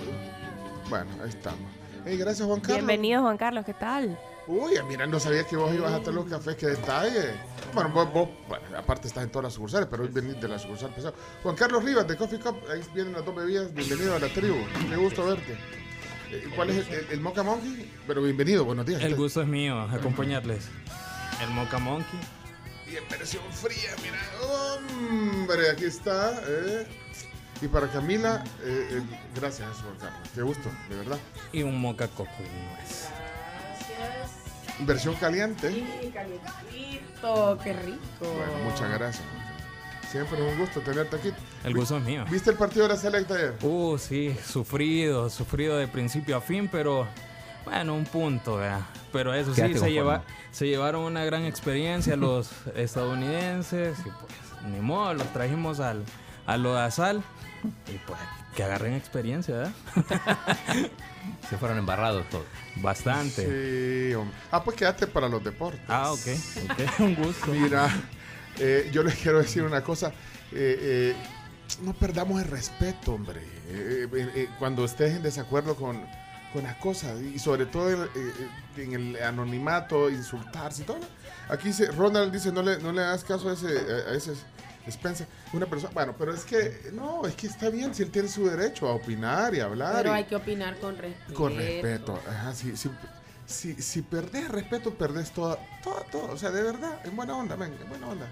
Bueno, ahí estamos. Hey, gracias Juan Carlos. Bienvenido, Juan Carlos, ¿qué tal? Uy, mira, no sabía que vos ibas a tener los cafés, qué detalle. Bueno, vos, vos, bueno, aparte estás en todas las sucursales, pero hoy venís de la sucursal pesado. Juan Carlos Rivas de Coffee Cup, ahí vienen las dos bebidas, bienvenido a la tribu, qué gusto verte. ¿Cuál es el, el, Mocha Monkey? Pero bienvenido, buenos días. El gusto es mío, acompañarles. El Mocha Monkey. Y en versión fría, mira, hombre, aquí está. eh. Y para Camila, eh, eh, gracias, Juan Carlos, qué gusto, de verdad. Y un Mocha Coco y nuez. Versión caliente. Sí, calientito, qué rico. Bueno, muchas gracias. Siempre es un gusto tenerte aquí. El gusto es mío. ¿Viste el partido de la selecta ayer? Uh, sí, sufrido, sufrido de principio a fin, pero bueno, un punto, vea. Pero eso sí, se, lleva, se llevaron una gran experiencia los estadounidenses y pues ni modo, los trajimos al, a lo de Sal y pues que agarren experiencia, ¿verdad? Se fueron embarrados todos. Bastante. Sí, hombre. Ah, pues quédate para los deportes. Ah, ok, ok, un gusto. Mira, eh, yo les quiero decir una cosa. eh, eh, no perdamos el respeto, hombre. Eh, eh, eh, cuando estés en desacuerdo con, con las cosas y sobre todo en, eh, en el anonimato, insultarse y todo. Aquí dice, Ronald dice, no le, no le hagas caso a ese, a ese Spencer. Una persona, bueno, pero es que, no, es que está bien si él tiene su derecho a opinar y hablar. Pero y- hay que opinar con respeto. con respeto. Ajá, si, si, si, si perdés respeto, perdés todo, todo, todo. O sea, de verdad, en buena onda, venga, en buena onda.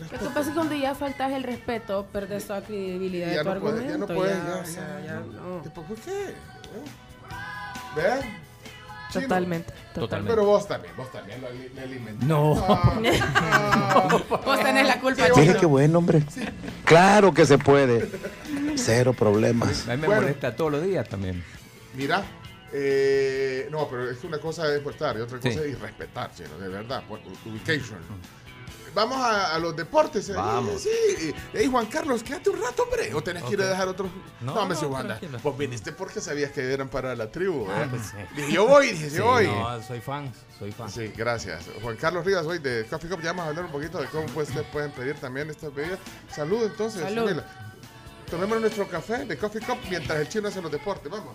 Lo que pasa es que cuando ya faltas el respeto, perdes toda credibilidad Ya de tu no puedes, ya no argumento. puedes, ya, ya, o sea, ya, ya no. ¿Por qué? ¿Ves? Chino. Totalmente. Totalmente. Pero vos también, vos también lo ali- le alimentás. No. Vos tenés la culpa, Sí, Chino. qué buen hombre. Claro que se puede. Cero problemas. A mí me Bueno. molesta todos los días también. Mira, eh, no, pero es que una cosa es portar y otra cosa Sí. es irrespetar, chino, de verdad. por- Ubication. Vamos a, a los deportes. eh, Vamos. Sí. Ey, Juan Carlos, quédate un rato, hombre. ¿O tenés que ir a dejar otros? No, No, me no, Wanda. Vos viniste porque sabías que eran para la tribu. Ah, ¿eh? pues sí. Dije, yo voy, dije, Sí, yo voy. No, soy fan, soy fan. Sí, gracias. Juan Carlos Rivas, hoy de Coffee Cup, ya vamos a hablar un poquito de cómo pues, ustedes pueden pedir también estas bebidas. Salud, entonces. Salud. Tomemos nuestro café de Coffee Cup mientras el chino hace los deportes. Vamos.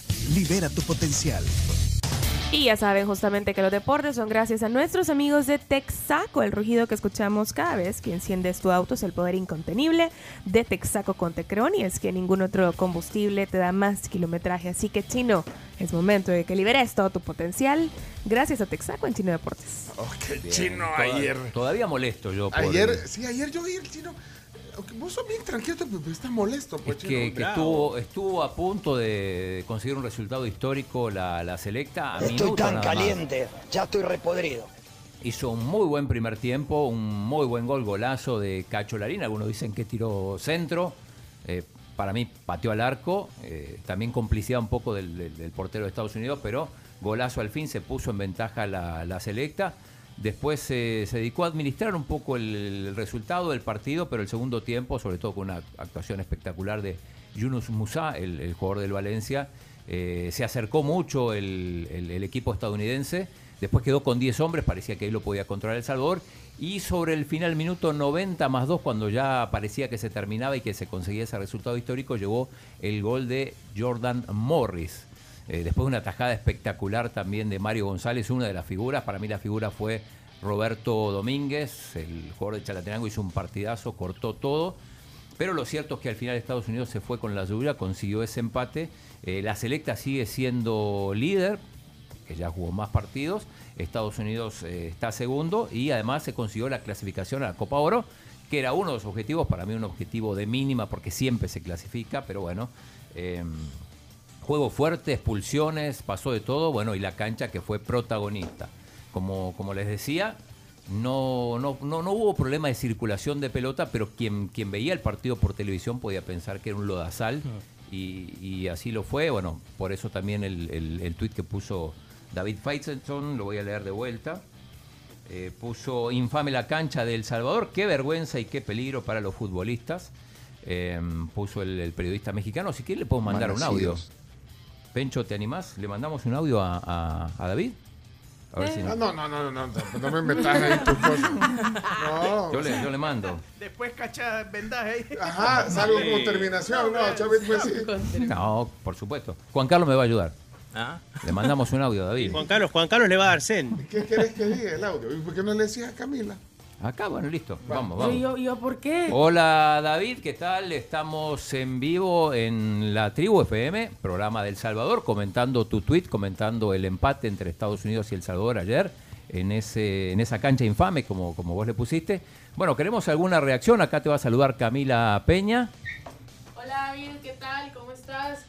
Libera tu potencial. Y ya saben justamente que los deportes son gracias a nuestros amigos de Texaco, el rugido que escuchamos cada vez que enciendes tu auto es el poder incontenible de Texaco con Tecron y es que ningún otro combustible te da más kilometraje. Así que chino, es momento de que liberes todo tu potencial gracias a Texaco en Chino Deportes. Ok, Bien, chino, toda- ayer. Todavía molesto yo. por- Ayer, sí, ayer yo vi el chino. Vos sos bien tranquilo, pero estás molesto, pues, Es que, que estuvo, estuvo a punto de conseguir un resultado histórico la, la selecta. A Estoy tan nada más. caliente, ya estoy repodrido. Hizo un muy buen primer tiempo, un muy buen gol, golazo de Cacho Larín. Algunos dicen que tiró centro. eh, para mí pateó al arco. eh, también complicidad un poco del, del- del portero de Estados Unidos, pero golazo al fin se puso en ventaja la, la selecta. Después se dedicó a administrar un poco el, resultado del partido, pero el segundo tiempo, sobre todo con una actuación espectacular de Yunus Musa, el, jugador del Valencia, eh, se acercó mucho el, el- el equipo estadounidense. Después quedó con 10 hombres, parecía que ahí lo podía controlar El Salvador. Y sobre el final, minuto 90 más 2, cuando ya parecía que se terminaba y que se conseguía ese resultado histórico, llegó el gol de Jordan Morris. Eh, después de una tajada espectacular también de Mario González, una de las figuras. Para mí la figura fue Roberto Domínguez, el jugador de Chalatenango, hizo un partidazo, cortó todo. Pero lo cierto es que al final Estados Unidos se fue con la lluvia, consiguió ese empate. Eh, la selecta sigue siendo líder, que ya jugó más partidos. Estados Unidos eh, está segundo y además se consiguió la clasificación a la Copa Oro, que era uno de los objetivos, para mí un objetivo de mínima porque siempre se clasifica, pero bueno. eh, juego fuerte, expulsiones, pasó de todo, bueno, y la cancha que fue protagonista. Como, como les decía, no, no, no, no hubo problema de circulación de pelota, pero quien, quien veía el partido por televisión podía pensar que era un lodazal y, y así lo fue. Bueno, por eso también el, el, el tuit que puso David Feitzelson, lo voy a leer de vuelta. Eh, puso infame la cancha de El Salvador, qué vergüenza y qué peligro para los futbolistas. Eh, puso el, el periodista mexicano, si quiere le puedo mandar un audio. Pencho, ¿te animás? ¿Le mandamos un audio a, a- a David? A ver si Ah, no. no, no, no, no, no, no me metas ahí tus cosas. No. Yo le, yo le mando. Después cacha vendaje ahí. Ajá, salgo con terminación, no, Chávez, pues sí. No, por supuesto. Juan Carlos me va a ayudar. Ah. Le mandamos un audio, David. Juan Carlos, Juan Carlos le va a dar zen. ¿Qué querés que diga el audio? ¿Y por qué no le decías a Camila? Acá, bueno, listo. Vamos, vamos. yo, yo, ¿por qué? Hola David, ¿qué tal? Estamos en vivo en la Tribu FM, programa del Salvador, comentando tu tweet, comentando el empate entre Estados Unidos y El Salvador ayer en ese en esa cancha infame, como, como vos le pusiste. Bueno, queremos alguna reacción. Acá te va a saludar Camila Peña. Hola David, ¿qué tal? ¿Cómo estás?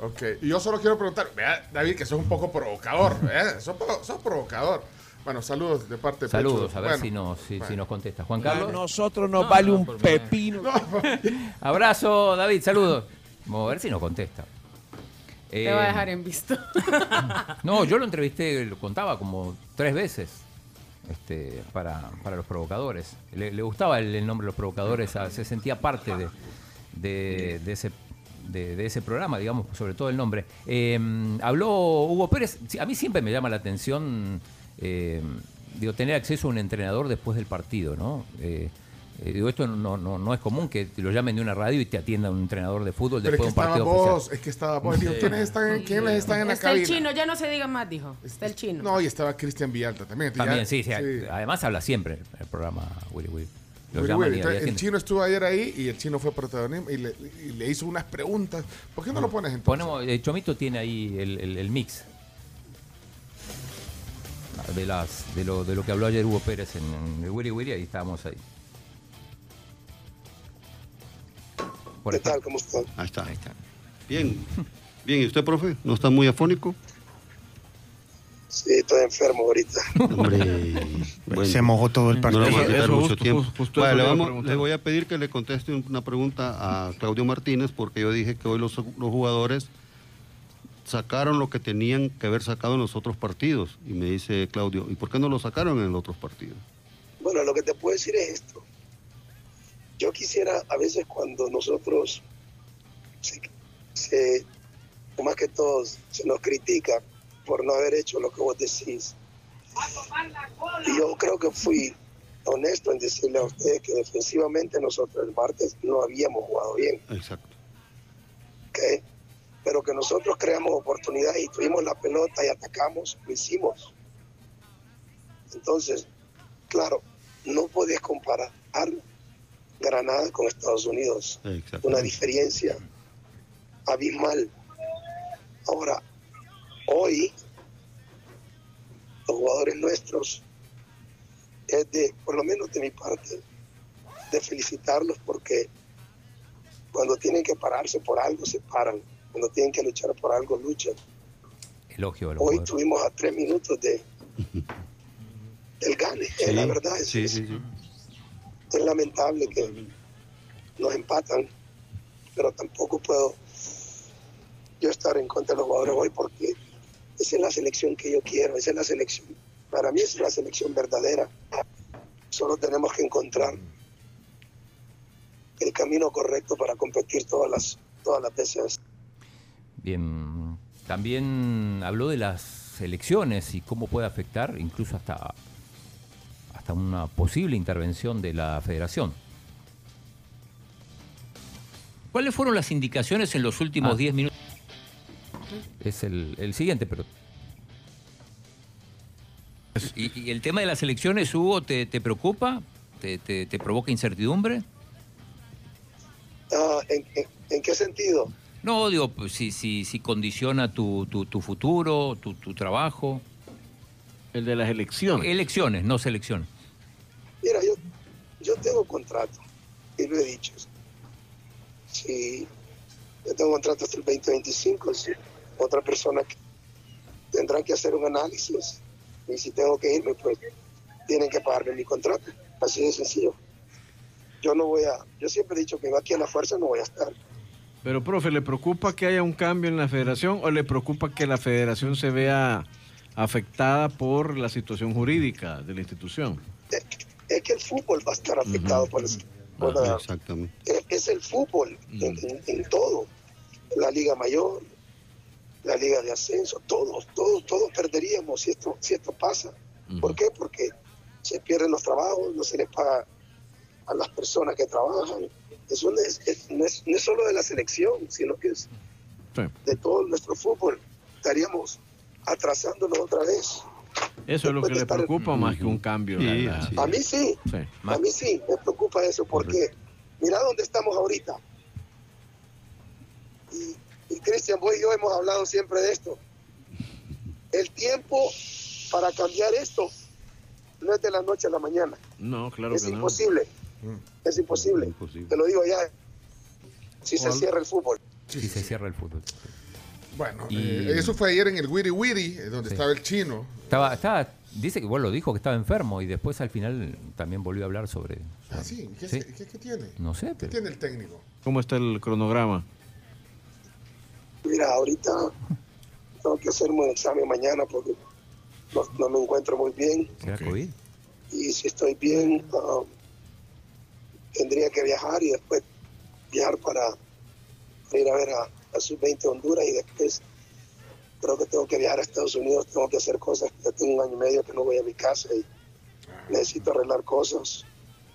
Ok, y yo solo quiero preguntar, vea, David, que sos un poco provocador, ¿eh? Sos, pro- sos provocador. Bueno, saludos de parte de Saludos, Pecho. a ver Bueno, si, nos, si, si nos contesta. Juan A Carlos. nosotros nos vale un pepino. Abrazo, David, saludos. Vamos a ver si nos contesta. Te va a Eh, dejar en visto. No, yo lo entrevisté, lo contaba como tres veces este, para, para los provocadores. Le, le gustaba el, el nombre de los provocadores, ah, se sentía parte de, de- de ese, de, de ese programa, digamos, sobre todo el nombre. Eh, habló Hugo Pérez, a mí siempre me llama la atención eh, digo, tener acceso a un entrenador después del partido, ¿no? Eh, eh, digo, esto no, no, no es común que te lo llamen de una radio y te atienda un entrenador de fútbol Pero es que después de un partido vos, oficial. es que estaba vos. Dijo, ¿quiénes están, ¿quiénes están en la Está el chino, ya no se diga más, dijo. Está el chino. No, y estaba Cristian Villalta también. También, Ya- sí, sí, Además habla siempre el programa Willy Willy. Llaman y Entonces, el chino estuvo ayer ahí y el chino fue protagonista y le, y le hizo unas preguntas. ¿Por qué no lo pones entonces? Ponemos, eh, Chomito tiene ahí el, el- el mix de las de lo, de lo que habló ayer Hugo Pérez en, en el Willy Willy, ahí estábamos ahí. Por ¿Qué tal? ¿Cómo están? Ahí está. Bien. Bien, ¿y usted, profe? ¿No está muy afónico? Sí, estoy enfermo ahorita. Hombre, Se mojó todo el partido. No le vamos a quitar Eso, mucho justo- tiempo. justo Vale, eso le, vamos- voy a pedir que le conteste una pregunta a Claudio Martínez, porque yo dije que hoy los, los jugadores sacaron lo que tenían que haber sacado en los otros partidos. Y me dice Claudio, ¿y por qué no lo sacaron en los otros partidos? Bueno, lo que te puedo decir es esto. Yo quisiera, a veces cuando nosotros, se, más que todos, se nos critica por no haber hecho lo que vos decís. Y yo creo que fui honesto en decirle a ustedes que defensivamente nosotros el martes no habíamos jugado bien. Exacto. ¿ok? Pero que nosotros creamos oportunidades y tuvimos la pelota y atacamos, lo hicimos. Entonces, claro, no puedes comparar Granada con Estados Unidos. Una diferencia abismal. Ahora, hoy, los jugadores nuestros, es de, por lo menos de mi parte, de felicitarlos porque cuando tienen que pararse por algo, se paran. Cuando tienen que luchar por algo, luchan. Elogio a los Hoy tuvimos a tres minutos de del gane. Sí, la verdad es, sí, es- sí, sí. es lamentable que nos empatan, pero tampoco puedo yo estar en contra de los jugadores hoy porque esa es la selección que yo quiero, esa es la selección. Para mí es la selección verdadera. Solo tenemos que encontrar el camino correcto para competir todas las todas las veces. Bien, también habló de las elecciones y cómo puede afectar incluso hasta, hasta una posible intervención de la federación. ¿Cuáles fueron las indicaciones en los últimos Ah. 10 minutos? Es el, el siguiente, pero... ¿Y, y el tema de las elecciones, Hugo, te, te preocupa? ¿Te, te- te provoca incertidumbre? Ah, ¿en, en- en qué sentido? No, digo, pues, si, si, si condiciona tu, tu, tu futuro, tu, tu trabajo. El de las elecciones. Elecciones, no selecciones. Mira, yo, yo tengo contrato y lo he dicho. Si yo tengo contrato hasta el 2025, si otra persona que- tendrá que hacer un análisis y si tengo que irme, pues tienen que pagarme mi contrato. Así de sencillo. Yo no voy a, yo siempre he dicho que aquí a la fuerza no voy a estar. Pero, profe, ¿le preocupa que haya un cambio en la federación o le preocupa que la federación se vea afectada por la situación jurídica de la institución? Es que el fútbol va a estar afectado por eso. por Ajá, la- exactamente. es, es el fútbol en, en- en todo. La Liga Mayor, la Liga de Ascenso, todos, todos, todos perderíamos si esto, si esto pasa. ¿Por qué? Porque se pierden los trabajos, no se les paga a las personas que trabajan. Eso no es, es- no es, no es solo de la selección, sino que es de todo nuestro fútbol. Estaríamos atrasándonos otra vez. Eso es lo que le preocupa más que un cambio. Sí, la- A mí sí, Sí. a mí sí, me preocupa eso porque mira dónde estamos ahorita. Y, y Cristian, vos y yo hemos hablado siempre de esto. El tiempo para cambiar esto no es de la noche a la mañana. No, claro es que no. imposible. Es imposible. Te lo digo ya. Si se cierra el fútbol. Si se cierra el fútbol. Bueno, Y- eh, eso fue ayer en el Wiri Wiri, eh, donde Sí. estaba el chino. Estaba, estaba, dice que, bueno, lo dijo que estaba enfermo y después al final también volvió a hablar sobre... Ah, sí. ¿Qué, Sí. qué- qué tiene? No sé, ¿Qué pero... tiene el técnico? ¿Cómo está el cronograma? Mira, ahorita tengo que hacerme un examen mañana porque no, no me encuentro muy bien. ¿Será COVID? y si estoy bien, ah, tendría que viajar y después viajar para, para ir a ver a, a Sub-20 Honduras y después creo que tengo que viajar a Estados Unidos, tengo que hacer cosas, ya tengo un año y medio que no voy a mi casa y necesito arreglar cosas.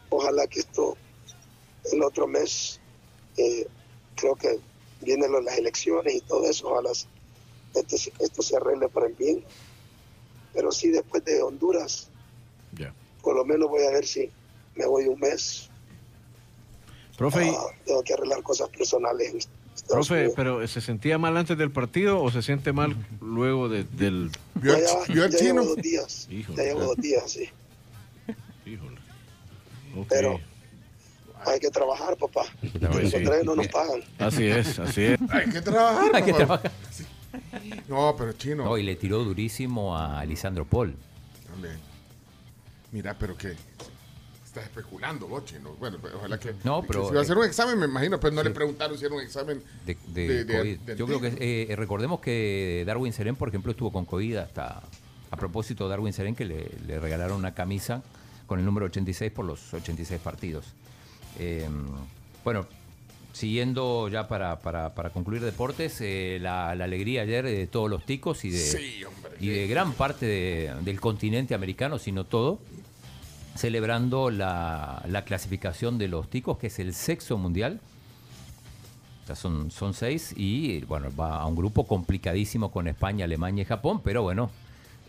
Ojalá que esto, el otro mes, eh, creo que vienen lo- las elecciones y todo eso, ojalá este, esto se arregle para el bien. Pero sí, después de Honduras, Ya. por lo menos voy a ver si me voy un mes. Profe, Ah, tengo que arreglar cosas personales. profe, Unidos. pero ¿se sentía mal antes del partido o se siente mal luego de- del... ¿Vio Ya, ya- llevo dos días. Híjole. Ya llevo dos días, sí. Ok. Pero hay que trabajar, papá. Pues sí. Los no nos pagan. Así es, así es. Hay que trabajar. Hay que. No, pero chino. No, y le tiró durísimo a Lisandro Paul. También. Mira, pero que estás especulando vos, chino. Bueno, pues, ojalá que. No, que pero- si va a hacer un examen, me imagino, pero no Sí. le preguntaron si era un examen de, de de- de- COVID. de Yo creo que eh, recordemos que Darwin Serén, por ejemplo, estuvo con COVID hasta a propósito Darwin Serén que le, le regalaron una camisa con el número 86 por los 86 partidos. Eh, bueno, siguiendo ya para, para- para concluir deportes, eh, la, la alegría ayer de todos los ticos y de, Sí, hombre. y de gran parte de- del continente americano, si no todo, celebrando la, la clasificación de los ticos, que es el sexto mundial. O sea, son, son seis y bueno, va a un grupo complicadísimo con España, Alemania y Japón, pero bueno,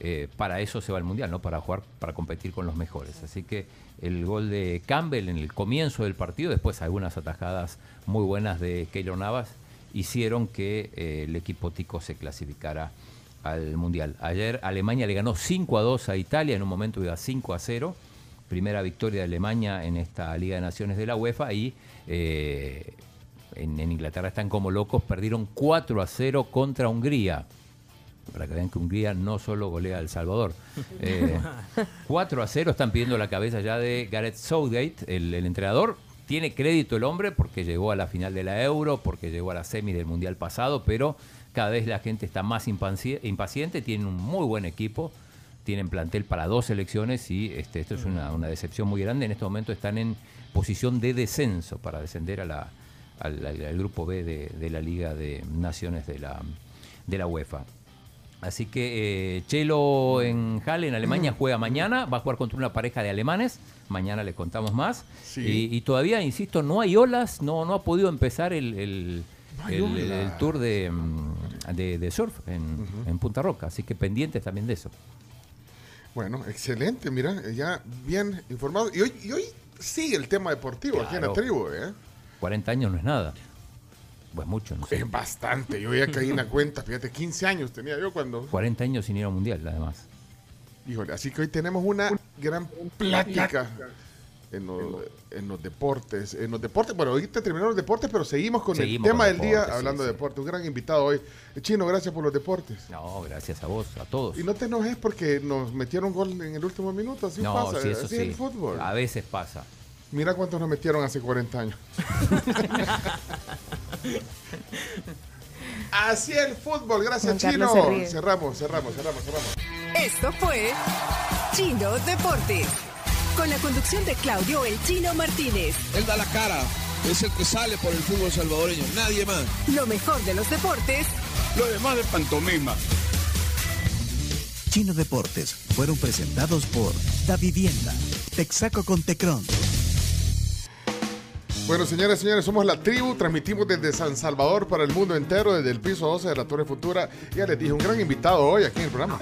eh, para eso se va al Mundial, ¿no? Para jugar, para competir con los mejores. Así que el gol de Campbell en el comienzo del partido, después algunas atajadas muy buenas de Keylor Navas, hicieron que eh, el equipo tico se clasificara al Mundial. Ayer Alemania le ganó 5 a 2 a Italia, en un momento iba 5 a 0. Primera victoria de Alemania en esta Liga de Naciones de la UEFA y eh, en, en Inglaterra están como locos, perdieron 4 a 0 contra Hungría. Para que vean que Hungría no solo golea a El Salvador. Eh, 4 a 0 están pidiendo la cabeza ya de Gareth Southgate, el, el entrenador. Tiene crédito el hombre porque llegó a la final de la Euro, porque llegó a la semi del Mundial pasado, pero cada vez la gente está más impaci- impaciente, tienen un muy buen equipo, tienen plantel para dos selecciones y este, esto es una, una decepción muy grande. En este momento están en posición de descenso para descender a la, al, al- al grupo B de, de la Liga de Naciones de la, de la UEFA. Así que eh, Chelo en Halle, en Alemania, juega mañana. Va a jugar contra una pareja de alemanes. Mañana les contamos más. Sí. Y, y todavía, insisto, no hay olas. No, no ha podido empezar el, el- No hay el- olas. el tour de, mm, de- de surf en, en Punta Roca. Así que pendientes también de eso. Bueno, excelente, mira, ya bien informado. Y hoy, y hoy sigue el tema deportivo aquí en la tribu, ¿eh? 40 años no es nada. Pues mucho, no sé. Es bastante. Yo ya caí en la cuenta, fíjate, 15 años tenía yo cuando. 40 años sin ir a un mundial, además. Híjole, así que hoy tenemos una gran plática en, los, en los deportes. En los deportes, bueno, ahorita terminaron los deportes, pero seguimos con Seguimos el tema con del día deportes, hablando sí, de sí. deporte. Un gran invitado hoy. Chino, gracias por los deportes. No, gracias a vos, a todos. Y no te enojes porque nos metieron gol en el último minuto, así no, pasa, sí, eso así sí. es el fútbol. A veces pasa. Mira cuántos nos metieron hace 40 años. así el fútbol, gracias Chino. Cerramos, cerramos, cerramos, cerramos. Esto fue Chino Deportes. Con la conducción de Claudio El Chino Martínez. Él da la cara, es el que sale por el fútbol salvadoreño, nadie más. Lo mejor de los deportes Lo demás de pantomima. Chino Deportes fueron presentados por Da Vivienda, Texaco con Tecron. Bueno, señores, señores, somos la tribu. Transmitimos desde San Salvador para el mundo entero, desde el piso 12 de la Torre Futura. Ya les dije, un gran invitado hoy aquí en el programa.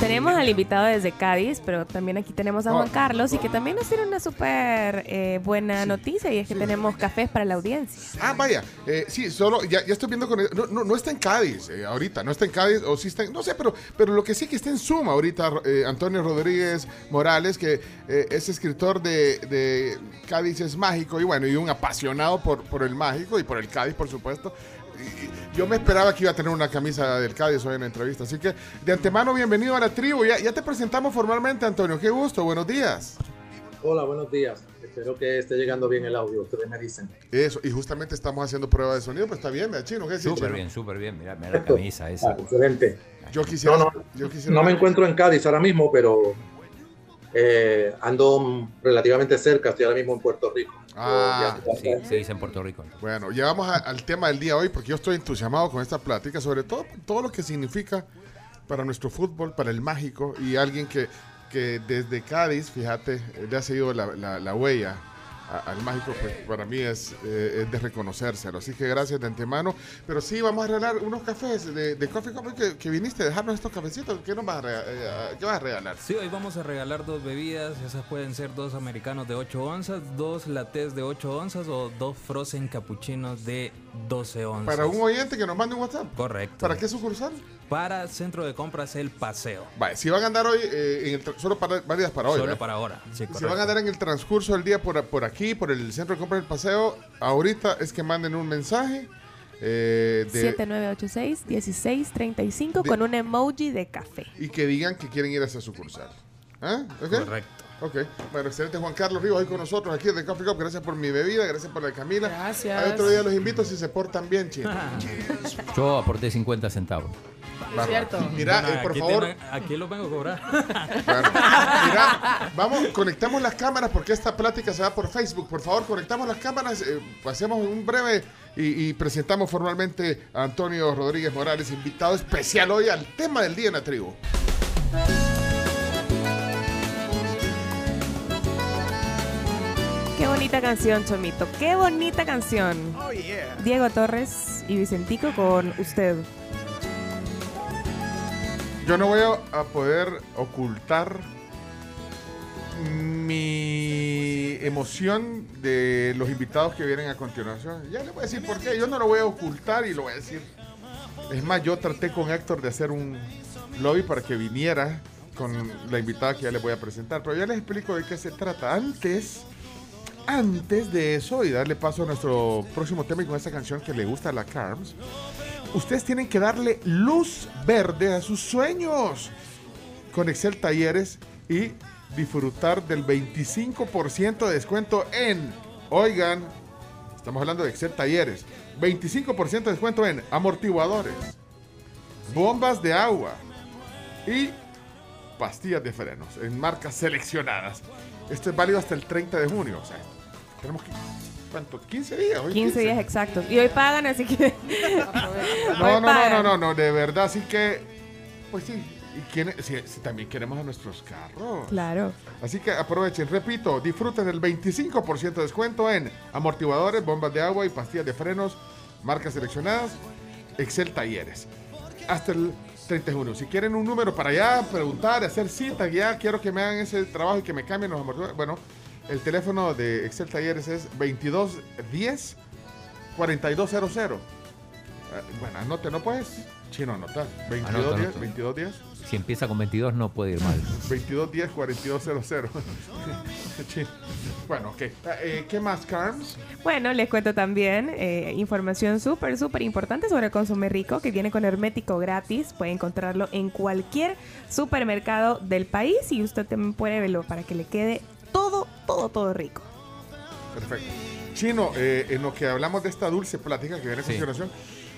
Tenemos al invitado desde Cádiz, pero también aquí tenemos a Oh. Juan Carlos y que también nos tiene una súper eh, buena noticia y es que tenemos cafés para la audiencia. Ah, vaya, eh, sí, solo, ya, ya estoy viendo con... No, no, no está en Cádiz eh, ahorita, no está en Cádiz, o sí está en... No sé, pero, pero lo que sí que está en Suma ahorita, eh, Antonio Rodríguez Morales, que es escritor de, de Cádiz es mágico y bueno, y un apasionado por, por el mágico y por el Cádiz, por supuesto. Y- yo me esperaba que iba a tener una camisa del Cádiz hoy en la entrevista, así que de antemano bienvenido a la tribu. Ya, ya te presentamos formalmente, Antonio, qué gusto, buenos días. Hola, buenos días. Espero que esté llegando bien el audio. Ustedes me dicen. Eso, y justamente estamos haciendo prueba de sonido, pues está bien, ¿verdad, chino, ¿qué decís, Súper chino? bien, súper bien. Mira, mira la camisa esa. Ah, excelente. Yo quisiera, No, yo quisiera No me encuentro en Cádiz ahora mismo, pero eh, ando relativamente cerca. Estoy ahora mismo en Puerto Rico. Ah, sí, se dice en Puerto Rico. Bueno, llegamos a- al tema del día hoy porque yo estoy entusiasmado con esta plática, sobre todo todo lo que significa para nuestro fútbol, para el mágico y alguien que, que desde Cádiz, fíjate, eh, le ha seguido la, la- la huella al mágico, pues para mí es, eh, es de reconocérselo. Así que gracias de antemano. Pero sí, vamos a regalar unos cafés de, de Coffee que, viniste a dejarnos estos cafecitos. ¿Qué, nos vas a, rega- eh, ¿Qué vas a regalar? Sí, hoy vamos a regalar dos bebidas. Esas pueden ser dos americanos de 8 onzas, dos latés de 8 onzas o dos frozen capuchinos de 12 onzas. Para un oyente que nos mande un WhatsApp. Correcto. ¿Para qué sucursal? Para Centro de Compras El Paseo. Vale, si van a andar hoy, eh, en el solo para válidas para hoy. Solo ¿verdad? para ahora. Sí, si van a andar en el transcurso del día por, por aquí, por el centro de compra del paseo, ahorita es que manden un mensaje eh, de, 7986-1635 con un emoji de café. y que digan que quieren ir a esa sucursal. ¿Ah? Correcto. Ok, bueno, excelente. Juan Carlos Rivas hoy con nosotros aquí de Coffee Cup. Gracias por mi bebida, gracias por la Camila. Gracias. Hay otro día los invito si se portan bien, chicos. Yo aporté 50 centavos. Es cierto. Mira, Bueno, eh, por aquí favor, tienen- aquí los vengo a cobrar. Mira, vamos, conectamos las cámaras porque esta plática se va por Facebook. Por favor, conectamos las cámaras, eh, pasemos un breve y, y presentamos formalmente a Antonio Rodríguez Morales, invitado especial hoy al tema del día en la tribu. Qué bonita canción, Chomito. Qué bonita canción. Oh, yeah. Diego Torres y Vicentico con usted. Yo no voy a, a poder ocultar mi emoción de los invitados que vienen a continuación. Ya les voy a decir por qué. Yo no lo voy a ocultar y lo voy a decir. Es más, yo traté con Héctor de hacer un lobby para que viniera con la invitada que ya les voy a presentar. Pero ya les explico de qué se trata. Antes, antes de eso y darle paso a nuestro próximo tema y con esta canción que le gusta a la Carms, ustedes tienen que darle luz verde a sus sueños con Excel Talleres y disfrutar del 25% de descuento en, oigan, estamos hablando de Excel Talleres, 25% de descuento en amortiguadores, bombas de agua y pastillas de frenos en marcas seleccionadas. Esto es válido hasta el 30 de junio, o sea, tenemos que, ¿cuánto? 15 días. hoy 15 días exactos. Y hoy pagan, así que. No, no, no, no, no, no, de verdad, así que, pues sí, y quién- si, si también queremos a nuestros carros. Claro. Así que aprovechen, repito, disfruten del 25% de descuento en amortiguadores, bombas de agua y pastillas de frenos, marcas seleccionadas, Excel Talleres. Hasta el 30 de junio. Si quieren un número para allá, preguntar, hacer cita, ya quiero que me hagan ese trabajo y que me cambien los amortiguadores. Bueno, el teléfono de Excel Talleres es 2210 4200. Ah, Bueno, anote, ¿no puedes? Chino, anota. 22 Anota, días, anota. 22 días. Si empieza con 22 no puede ir mal. 22 10 42 00. Chino. Bueno, ok. Eh, ¿Qué más, Carms? Bueno, les cuento también eh, información súper, súper importante sobre el consumo rico que viene con hermético gratis. Puede encontrarlo en cualquier supermercado del país y usted también puede verlo para que le quede todo, todo, todo rico. Perfecto. Chino, eh, en lo que hablamos de esta dulce plática que viene a Sí. continuación,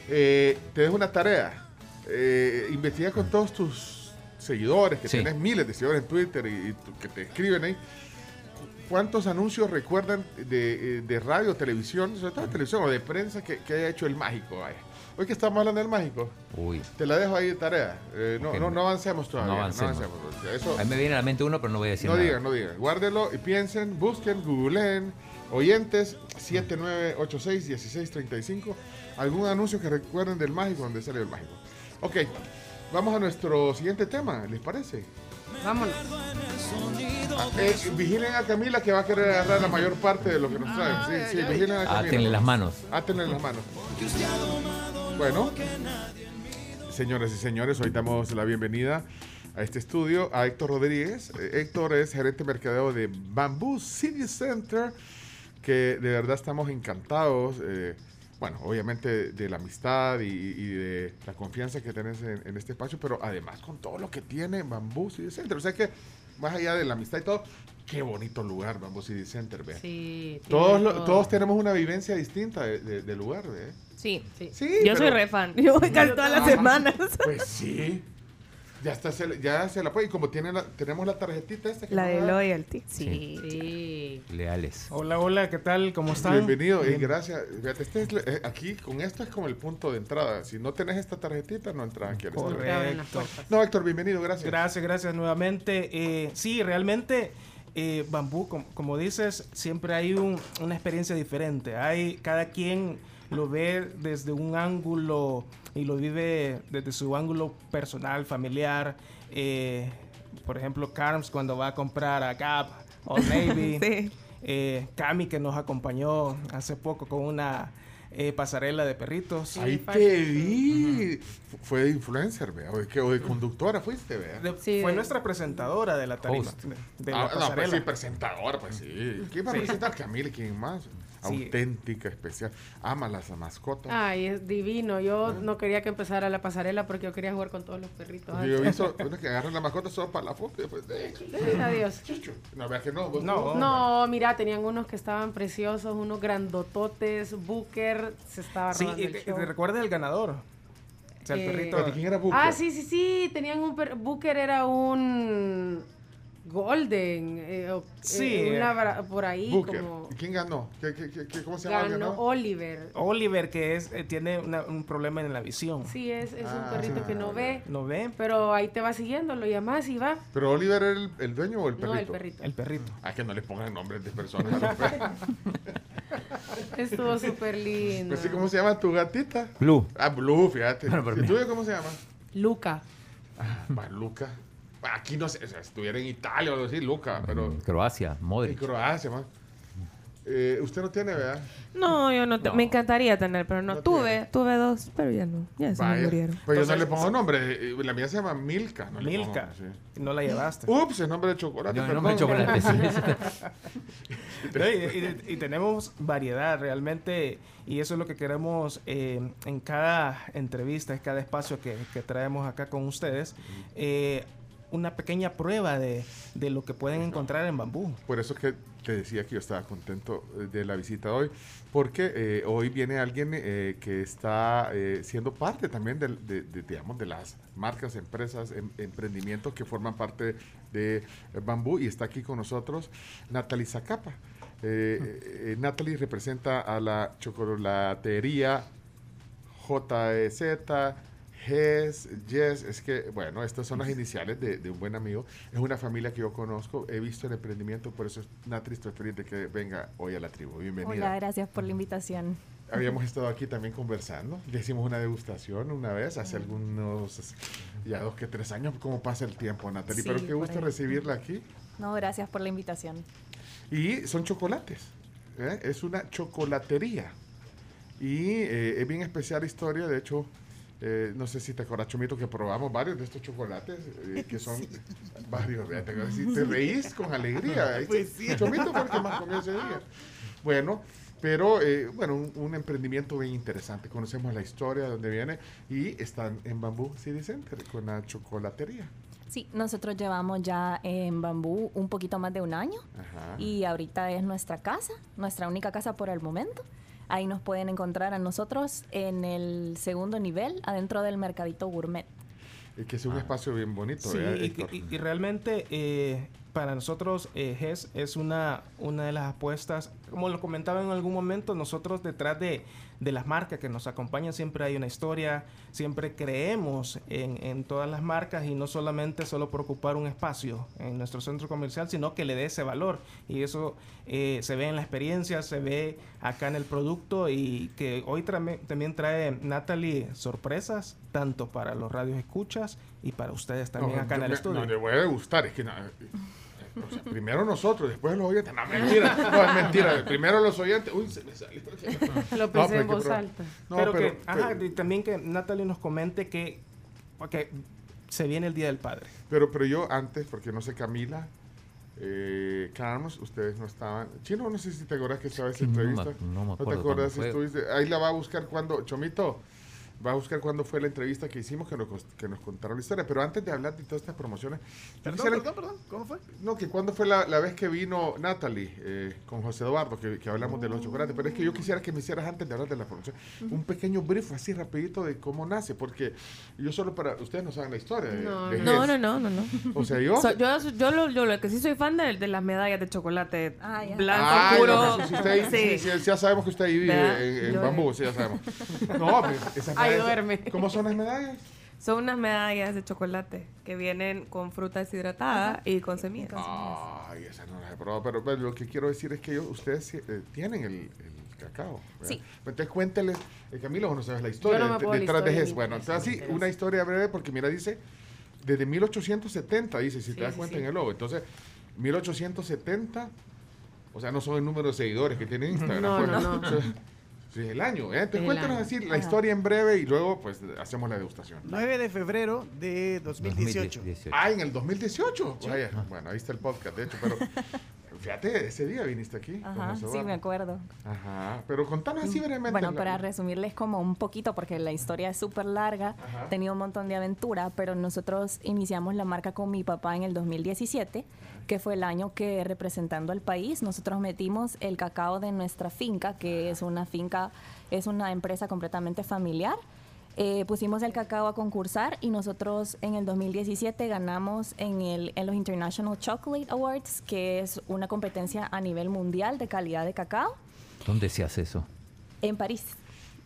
eh, te dejo una tarea. Eh, investiga con todos tus seguidores, que Sí. tienes miles de seguidores en Twitter y, que te escriben ahí. ¿Cuántos anuncios recuerdan de, eh, de radio, televisión, sobre todo de televisión o de prensa que, que haya hecho el mágico? Vaya. Hoy que estamos hablando del mágico, Uy. te la dejo ahí de tarea. Eh, no, Ok, no, no. no avancemos todavía. No avancemos. Eso, A mí me viene a la mente uno, pero no voy a decir no nada. digan, no digan. Guárdelo y piensen, busquen, googleen. Oyentes 7986-1635. Algún anuncio que recuerden del mágico, donde sale el mágico. Ok, vamos a nuestro siguiente tema, ¿les parece? Vámonos. Eh, vigilen a Camila que va a querer agarrar la mayor parte de lo que nos trae. Sí, sí, vigilen a Camila. Átenle las manos. Átenle las manos. Bueno, señoras y señores, hoy damos la bienvenida a este estudio a Héctor Rodríguez. Eh, Héctor es gerente de mercadeo de Bamboo City Center, que de verdad estamos encantados. eh, bueno, obviamente de la amistad y, y de la confianza que tenés en, en este espacio, pero además con todo lo que tiene Bamboo City Center. O sea que, más allá de la amistad y todo, qué bonito lugar Bamboo City Center, ve. Sí, Todos, lo- todos tenemos una vivencia distinta de- lugar, ¿eh? Sí, sí. Yo soy re fan. Yo voy casi todas las semanas. Pues sí. Ya está, se, ya se la puede. Y como tiene la- tenemos la tarjetita esta. que La de loyalty. Sí. Sí. Leales. Hola, hola, ¿qué tal? ¿Cómo están? Bienvenido y gracias. Fíjate, este es eh, aquí con esto es como el punto de entrada. Si no tenés esta tarjetita, no entras aquí al. Correcto. No, Héctor, bienvenido, gracias. Gracias, gracias nuevamente. Eh, sí, realmente, eh, Bambú, com- como dices, siempre hay un- una experiencia diferente. Hay cada quien lo ve desde un ángulo y lo vive desde su ángulo personal, familiar. Eh, por ejemplo, Carms cuando va a comprar a Gap o Navy. Sí. Eh, Cami que nos acompañó hace poco con una eh, pasarela de perritos. Ahí te vi. Fu- Fue de influencer, vea. O de, que- o de conductora fuiste, vea. De- fue nuestra presentadora de la tarima. De, de Ah, la no, pues pasarela. sí, presentador, pues sí. ¿Quién va a Sí. presentar? Camila, ¿quién más? Sí. Auténtica, especial. Ama las mascotas. Ay, es divino. Yo no quería que empezara la pasarela porque yo quería jugar con todos los perritos. Yo he visto unos que agarran la mascota solo para la foto y después. eh, Adiós. No, que no. vos- No. vos- No, mira, tenían unos que estaban preciosos, unos grandototes. Booker se estaba Sí, robando y, el y show. te recuerda el ganador. O sea, el Eh, perrito. ¿De quién era Booker? Ah, sí, sí, sí. Tenían un per- Booker era un Golden. eh, o- Sí, eh, un eh. labra- por ahí como ¿Y ¿Quién ganó? ¿Qué, qué, qué, cómo se llama? ganó? Oliver. Oliver, que es eh, tiene una- un problema en la visión. Sí, es, es Ah, un perrito que no ve. ¿No ve? Pero ahí te va siguiendo, lo llamas y va. ¿Pero Oliver era el, el dueño o el perrito? No, el perrito. El perrito. Ah, que no le pongan nombres de personas a los perros. Estuvo súper lindo. Pues sí, ¿Cómo se llama tu gatita? Blue. Ah, Blue, fíjate. Bueno, ¿Y tuyo cómo se llama? Luca. Va, Luca. Aquí no sé, o sea, si estuviera en Italia o algo así, Luca, pero En Croacia, en Modric. Croacia, man. Eh, usted no tiene, ¿verdad? No, yo no, te- No. me encantaría tener, pero no, No tuve, tiene. tuve dos, pero ya no, ya se me Vaya. murieron. Pues yo no Entonces, le pongo nombre. eh, La mía se llama Milka. No le pongo Milka. nombre, sí. No la llevaste. Ups, es nombre de chocolate. No, nombre de chocolate, sí. Y- y tenemos variedad realmente y eso es lo que queremos eh, en cada entrevista, en cada espacio que, que traemos acá con ustedes, eh, una pequeña prueba de, de lo que pueden encontrar en bambú. Por eso que te decía que yo estaba contento eh, de la visita hoy, porque eh, hoy viene alguien eh, que está eh, siendo parte también de, de, digamos, de las marcas, empresas, em- emprendimientos que forman parte de Bambú y está aquí con nosotros Natalie Zacapa. Natalie representa a la chocolatería JZ, GES, Yes, es que, bueno, estas son las iniciales de, de un buen amigo. Es una familia que yo conozco, he visto el emprendimiento, por eso, Natri, estoy feliz de que venga hoy a la tribu. Bienvenida. Hola, gracias por la invitación. Habíamos estado aquí también conversando, le hicimos una degustación una vez, hace algunos, ya dos que tres años, cómo pasa el tiempo, Natalie, Sí, pero qué gusto recibirla aquí. No, gracias por la invitación. Y son chocolates. ¿eh? Es una chocolatería. Y eh, es bien especial la historia. De hecho, Eh, no sé si te acuerdas, Chomito, que probamos varios de estos chocolates, eh, que son varios. ¿verdad? Te, si te reís con alegría. Pues sí. Chomito fue el que más comió ese día. Bueno, pero eh, bueno, un, un emprendimiento bien interesante. Conocemos la historia de dónde viene y están en Bambú City Center con la chocolatería. Sí, nosotros llevamos ya en Bambú un poquito más de un año Ajá. y ahorita es nuestra casa, nuestra única casa por el momento. Ahí nos pueden encontrar a nosotros en el segundo nivel, adentro del Mercadito Gourmet. Y que es un espacio bien bonito, Sí, y- y realmente eh, para nosotros eh, GES es una, una de las apuestas, como lo comentaba en algún momento, nosotros detrás de, de las marcas que nos acompañan siempre hay una historia, siempre creemos en, en todas las marcas y no solamente solo por ocupar un espacio en nuestro centro comercial, sino que le dé ese valor. Y eso eh, se ve en la experiencia, se ve acá en el producto y que hoy también trae Natalie sorpresas, tanto para los radios escuchas y para ustedes también No, acá en el me- estudio. No, le voy a gustar, es que no, o sea, primero nosotros, después los oyentes. No, mentira, no, es mentira. Primero los oyentes. Uy, se me salió. Lo No, pensé pero en voz alta. No, pero, pero, que, ajá, y también que Natalie nos comente que, se viene el Día del Padre. pero, pero yo antes, porque no sé, Camila, eh, Carlos, ustedes no estaban. Chino, no sé si te acuerdas que estaba esa que no me- entrevista. no me te acuerdo acuerdas? fue. Estuviste- ahí la va a buscar cuando. Chomito, va a buscar cuándo fue la entrevista que hicimos, que nos, que nos contaron la historia. Pero antes de hablar de todas estas promociones. Perdón, quisiera- perdón, perdón. ¿Cómo fue? No, que cuando fue la, la vez que vino Natalie eh, con José Eduardo, que, que hablamos de los chocolates, pero es que yo quisiera que me hicieras antes de hablar de la promoción, un pequeño brief así rapidito de cómo nace, porque yo solo para, ustedes no saben la historia. No, de No, no, no, no, no. O sea, yo... So- yo, yo, lo, yo lo que sí soy fan de, de las medallas de chocolate Ah, ya. blanco, Ay, puro. no, si usted ahí- sí. si- ya sabemos que usted ahí vive ¿Verdad? en, bambú, sí, ya sabemos. No, esas Ahí medallas- duerme. ¿Cómo son las medallas? Son unas medallas de chocolate que vienen con fruta deshidratada y con semillas. Ay, esas no las he probado, pero, pero lo que quiero decir es que ellos, ustedes eh, tienen el, el cacao. ¿verdad? Sí. Entonces cuénteles, eh, Camilo, no sabes la historia no de- detrás de ni- Bueno, entonces así, una historia breve, porque mira, dice, desde 1870, dice, si Sí, te das cuenta sí. en el logo. Entonces, 1870, o sea, no son el número de seguidores que tiene Instagram. No, pues, no, no. Sí, el año. ¿eh? Entonces, cuéntanos año. así la Ajá. historia en breve y luego, pues, hacemos la degustación. 9 de febrero de 2018. 2018. Ah, en el 2018. Vaya, bueno, ahí está el podcast, de hecho, pero fíjate, ese día viniste aquí. Ajá, sí, me acuerdo. Ajá, pero contanos así brevemente. Bueno, la- para resumirles como un poquito, porque la historia es súper larga, Ajá. he tenido un montón de aventura, pero nosotros iniciamos la marca con mi papá en el 2017, que fue el año que representando al país, nosotros metimos el cacao de nuestra finca, que es una finca, es una empresa completamente familiar. Eh, pusimos el cacao a concursar y nosotros en el 2017 ganamos en, el, en los International Chocolate Awards, que es una competencia a nivel mundial de calidad de cacao, ¿Dónde se hace eso? en París.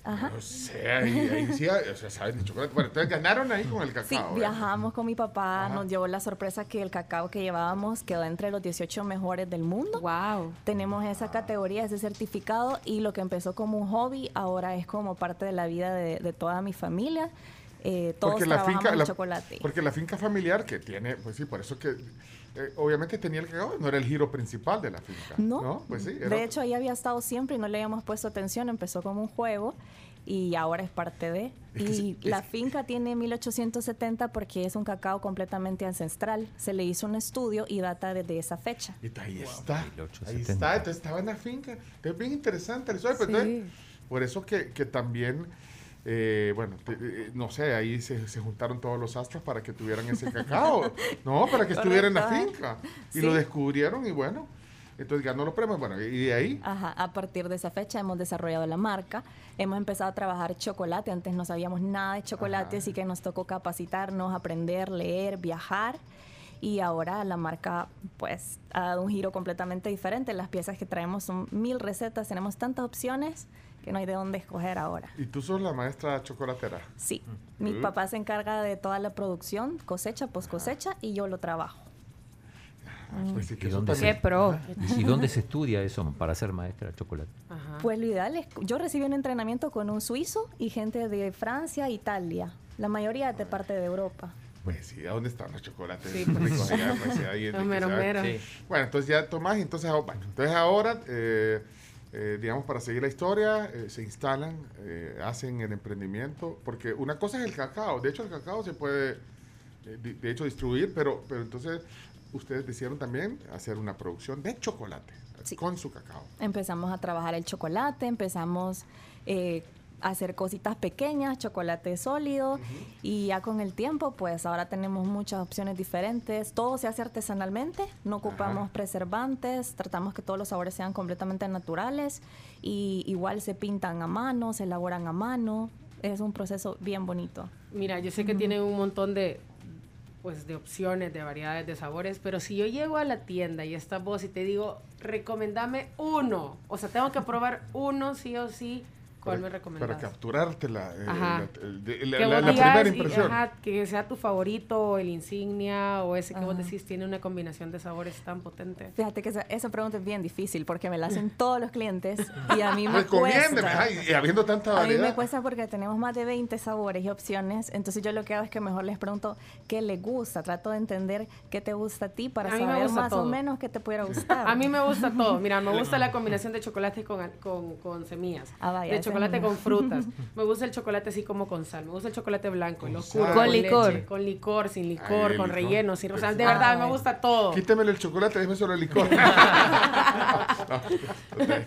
Ajá. No sé, ahí, ahí sí, o sea, saben de chocolate. Bueno, entonces ganaron ahí con el cacao. Sí, ¿eh? viajamos con mi papá, Ajá. nos llevó la sorpresa que el cacao que llevábamos quedó entre los 18 mejores del mundo. Wow. Tenemos esa categoría, ese certificado y lo que empezó como un hobby ahora es como parte de la vida de, de toda mi familia. Eh, todos Porque la trabajamos finca, en la- chocolate. porque la finca familiar que tiene, pues sí, por eso que eh, obviamente tenía el cacao, no era el giro principal de la finca. No, Pues sí, era- de hecho ahí había estado siempre y no le habíamos puesto atención, empezó como un juego y ahora es parte de. Es que y sí, la finca tiene 1870 porque es un cacao completamente ancestral. Se le hizo un estudio y data desde esa fecha. Y ahí está. Ahí 1870. está, entonces estaba en la finca. Es bien interesante Sí. entonces, por eso que, que también, eh, bueno, te- eh, no sé, ahí se, se juntaron todos los astros para que tuvieran ese cacao. no, para que estuviera en la finca. Y Sí. lo descubrieron y bueno, entonces ganó los premios. Bueno, y de ahí, Ajá, a partir de esa fecha hemos desarrollado la marca, hemos empezado a trabajar chocolate, antes no sabíamos nada de chocolate, Ajá. así que nos tocó capacitarnos, aprender, leer, viajar y ahora la marca pues ha dado un giro completamente diferente, las piezas que traemos son mil recetas, tenemos tantas opciones que no hay de dónde escoger ahora. y tú sos la maestra chocolatera. Sí, mi Mm. papá se encarga de toda la producción, cosecha, post cosecha y yo lo trabajo. Ah, pues sí, que ¿Y dónde Qué pro. ¿Y dónde se estudia eso para ser maestra de chocolate? Ajá. Pues lo ideal es, yo recibí un entrenamiento con un suizo y gente de Francia, Italia, la mayoría de parte de Europa. Pues sí, ¿a dónde están los chocolates? Sí, allá? Pues ahí mero se mero. Sí. Bueno, entonces ya Tomás, entonces, ah, bueno, entonces ahora eh, eh, digamos, para seguir la historia, eh, se instalan, eh, hacen el emprendimiento, porque una cosa es el cacao, de hecho el cacao se puede, eh, de, de hecho, distribuir, pero, pero entonces ustedes decidieron también hacer una producción de chocolate con su cacao. Empezamos a trabajar el chocolate, empezamos hacer cositas pequeñas, chocolate sólido y ya con el tiempo pues ahora tenemos muchas opciones diferentes. Todo se hace artesanalmente, no ocupamos preservantes, tratamos que todos los sabores sean completamente naturales y igual se pintan a mano, se elaboran a mano. Es un proceso bien bonito. Mira, yo sé que tienen un montón de pues de opciones, de variedades de sabores, pero si yo llego a la tienda y estás vos y te digo, recomendame uno, o sea, tengo que probar uno sí o sí, ¿cuál me Para, recomendás? para capturarte la, eh, la- de- la- Que la- vos la digas primera y- impresión. ajá, que sea tu favorito, o el insignia, o ese que vos Ajá. decís tiene una combinación de sabores tan potente. Fíjate que esa, esa pregunta es bien difícil porque me la hacen todos los clientes y a mí me cuesta. ay, y habiendo tanta A mí me variedad. cuesta porque tenemos más de 20 sabores y opciones, entonces yo lo que hago es que mejor les pregunto qué les gusta, trato de entender qué te gusta a ti para A me saber más o todo. menos qué te pudiera gustar. A mí me gusta todo. Mira, me gusta la combinación de chocolate con, con, con semillas. Ah, vaya, de chocolate con frutas. Me gusta el chocolate así como con sal. Me gusta el chocolate blanco, el oscuro. sal. Con leche, licor. con licor, sin licor, Ay, con licor. relleno, sin... Sea, de Ah, verdad, me gusta todo. Quítemele el chocolate, déjeme solo el licor.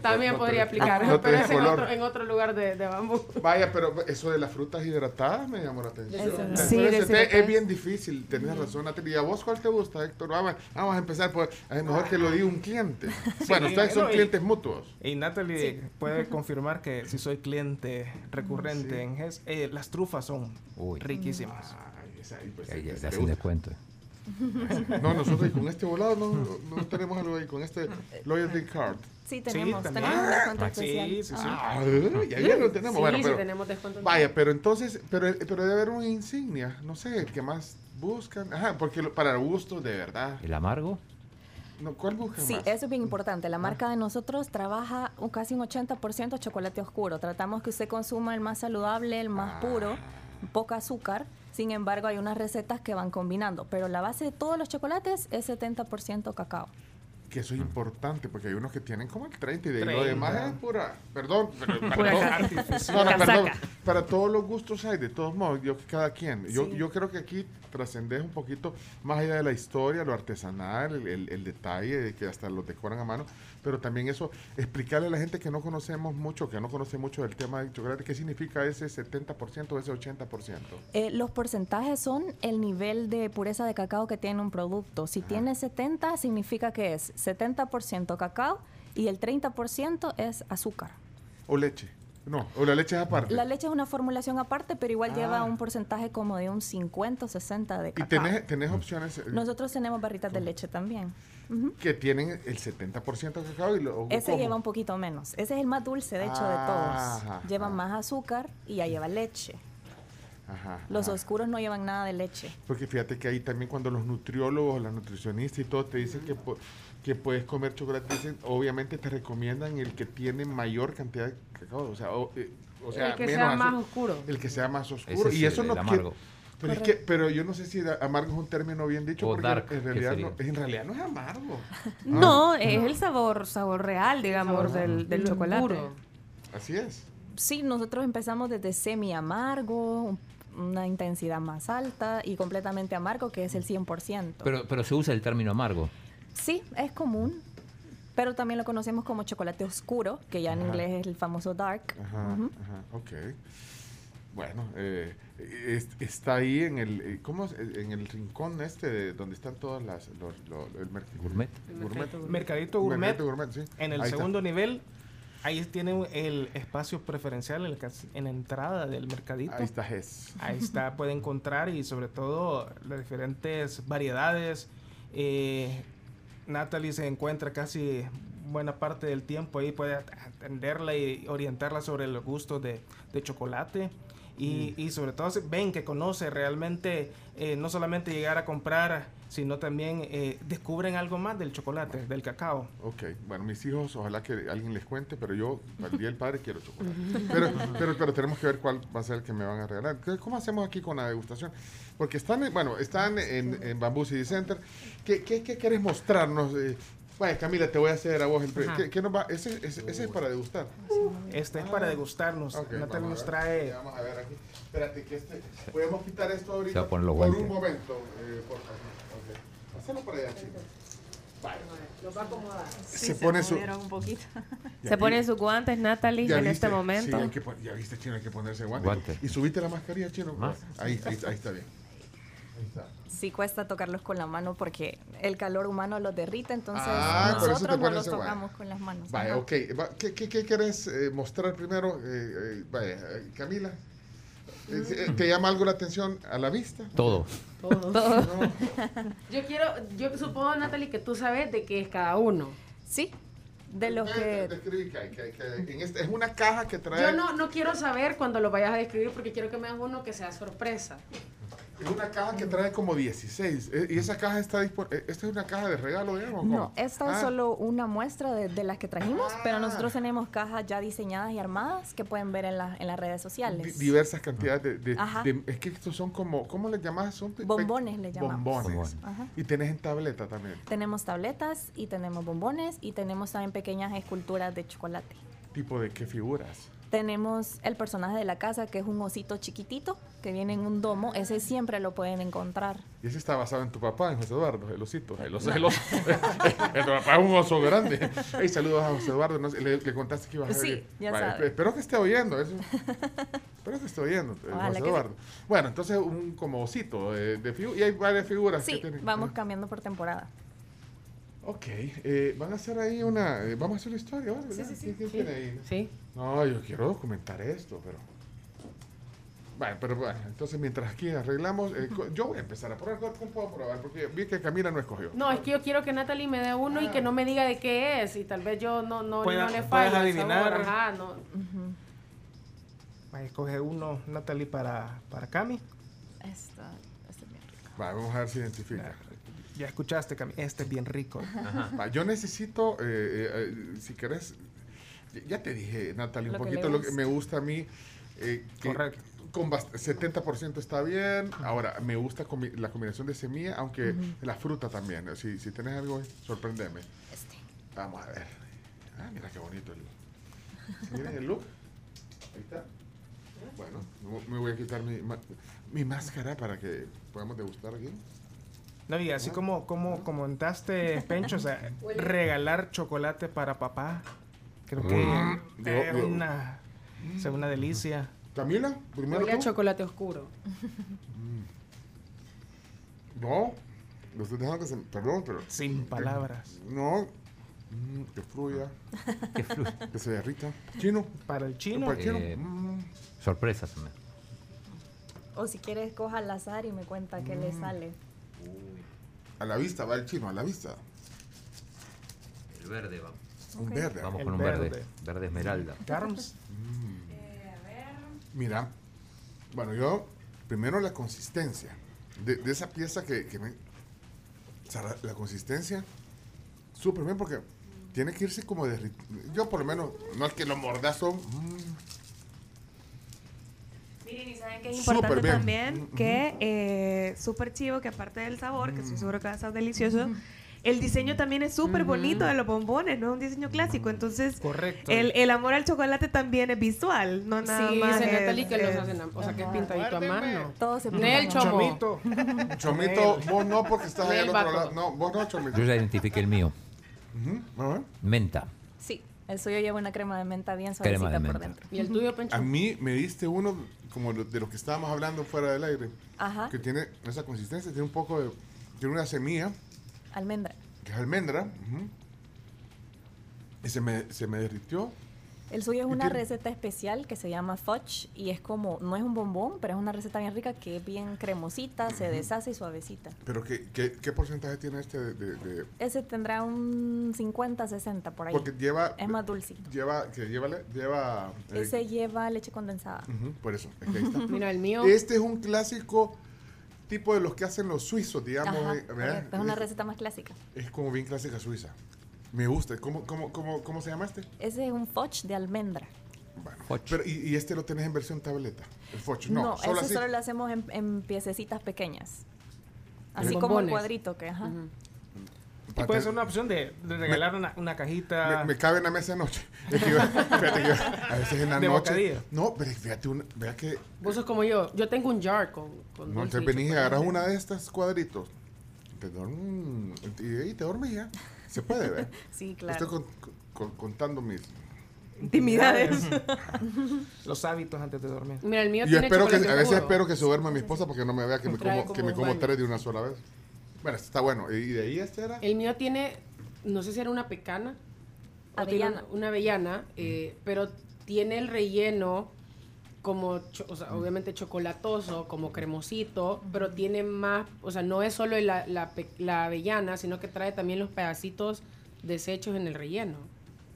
También No, podría aplicar, pero es en color. otro, en otro lugar de, de bambú. Vaya, pero eso de las frutas hidratadas me llamó la atención. Sí, es bien difícil, tenés razón, Natalia. ¿Y a vos cuál te gusta, Héctor? Vamos, vamos a empezar, pues, es mejor que lo diga un cliente. bueno, ustedes son y- clientes mutuos. Y Natalie puede confirmar que si soy cliente recurrente Sí. en GES, eh, las trufas son Uy. riquísimas. Ay, esa ahí, pues, le te hacen descuento. No, nosotros con este volado no, no tenemos algo ahí, con este loyalty card. Sí, tenemos, también. tenemos un descuento Ah, sí, especial. sí, sí. Ah, ya, ya lo tenemos. Sí, bueno, sí pero, tenemos descuento. Vaya, pero entonces, pero, pero debe haber una insignia, no sé, el que más buscan. Ajá, porque lo- para gusto, de verdad. ¿El amargo? No, ¿Cuál buscan Sí, más? eso es bien importante. La marca de nosotros trabaja un, casi un 80% chocolate oscuro. Tratamos que usted consuma el más saludable, el más puro, poca azúcar. Sin embargo, hay unas recetas que van combinando, pero la base de todos los chocolates es 70% cacao. Que eso es importante, porque hay unos que tienen como el 30 y de ahí lo 30. demás es pura. Perdón, pero para, Pura todo- casaca. no, no, perdón, Casaca. para todos los gustos hay, de todos modos, yo cada quien. Yo, Sí. yo creo que aquí trascendes un poquito más allá de la historia, lo artesanal, el, el- el detalle de que hasta los decoran a mano, pero también eso, explicarle a la gente que no conocemos mucho, que no conoce mucho del tema del chocolate, qué significa ese 70% o ese 80%. Eh, los porcentajes son el nivel de pureza de cacao que tiene un producto. Si tiene 70, significa que es 70% cacao y el 30% es azúcar. O leche. No, o la leche es aparte. La leche es una formulación aparte, pero igual Ah. lleva un porcentaje como de un 50 o 60 de y cacao. tenés, tenés opciones eh, Nosotros tenemos barritas de leche también. Que tienen el 70% de cacao y lo, Ese ¿cómo? lleva un poquito menos. Ese es el más dulce, de hecho, de Ajá, todos. Lleva más azúcar y ya lleva leche. Ajá, Los ajá. oscuros no llevan nada de leche. Porque fíjate que ahí también cuando los nutriólogos, las nutricionistas y todo te dicen que, que puedes comer chocolate, dicen, obviamente te recomiendan el que tiene mayor cantidad de cacao, o sea, o, eh, o sea El que menos sea más oscuro. El que sea más oscuro. es y eso el- no el quiere-. Pero, es que, pero yo no sé si amargo es un término bien dicho, O porque dark, en ¿qué realidad, no, en realidad no es amargo. No, Ah, es el sabor, sabor real, digamos, del, del chocolate. puro. Así es. Sí, nosotros empezamos desde semi amargo, un- una intensidad más alta y completamente amargo, que es el 100%. Pero, pero se usa el término amargo. Sí, es común, pero también lo conocemos como chocolate oscuro, que ya en Ajá. inglés es el famoso dark. Ajá, Ujú. ajá, ok. Bueno, eh, es- está ahí en el, eh, ¿cómo es? En el rincón este de donde están todas las, los, los- el mer- Gourmet. gourmet. Mercadito Gourmet, Mercadito Gourmet, sí. en el Ahí está. segundo nivel, ahí tiene el espacio preferencial en, el en la entrada del mercadito. Ahí está Ges. Ahí está, puede encontrar y sobre todo las diferentes variedades. Eh, Natalie se encuentra casi buena parte del tiempo ahí, puede atenderla y orientarla sobre los gustos de, de chocolate. Y, y sobre todo ven que conoce realmente, eh, no solamente llegar a comprar, sino también eh, descubren algo más del chocolate, del cacao. Ok, bueno, mis hijos, ojalá que alguien les cuente, pero yo, al día del padre, quiero chocolate. Pero, pero, tenemos que ver cuál va a ser el que me van a regalar. ¿Qué- ¿Cómo hacemos aquí con la degustación? Porque están, en- bueno, están en, en Bamboo City Center. ¿Qué, qué, qué quieres mostrarnos? Vaya, Camila, te voy a hacer a vos el... ¿Qué, qué nos va? Ese, ese, ese es para degustar. Este es para degustarnos. Ok, Natalia nos trae. Vamos a ver aquí. Espérate, que este... Podemos quitar esto ahorita Se va a poner los por guantes. un momento, eh, por favor. Ok. Hacelo para allá, chicos. Vaya. Los va a acomodar. se pone su... Se pone sus guantes, Natalie, en viste, este momento. Sí, hay que ya viste, Chino, hay que ponerse guantes. Guante. Y subiste la mascarilla, Chino. Más. Ahí, ahí, ahí está bien. Ahí está. Sí cuesta tocarlos con la mano porque el calor humano los derrite, entonces Ah, nosotros no los tocamos con las manos. Vaya, Ajá. ok. Va, ¿Qué, qué, qué quieres eh, mostrar primero? Eh, eh, vaya, eh, Camila. Eh, eh, ¿Te llama algo la atención a la vista? Todo. Todos. Yo quiero, yo supongo, Natalie, que tú sabes de qué es cada uno. Sí, de lo que... Describí que, que, que en este- es una caja que trae... Yo no, no quiero saber cuando lo vayas a describir porque quiero que me hagas uno que sea sorpresa. Es una caja que trae como 16. eh, y esa caja está disponible. ¿Esta es una caja de regalo, digamos? No, esta es Ah, solo una muestra de, de las que trajimos, pero nosotros tenemos cajas ya diseñadas y armadas que pueden ver en, la- en las redes sociales. diversas cantidades de, de- Ajá. de- Es que estos son como. ¿Cómo les llamas? Son Bombones le llamamos. Bombones. Ajá. Y tenés en tableta también. Tenemos tabletas y tenemos bombones y tenemos también pequeñas esculturas de chocolate. ¿Tipo de qué figuras? Tenemos el personaje de la casa que es un osito chiquitito que viene en un domo, ese siempre lo pueden encontrar. Y ese está basado en tu papá, en José Eduardo, el osito. El oso, el oso. El papá es un oso grande. Hey, saludos a José Eduardo. no le, le contaste que ibas a Sí, venir. ya Vale, sabe. Espero que esté oyendo eso. espero que esté oyendo, eh, José que. Eduardo. Bueno, entonces un como osito de figu- Y hay varias figuras que Sí, tienen. vamos cambiando por temporada. Ok, eh, van a hacer ahí una. eh, vamos a hacer una historia, ¿vale? Sí, sí, sí. ¿Qué, qué Sí. tiene ahí? Sí. No, yo quiero documentar esto, pero. Bueno, pero bueno, entonces mientras aquí arreglamos, eh, yo voy a empezar a probar. ¿Cuál cuál puedo probar? Porque vi que Camila no escogió. No, es que yo quiero que Natalie me dé uno y que no me diga de qué es y tal vez yo no, no, Pueda- no le el adivinar. sabor. Ajá, no. Vaya, escoge uno, Natalie, para, para Cami. Esta, esta es bien rica. Va, vamos a ver si identifica. Ya escuchaste, Cami. Este es bien rico. Va, yo necesito, eh, eh, eh, si querés, ya te dije, Natalie, un Lo que poquito lo que gusta. me gusta a mí. eh, que Correcto. Con bast- 70% está bien. Ahora, me gusta combi- la combinación de semilla, aunque Ujú. la fruta también. Si, si tenés algo, sorprendeme. Este. Vamos a ver. Ah, mira qué bonito el. Miren el look. Ahí está. Bueno, me- voy a quitar mi, mi máscara para que podamos degustar aquí. No, y así como, como comentaste, Pencho, o sea, regalar chocolate para papá, creo que Mm. es una, delicia. Camila, primero Huele a chocolate oscuro. No, lo estoy dejando que se... Perdón, pero... Sin palabras. No. Mm, que fluya. Que fluya. Que se derrita. Chino. Para el chino. Para el chino. Eh, Mm. Sorpresas también. O si quieres, coja al azar y me cuenta qué le sale. A la vista, va el chino, a la vista. El verde, vamos. Un verde. Vamos El con un verde. verde. Verde esmeralda. Carms. Mira, bueno, yo primero la consistencia de, de esa pieza que, que me... O sea, la, la consistencia, súper bien porque tiene que irse como de... Yo por lo menos, no es que lo mordazo... mm, Miren, y saben que es importante bien. también Ujú. que eh, súper chivo, que aparte del sabor, que estoy seguro que va a estar delicioso, el diseño también es súper bonito de los bombones, no es un diseño clásico. Entonces, Correcto. el, el amor al chocolate también es visual, no nada Sí, más. dice es- Natalie que los es- hacen, a- o sea, que es pintadito a mano. Todo se Nel. Chomito. Chomito, vos no porque estás ahí al otro lado. No, vos no, Chomito. Yo ya identifiqué el mío. A ver. Menta. Sí, el suyo lleva una crema de menta bien Crema suavecita de por menta. dentro. ¿Y el tuyo, Pencho? A mí me diste uno como de lo que estábamos hablando fuera del aire, Ajá, que tiene esa consistencia, tiene un poco de... Tiene una semilla, almendra. que es almendra, ujú, y se me, se me derritió. El suyo es ¿Y una tiene- receta especial que se llama fudge y es como, no es un bombón, pero es una receta bien rica que es bien cremosita, se deshace y suavecita. Pero ¿qué, qué, qué porcentaje tiene este de...? de- de- Ese tendrá un 50-60 por ahí. porque lleva... Es más dulcito. Lleva, que lleva, lleva eh, Ese lleva leche condensada. por eso, es que ahí está. Mira, el mío. Este es un clásico tipo de los que hacen los suizos, digamos. Ajá, eh, es una receta más clásica. Es como bien clásica suiza. Me gusta. ¿Cómo, cómo, cómo, cómo se llama este? Ese es un fudge de almendra. Bueno, pero, y, y este lo tenés en versión tableta? El foch. No, No, solo ese así. solo lo hacemos en, en piececitas pequeñas. Así como el cuadrito que, ajá. Puede ser una opción de, de regalar una, una cajita. Me, me cabe en la mesa de noche. Es que yo- fíjate que yo, a veces en la De noche. bocadillo. No, pero fíjate, una- vea que. Vos sos como yo. Yo tengo un jar con, con No, entonces venís y agarras una de estas cuadritos. Te dorm- y te dormís ya. Se puede ver. Sí, claro. Estoy con- con- contando mis. Intimidades. Los hábitos antes de dormir. Mira, el mío Yo tiene espero que, a veces espero que se duerma mi esposa porque no me vea que me como, que como me como baño. tres de una sola vez. Bueno, está bueno. ¿Y de ahí este era? El mío tiene, no sé si era una pecana. o tiene Avellana. Una, una avellana, eh, pero tiene el relleno como, cho- o sea, obviamente chocolatoso, como cremosito, pero tiene más, o sea, no es solo la, la, la avellana, sino que trae también los pedacitos deshechos en el relleno.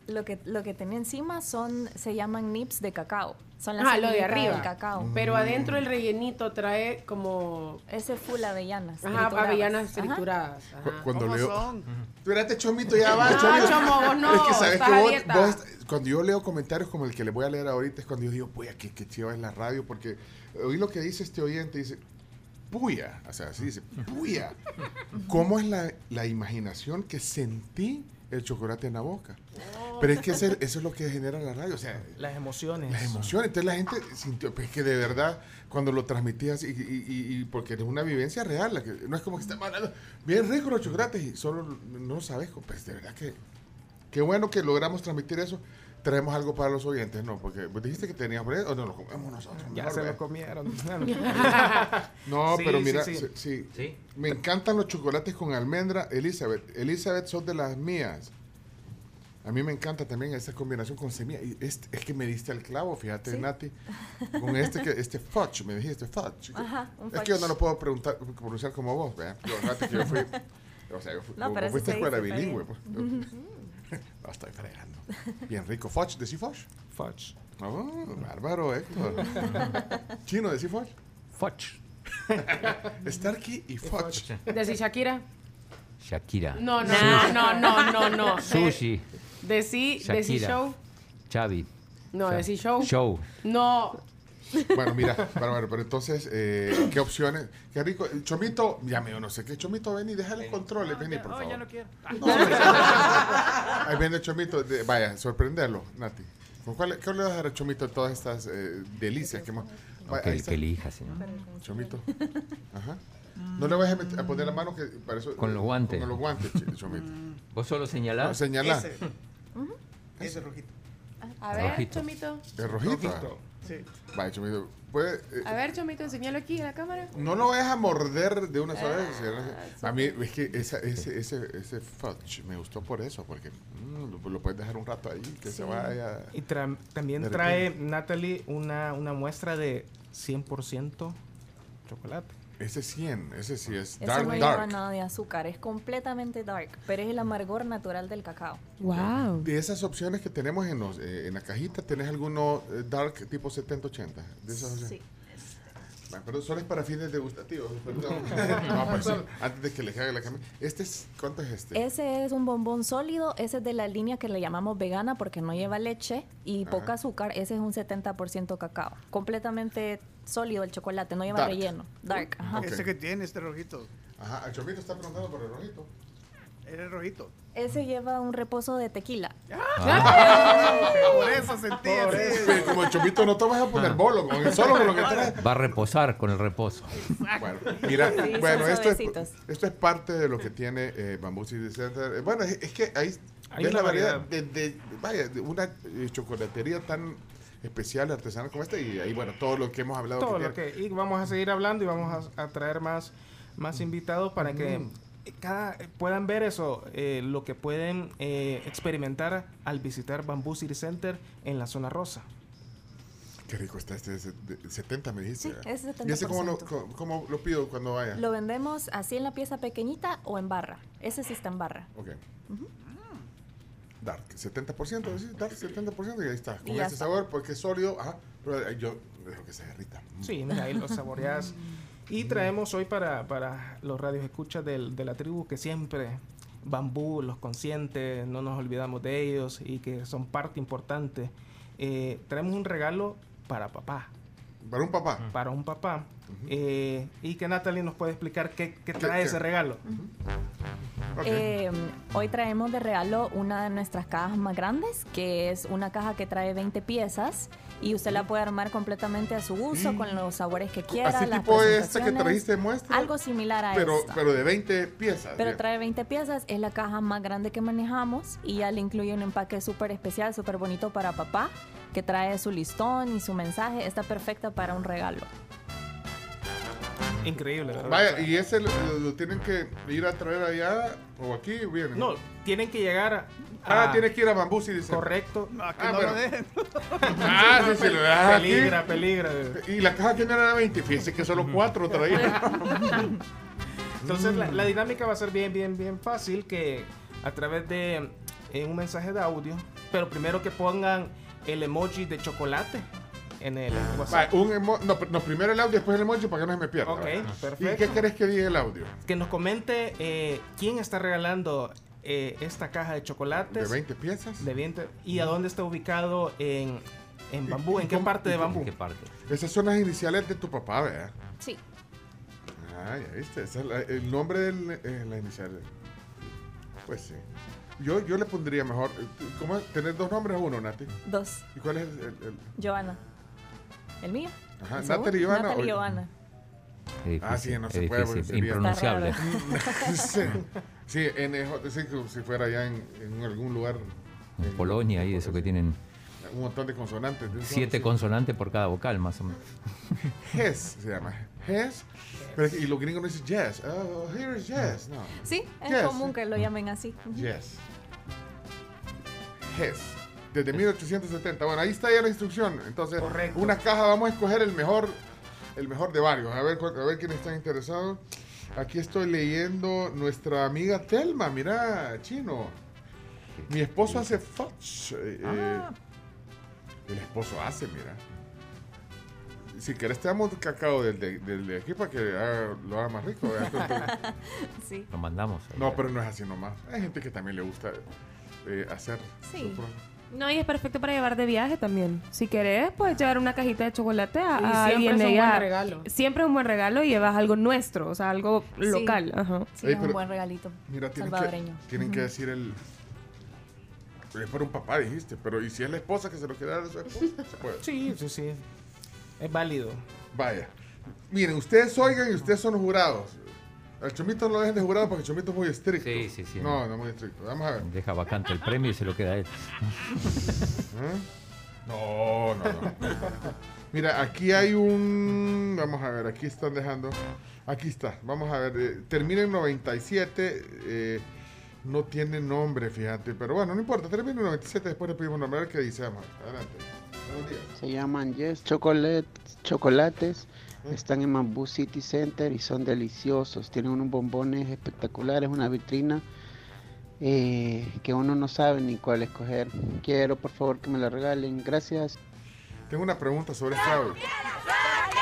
Lo que, lo que tiene encima son, se llaman nips de cacao. Son las Ah, lo de arriba. del cacao. Pero adentro el rellenito trae como... Ese full avellanas. Ajá, trituradas. avellanas Ajá. trituradas. Cu- ajá. Cuando leo. Espérate, Chomito, ya va. No, Chomito. Chomo, vos no, Es que sabes que vos, vos- cuando yo leo comentarios como el que les voy a leer ahorita, es cuando yo digo, puya, qué, qué chiva es la radio, porque oí lo que dice este oyente, dice, puya, o sea, así dice, puya. ¿Cómo es la, la imaginación que sentí el chocolate en la boca? Pero es que ese- eso es lo que genera la radio, o sea, Las emociones. las emociones. Entonces la gente sintió, pues que de verdad, cuando lo transmitías, y, y- y- porque es una vivencia real, la que, no es como que estamos hablando, bien rico los chocolates y solo no lo sabes, pues de verdad que, qué bueno que logramos transmitir eso. Traemos algo para los oyentes, ¿no? Porque vos dijiste que tenías bread o no lo comemos nosotros. Ya se lo comieron. No, Sí, pero sí, mira, sí. sí, sí. Me encantan los chocolates con almendra, Elizabeth. Elizabeth, son de las mías. A mí me encanta también esa combinación con semilla. Y este- es que me diste el clavo, fíjate, Sí. Nati. Con este, que, este fudge, me dijiste fudge. Ajá, un Es que yo fudge. no lo puedo preguntar, pronunciar como vos, ¿verdad? Yo, Nati, que yo fui. O sea, yo fui, No, pero fuiste escuela bilingüe. Pues. no, estoy fregando. Bien rico. Fudge, ¿decís fudge? Fudge. Oh, bárbaro, Héctor. Chino, ¿decís fudge? Fudge. Starkey y fudge. ¿Decí Shakira? Shakira. No, no, no, no, no, no. Sushi. Decí, decí Shakira. show. Xavi. No, decí show. Show. No. Bueno, mira, bárbaro, pero entonces, eh, ¿qué opciones? Qué rico. El chomito, ya me no sé qué. Chomito, ven y deja los controles, ven y por favor. ya no quiero. Ahí viene el chomito. de- vaya, sorprenderlo, Nati. ¿Con cuál, ¿Qué le vas a dar al chomito de todas estas eh, delicias que hemos. Va, Ok, ahí el que elija, señor. Chomito. Ajá. No le vayas a, meter- a poner la mano que para eso, Con los guantes. Con los guantes, ch- chomito. ¿Vos solo señalás? No, señalá. Ese. Ese rojito. A ver, Rojito. Chomito. ¿Es rojito? Rojito, sí. Vaya, chomito. Puede, eh, A ver, Chomito, enseñalo aquí en la cámara. No lo vayas a morder de una sola vez. Ah, A mí es que esa- ese, ese, ese fudge me gustó por eso, porque mm, lo, lo puedes dejar un rato ahí, que se vaya. Y tra- también trae Natalie una, una muestra de 100% chocolate. Ese 100, ese sí es Ese dark, no lleva nada de azúcar, es completamente dark, pero es el amargor natural del cacao. Wow. De esas opciones que tenemos en, los, eh, en la cajita, ¿tenés alguno eh, dark tipo 70-80? De esas opciones? Sí. Pero solo es para fines degustativos. perdón. no, pues antes de que le haga la camisa. Este es, ¿cuánto es este? Ese es un bombón sólido, ese es de la línea que le llamamos vegana porque no lleva leche y Ajá. poca azúcar, ese es un 70% cacao. Completamente sólido el chocolate, no lleva Dark. relleno. Dark, ajá. Ese que tiene, este rojito. Ajá, el chomito está preguntando por el rojito. Era el rojito. Ese lleva un reposo de tequila. Por eso sentía Por eso, sí, como el chomito no te vas a poner bolo, con el solo con lo que trae. Va a reposar con el reposo. Bueno, mira, Sí, bueno, esto es, esto es parte de lo que tiene eh, Bamboo City Center. Bueno, es, es que ahí Hay ves una la variedad variedad. de, de- vaya, de una eh, chocolatería tan especial, artesanal como esta, y ahí, bueno, todo lo que hemos hablado. Todo que lo que, y vamos a seguir hablando y vamos a, a traer más, más invitados para que Mm. cada, puedan ver eso, eh, lo que pueden eh, experimentar al visitar Bamboo City Center en la zona rosa. Qué rico está este, ese de 70 me dijiste. Sí, es ¿Y ese cómo lo, 70%. cómo, cómo lo pido cuando vaya? Lo vendemos así en la pieza pequeñita o en barra. Ese sí está en barra. Ok. Dark, 70%, sí, Dark 70% y ahí está. Con ese está. sabor, porque es sólido, ajá, pero eh, yo dejo que se derrita. Sí, mira, ahí lo saboreas. Y traemos hoy para, para los radios escuchas del- de la tribu que siempre Bambú los consiente, no nos olvidamos de ellos y que son parte importante. Eh, traemos un regalo para papá. Para un papá. Para un papá. Eh, y que Natalie nos puede explicar qué, qué trae qué? ese regalo. Eh, hoy traemos de regalo una de nuestras cajas más grandes, que es una caja que trae 20 piezas y usted la puede armar completamente a su gusto con los sabores que quiera. Así las tipo esta que trajiste muestra. Algo similar a pero, esta. pero de 20 piezas. Pero trae 20 piezas, es la caja más grande que manejamos y ya le incluye un empaque súper especial, súper bonito para papá, que trae su listón y su mensaje. Está perfecta para un regalo. Increíble, ¿verdad? Vaya, y ese lo, lo tienen que ir a traer allá o aquí vienen. No, tienen que llegar a. Ah, a- tiene que ir a Bambú, sí, dice. Correcto. aquí Ah, no bueno. lo dejen. Ah, sí, sí, lo dejas aquí. Peligra, peligra. Y la caja tiene era 20. Fíjese que solo 4 traía. Entonces la, la dinámica va a ser bien, bien, bien fácil que a través de eh, un mensaje de audio, pero primero que pongan el emoji de chocolate en el Va, WhatsApp. un emo- no, no, primero el audio, después el emoji para que no se me pierda. Ok, ¿verdad? perfecto. ¿Y qué querés que diga el audio? Que nos comente eh, quién está regalando eh, esta caja de chocolates. ¿De 20 piezas? De 20. ¿Y a dónde está ubicado en, en Bambú? ¿En qué cómo- parte de Bambú? ¿Qué parte? Esas son las iniciales de tu papá, ¿verdad? Sí. Ah, ya viste. esa es la- el nombre de la inicial. Pues sí. Yo, yo le pondría mejor. ¿Cómo es? ¿Tener dos nombres o uno, Nati? Dos. ¿Y cuál es el.? el- el- Giovanna. ¿El mío? Ajá, ¿El? Natalie Giovanna Natalie Ah, sí, no es se puede. porque sería- impronunciable. sí, sí, NJ, si fuera allá en, en algún lugar. En Polonia y eso que tienen Un montón de consonantes. de siete sí. consonantes por cada vocal, más o menos. Hes se llama. Hes. Pero, es que- y los gringos no dicen yes. Oh, here is yes. No. Sí, es Yes. común que lo llamen así. Ujú. Yes. Desde 1870. Bueno, ahí está ya la instrucción. Entonces, una caja, vamos a escoger el mejor, el mejor de varios. A ver, a ver quiénes están interesados. Aquí estoy leyendo nuestra amiga Telma. Mira, chino. Mi esposo hace fudge. eh, eh, el esposo hace, mira. Si querés, te damos cacao del de, del de aquí para que haga- lo haga más rico. Sí. Lo mandamos. No, pero no es así nomás. Hay gente que también le gusta eh, hacer. Sí. su No, y es perfecto para llevar de viaje también. Si querés, puedes llevar una cajita de chocolate a, Y a siempre es un buen regalo. Siempre es un buen regalo y llevas algo nuestro, o sea, algo Sí. local. Ajá. Sí, Ey, es un buen regalito. Mira, tienen, que, salvadoreño. tienen que decir el. Es para un papá, dijiste. Pero ¿y si es la esposa que se lo quiere dar a su esposa? Se puede. Sí, sí, sí. Es válido. Vaya. Miren, ustedes oigan y ustedes son los jurados. Al Chomito no lo dejen de jurado porque el Chomito es muy estricto. Sí, sí, sí. No, no es muy estricto. Vamos a ver. Deja vacante el premio y se lo queda a él. ¿Eh? No, no, no. Mira, aquí hay un. Vamos a ver, aquí están dejando. Aquí está, vamos a ver. eh, termina en 97. eh, no tiene nombre, fíjate. Pero bueno, no importa. Termina en 97. Después le pedimos nombre. A ver qué dice. Vamos, adelante. Buenos días. Se llaman Yes Chocolate, Chocolates. Están en Mambú City Center y son deliciosos. Tienen unos bombones espectaculares, una vitrina eh, que uno no sabe ni cuál escoger. Quiero, por favor, que me la regalen. Gracias. Tengo una pregunta sobre audio.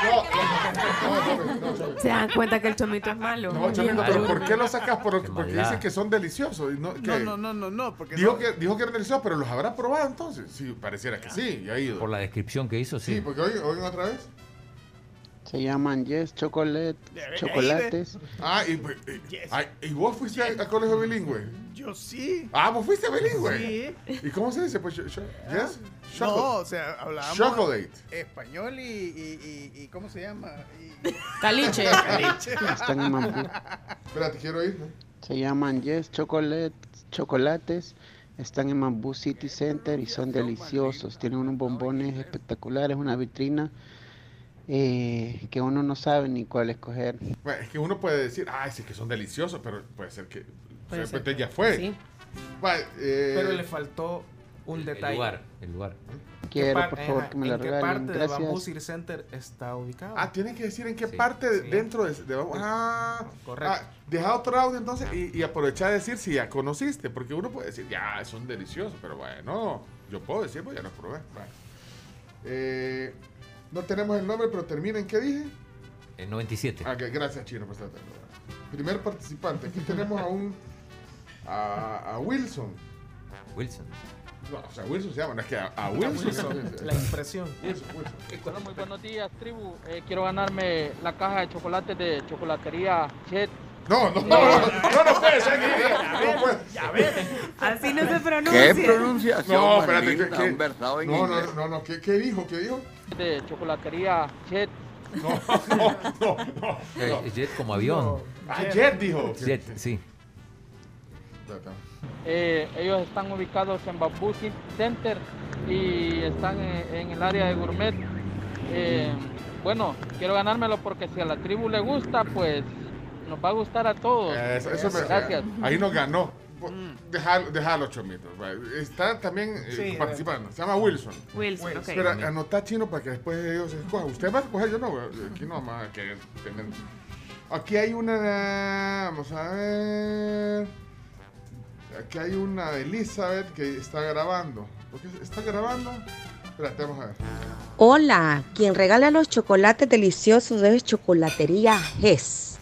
No, no, no, no, no, Se dan cuenta que el chomito es malo. no, Chomito, pero ¿por qué lo sacas? Por- Qué porque dicen que son deliciosos. y no, No, que- no, no, no, no, porque Dijo no- que, dijo que eran deliciosos, pero los habrá probado entonces. Sí, pareciera que sí, ya ha ido. Por la descripción que hizo, sí. Sí, porque oigan, oigan otra vez. Se llaman Yes Chocolate, Chocolates. Ah, y, pues, y- ay, ¿y vos fuiste a, a colegio bilingüe? Yo sí. Ah, vos fuiste bilingüe. Sí. ¿Y cómo se dice? Pues, cho- cho- yes? No, Choco- o sea, hablábamos Chocolate. español y, y, y, y- ¿cómo se llama? Y- Caliche. Caliche. Están en Mambú. Espérate, quiero ir. ¿no? Se llaman Yes Chocolate, Chocolates. Están en Mambú City Center y son deliciosos. Tienen unos bombones espectaculares, una vitrina eh, que uno no sabe ni cuál escoger. Bueno, es que uno puede decir, ay, sí que son deliciosos, pero puede ser que Puede de ser. repente ya fue. Sí. Vale, eh, Pero le faltó un El detalle. lugar, el lugar. ¿Qué Quiero, por favor, que me la ¿En qué regalen. parte de Bamboo Gracias. City Center está ubicado? Ah, tienen que decir en qué Sí. parte Sí. dentro de, de- Ah, Correcto. ah, deja otro audio entonces y, y aprovecha de decir si ya conociste, porque uno puede decir, ya, son deliciosos, pero bueno, yo puedo decir, pues ya los probé. Vale. Eh, no tenemos el nombre, pero termina en qué dije. En 97. Ah, que gracias, Chino, por estar atento. Primer participante, aquí tenemos a un. a, a Wilson. Wilson. No, o sea, Wilson se llama, no es que a, a Wilson. Wilson, la impresión. Wilson, Wilson. Muy buenos días, tribu. Eh, quiero ganarme la caja de chocolates de chocolatería Chet No, no, no, no, no, no puede ser. que- No puede. Ya ves. Así no se pronuncia. ¿Qué pronunciación? No, espérate. linda, ¿qué- un versado qué- en No, no, no, no. ¿Qué, qué dijo? ¿Qué dijo? De chocolatería Chet. No, no, no, no. Eh, jet como avión. Ah, Jet dijo. Jet, sí. Eh, ellos están ubicados en Bamboo City Center y están en, en el área de gourmet. Eh, bueno, quiero ganármelo porque si a la tribu le gusta, pues nos va a gustar a todos. Eso, eso me- Gracias. Ahí nos ganó. Déjalo, déjalo, Chomito. Está también eh, Sí, participando. Se llama Wilson. Wilson, ok. Pero anota chino para que después ellos escojan. Usted va a escoger, yo no. Aquí no vamos a que tener- Aquí hay una. Vamos a ver. Aquí hay una de Elizabeth que está grabando. ¿Por qué está grabando? Espérate, vamos a ver. Hola, quien regala los chocolates deliciosos es Chocolatería GES.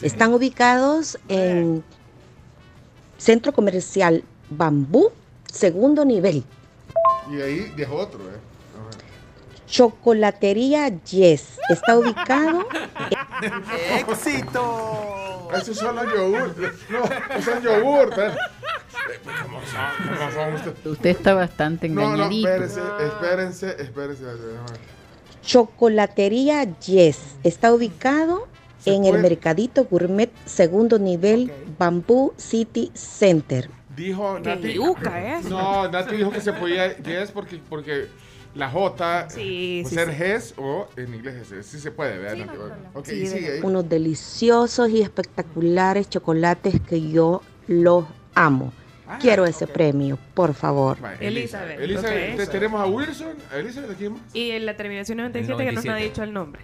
Están ubicados en Centro Comercial Bambú, segundo nivel. Y ahí dejó otro, ¿eh? A ver. Chocolatería Yes está ubicado ¡Éxito! Esos son los yogur. No, esos son yogur. ¿eh? ¿Cómo son? ¿Cómo son ustedes? Usted está bastante No, no, engañadito. espérense, espérense, espérense. Chocolatería Yes está ubicado en el puede- Mercadito Gourmet segundo nivel Bambú City Center. Dijo Nati. yuca es. No, Nati dijo que se podía yes porque, porque la J Sí, puede sí, ser sí. GES o en inglés es Sí se puede, ¿verdad? Nati? Ok, y sigue ahí. Unos deliciosos y espectaculares chocolates que yo los amo. Quiero ese premio, por favor. Elizabeth, Elizabeth, te- tenemos a Wilson. ¿A Elizabeth de quién más? Y en la terminación 97 que no me ha 97. dicho el nombre.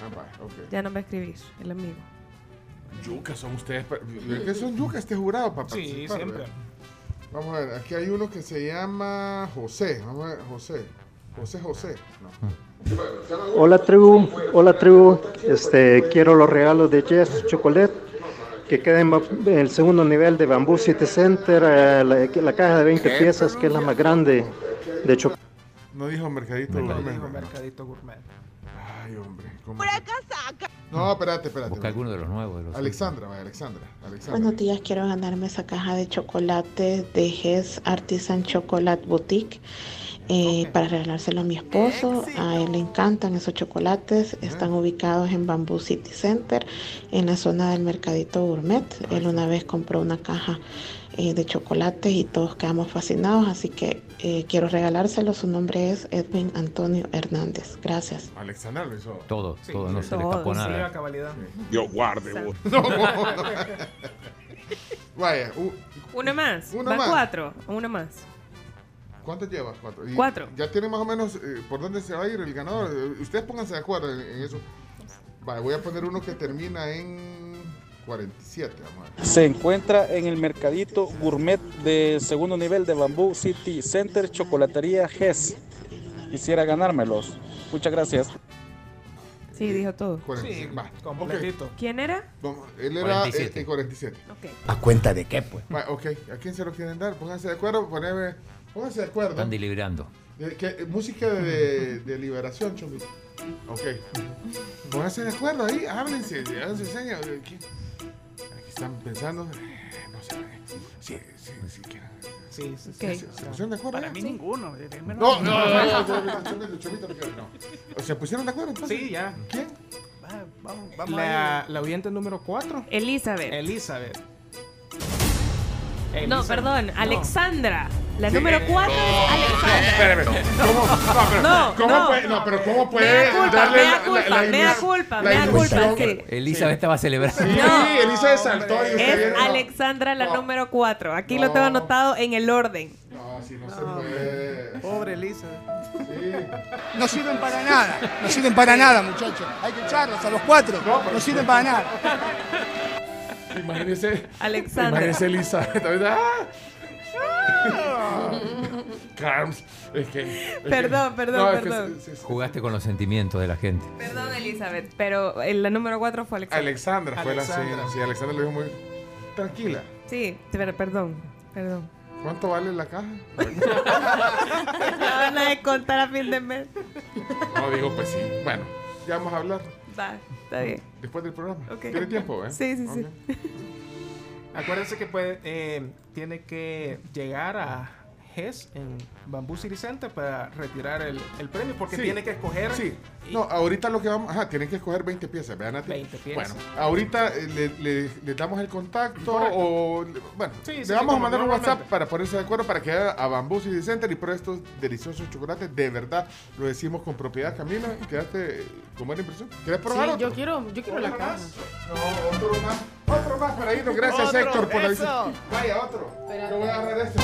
Ah, va, ok. Ya no me escribís, el amigo. Yucas son ustedes. ¿Qué son yucas este jurado para Sí, participar, siempre. ¿verdad? Vamos a ver, aquí hay uno que se llama José. Vamos a ver, José. José José. No. Hola tribu, hola tribu, este, quiero los regalos de Jess Chocolate que en ba- en el segundo nivel de Bamboo City Center, eh, la, la caja de 20 piezas que es la más grande de chocolate. No dijo Mercadito No Gourmet. dijo Mercadito Gourmet. Ay, hombre. ¿Cómo que- No, espérate, espérate. Busca alguno de los nuevos. De los Alexandra, vaya, Alexandra. Alexandra. Buenos días, quiero ganarme esa caja de chocolate de Hess Artisan Chocolate Boutique eh, para regalárselo a mi esposo. A él le encantan esos chocolates. Están ubicados en Bamboo City Center, en la zona del Mercadito Gourmet. Él una vez compró una caja eh, de chocolates y todos quedamos fascinados, así que eh, quiero regalárselo. Su nombre es Edwin Antonio Hernández. Gracias. Alexandra lo hizo. Todo, todo, no se le escapó sí. Sí, a nada. cabalidad. Yo guarde, vos. No, no. Vaya, u- Una más. Una Van más. cuatro. Una más. ¿cuántos llevas? Cuatro. Y Cuatro. Ya tiene más o menos eh, por dónde se va a ir el ganador. Ustedes pónganse de acuerdo en, en eso. Vaya, voy a poner uno que termina en 47. Vamos a ver. Se encuentra en el mercadito gourmet de segundo nivel de Bamboo City Center, Chocolatería GES. Quisiera ganármelos. Muchas gracias. Sí, dijo todo. 47. Va, completito. ¿Quién era? Vamos, él era 47. eh, eh, 47. Ok. ¿A cuenta de qué, pues? Va, ok, ¿a quién se lo quieren dar? Pónganse de acuerdo, poneme, pónganse de acuerdo. Están deliberando. Eh, que- eh, música de, de liberación, Chomito. Ok. Pónganse de acuerdo ahí, háblense, háganse señas. Eh, están pensando. eh, No sé. Sí, sí, sí, quieren. Sí, sí, Ok. sí. ¿Se pusieron de acuerdo? Para ya? mí Sí. ninguno. No, no, no, no, no, no no. ¿Se pusieron de acuerdo entonces? Sí, ya. ¿Quién? Va, Vamos, vamos La, la oyente número 4. Elizabeth. Elizabeth. No, Elizabeth. perdón, No. Alexandra. La Sí. número 4 es Alexandra. Espérame, ¿cómo, no, pero, No, ¿cómo no. puede, no, pero ¿cómo puede Mea culpa, darle mea la- la- culpa, la mea culpa, la mea culpa, ilusión? sí. Elizabeth estaba celebrando. Sí, Elizabeth saltó y usted Es viene- no. Alexandra la No. número 4. Aquí lo No. tengo anotado en el orden. No, si no se puede. Pobre Elizabeth. Sí. No sirven para nada, no sirven para nada, muchachos. Hay que echarlos a los cuatro, no sirven para nada. Imagínese. Alexandra. Imagínese Elizabeth. ¡ah! Carms, es que. es que- Perdón, perdón, no, es que perdón. se- se- se- Jugaste con los sentimientos de la gente. Perdón, Elizabeth, pero la número 4 fue Alexandra. Alexandra fue la sí, Alexandra. sí, Alexandra lo dijo muy tranquila. Sí, pero perdón, perdón. ¿Cuánto vale la caja? La van a descontar a fin de mes. No, digo, pues sí. Bueno, ya vamos a hablar. Va, está bien. Después del programa. Ok. ¿Tiene tiempo, eh? Sí, sí, sí. Ok. Acuérdense que puede, eh, tiene que llegar a GES en Bamboo City Center para retirar el, el premio porque Sí. tiene que escoger Sí. No, ahorita lo que vamos. Ajá, tienen que escoger 20 piezas, vean 20 piezas. Bueno, ahorita eh, le, le- le damos el contacto o. Bueno, Sí, le sí, vamos a mandar un. WhatsApp para ponerse de acuerdo para que a Bamboo City Center y por estos deliciosos chocolates. De verdad, lo decimos con propiedad, Camila. Quedaste con buena impresión. ¿Quieres probar Sí, otro? yo quiero, yo quiero la ¿Otro caja. más? No, otro más. Otro más para irnos. Gracias, Otro, Héctor, por la visita. Vaya, otro. Yo voy a agarrar este.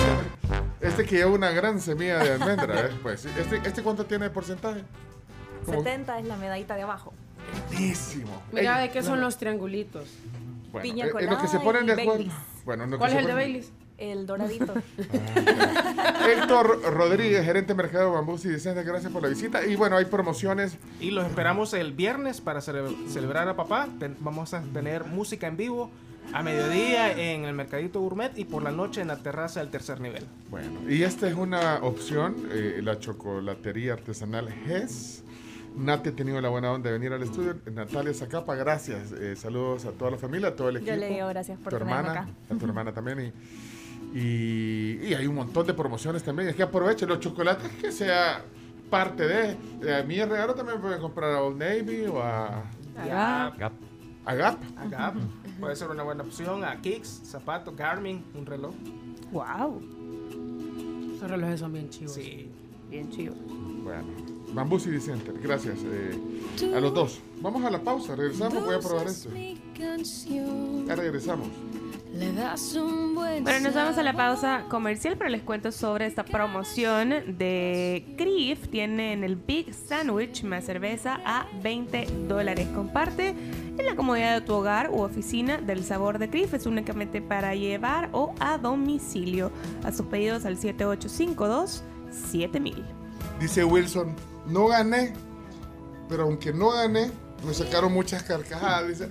Este que lleva una gran semilla de almendra. ¿eh? Pues, este, ¿Este cuánto tiene de porcentaje? Como- 70 es la medallita de abajo. Buenísimo. Mira, ¿de qué son los triangulitos? Bueno, Piña eh, en lo que se colada ponen de y acuerdo. Bueno, en lo que ¿Cuál se es el de ponen- Baileys? El doradito. Héctor Rodríguez, gerente de mercado de Bambú City Center, gracias por la visita. Y bueno, hay promociones. Y los esperamos el viernes para cele- celebrar a papá. Ten- vamos a tener música en vivo a mediodía en el Mercadito Gourmet y por la noche en la terraza del tercer nivel. Bueno, y esta es una opción, eh, la chocolatería artesanal GES. Nati ha tenido la buena onda de venir al estudio. Natalia Zacapa, gracias. Eh, saludos a toda la familia, a todo el equipo. Yo le digo gracias por tu hermana, acá. a tu hermana también. Y, y, y hay un montón de promociones también. Es que aprovechen los chocolates que sea parte de. eh, A mí el regalo también pueden comprar a Old Navy o a. Gap. A Gap. A Gap. Puede ser una buena opción. A Kicks, zapato, Garmin, un reloj. Wow. Esos relojes son bien chivos. Sí. Bien chido. Bueno, Bambú City Center, gracias eh, a los dos. Vamos a la pausa, regresamos, voy a probar esto. Ya regresamos. Bueno, nos vamos a la pausa comercial, pero les cuento sobre esta promoción de Crif. Tienen el Big Sandwich más cerveza a 20 dólares. Comparte en la comodidad de tu hogar u oficina del sabor de Crif. Es únicamente para llevar o a domicilio. A sus pedidos al 7852 7000. Dice Wilson, no gané, pero aunque no gané, me sacaron muchas carcajadas. Dice.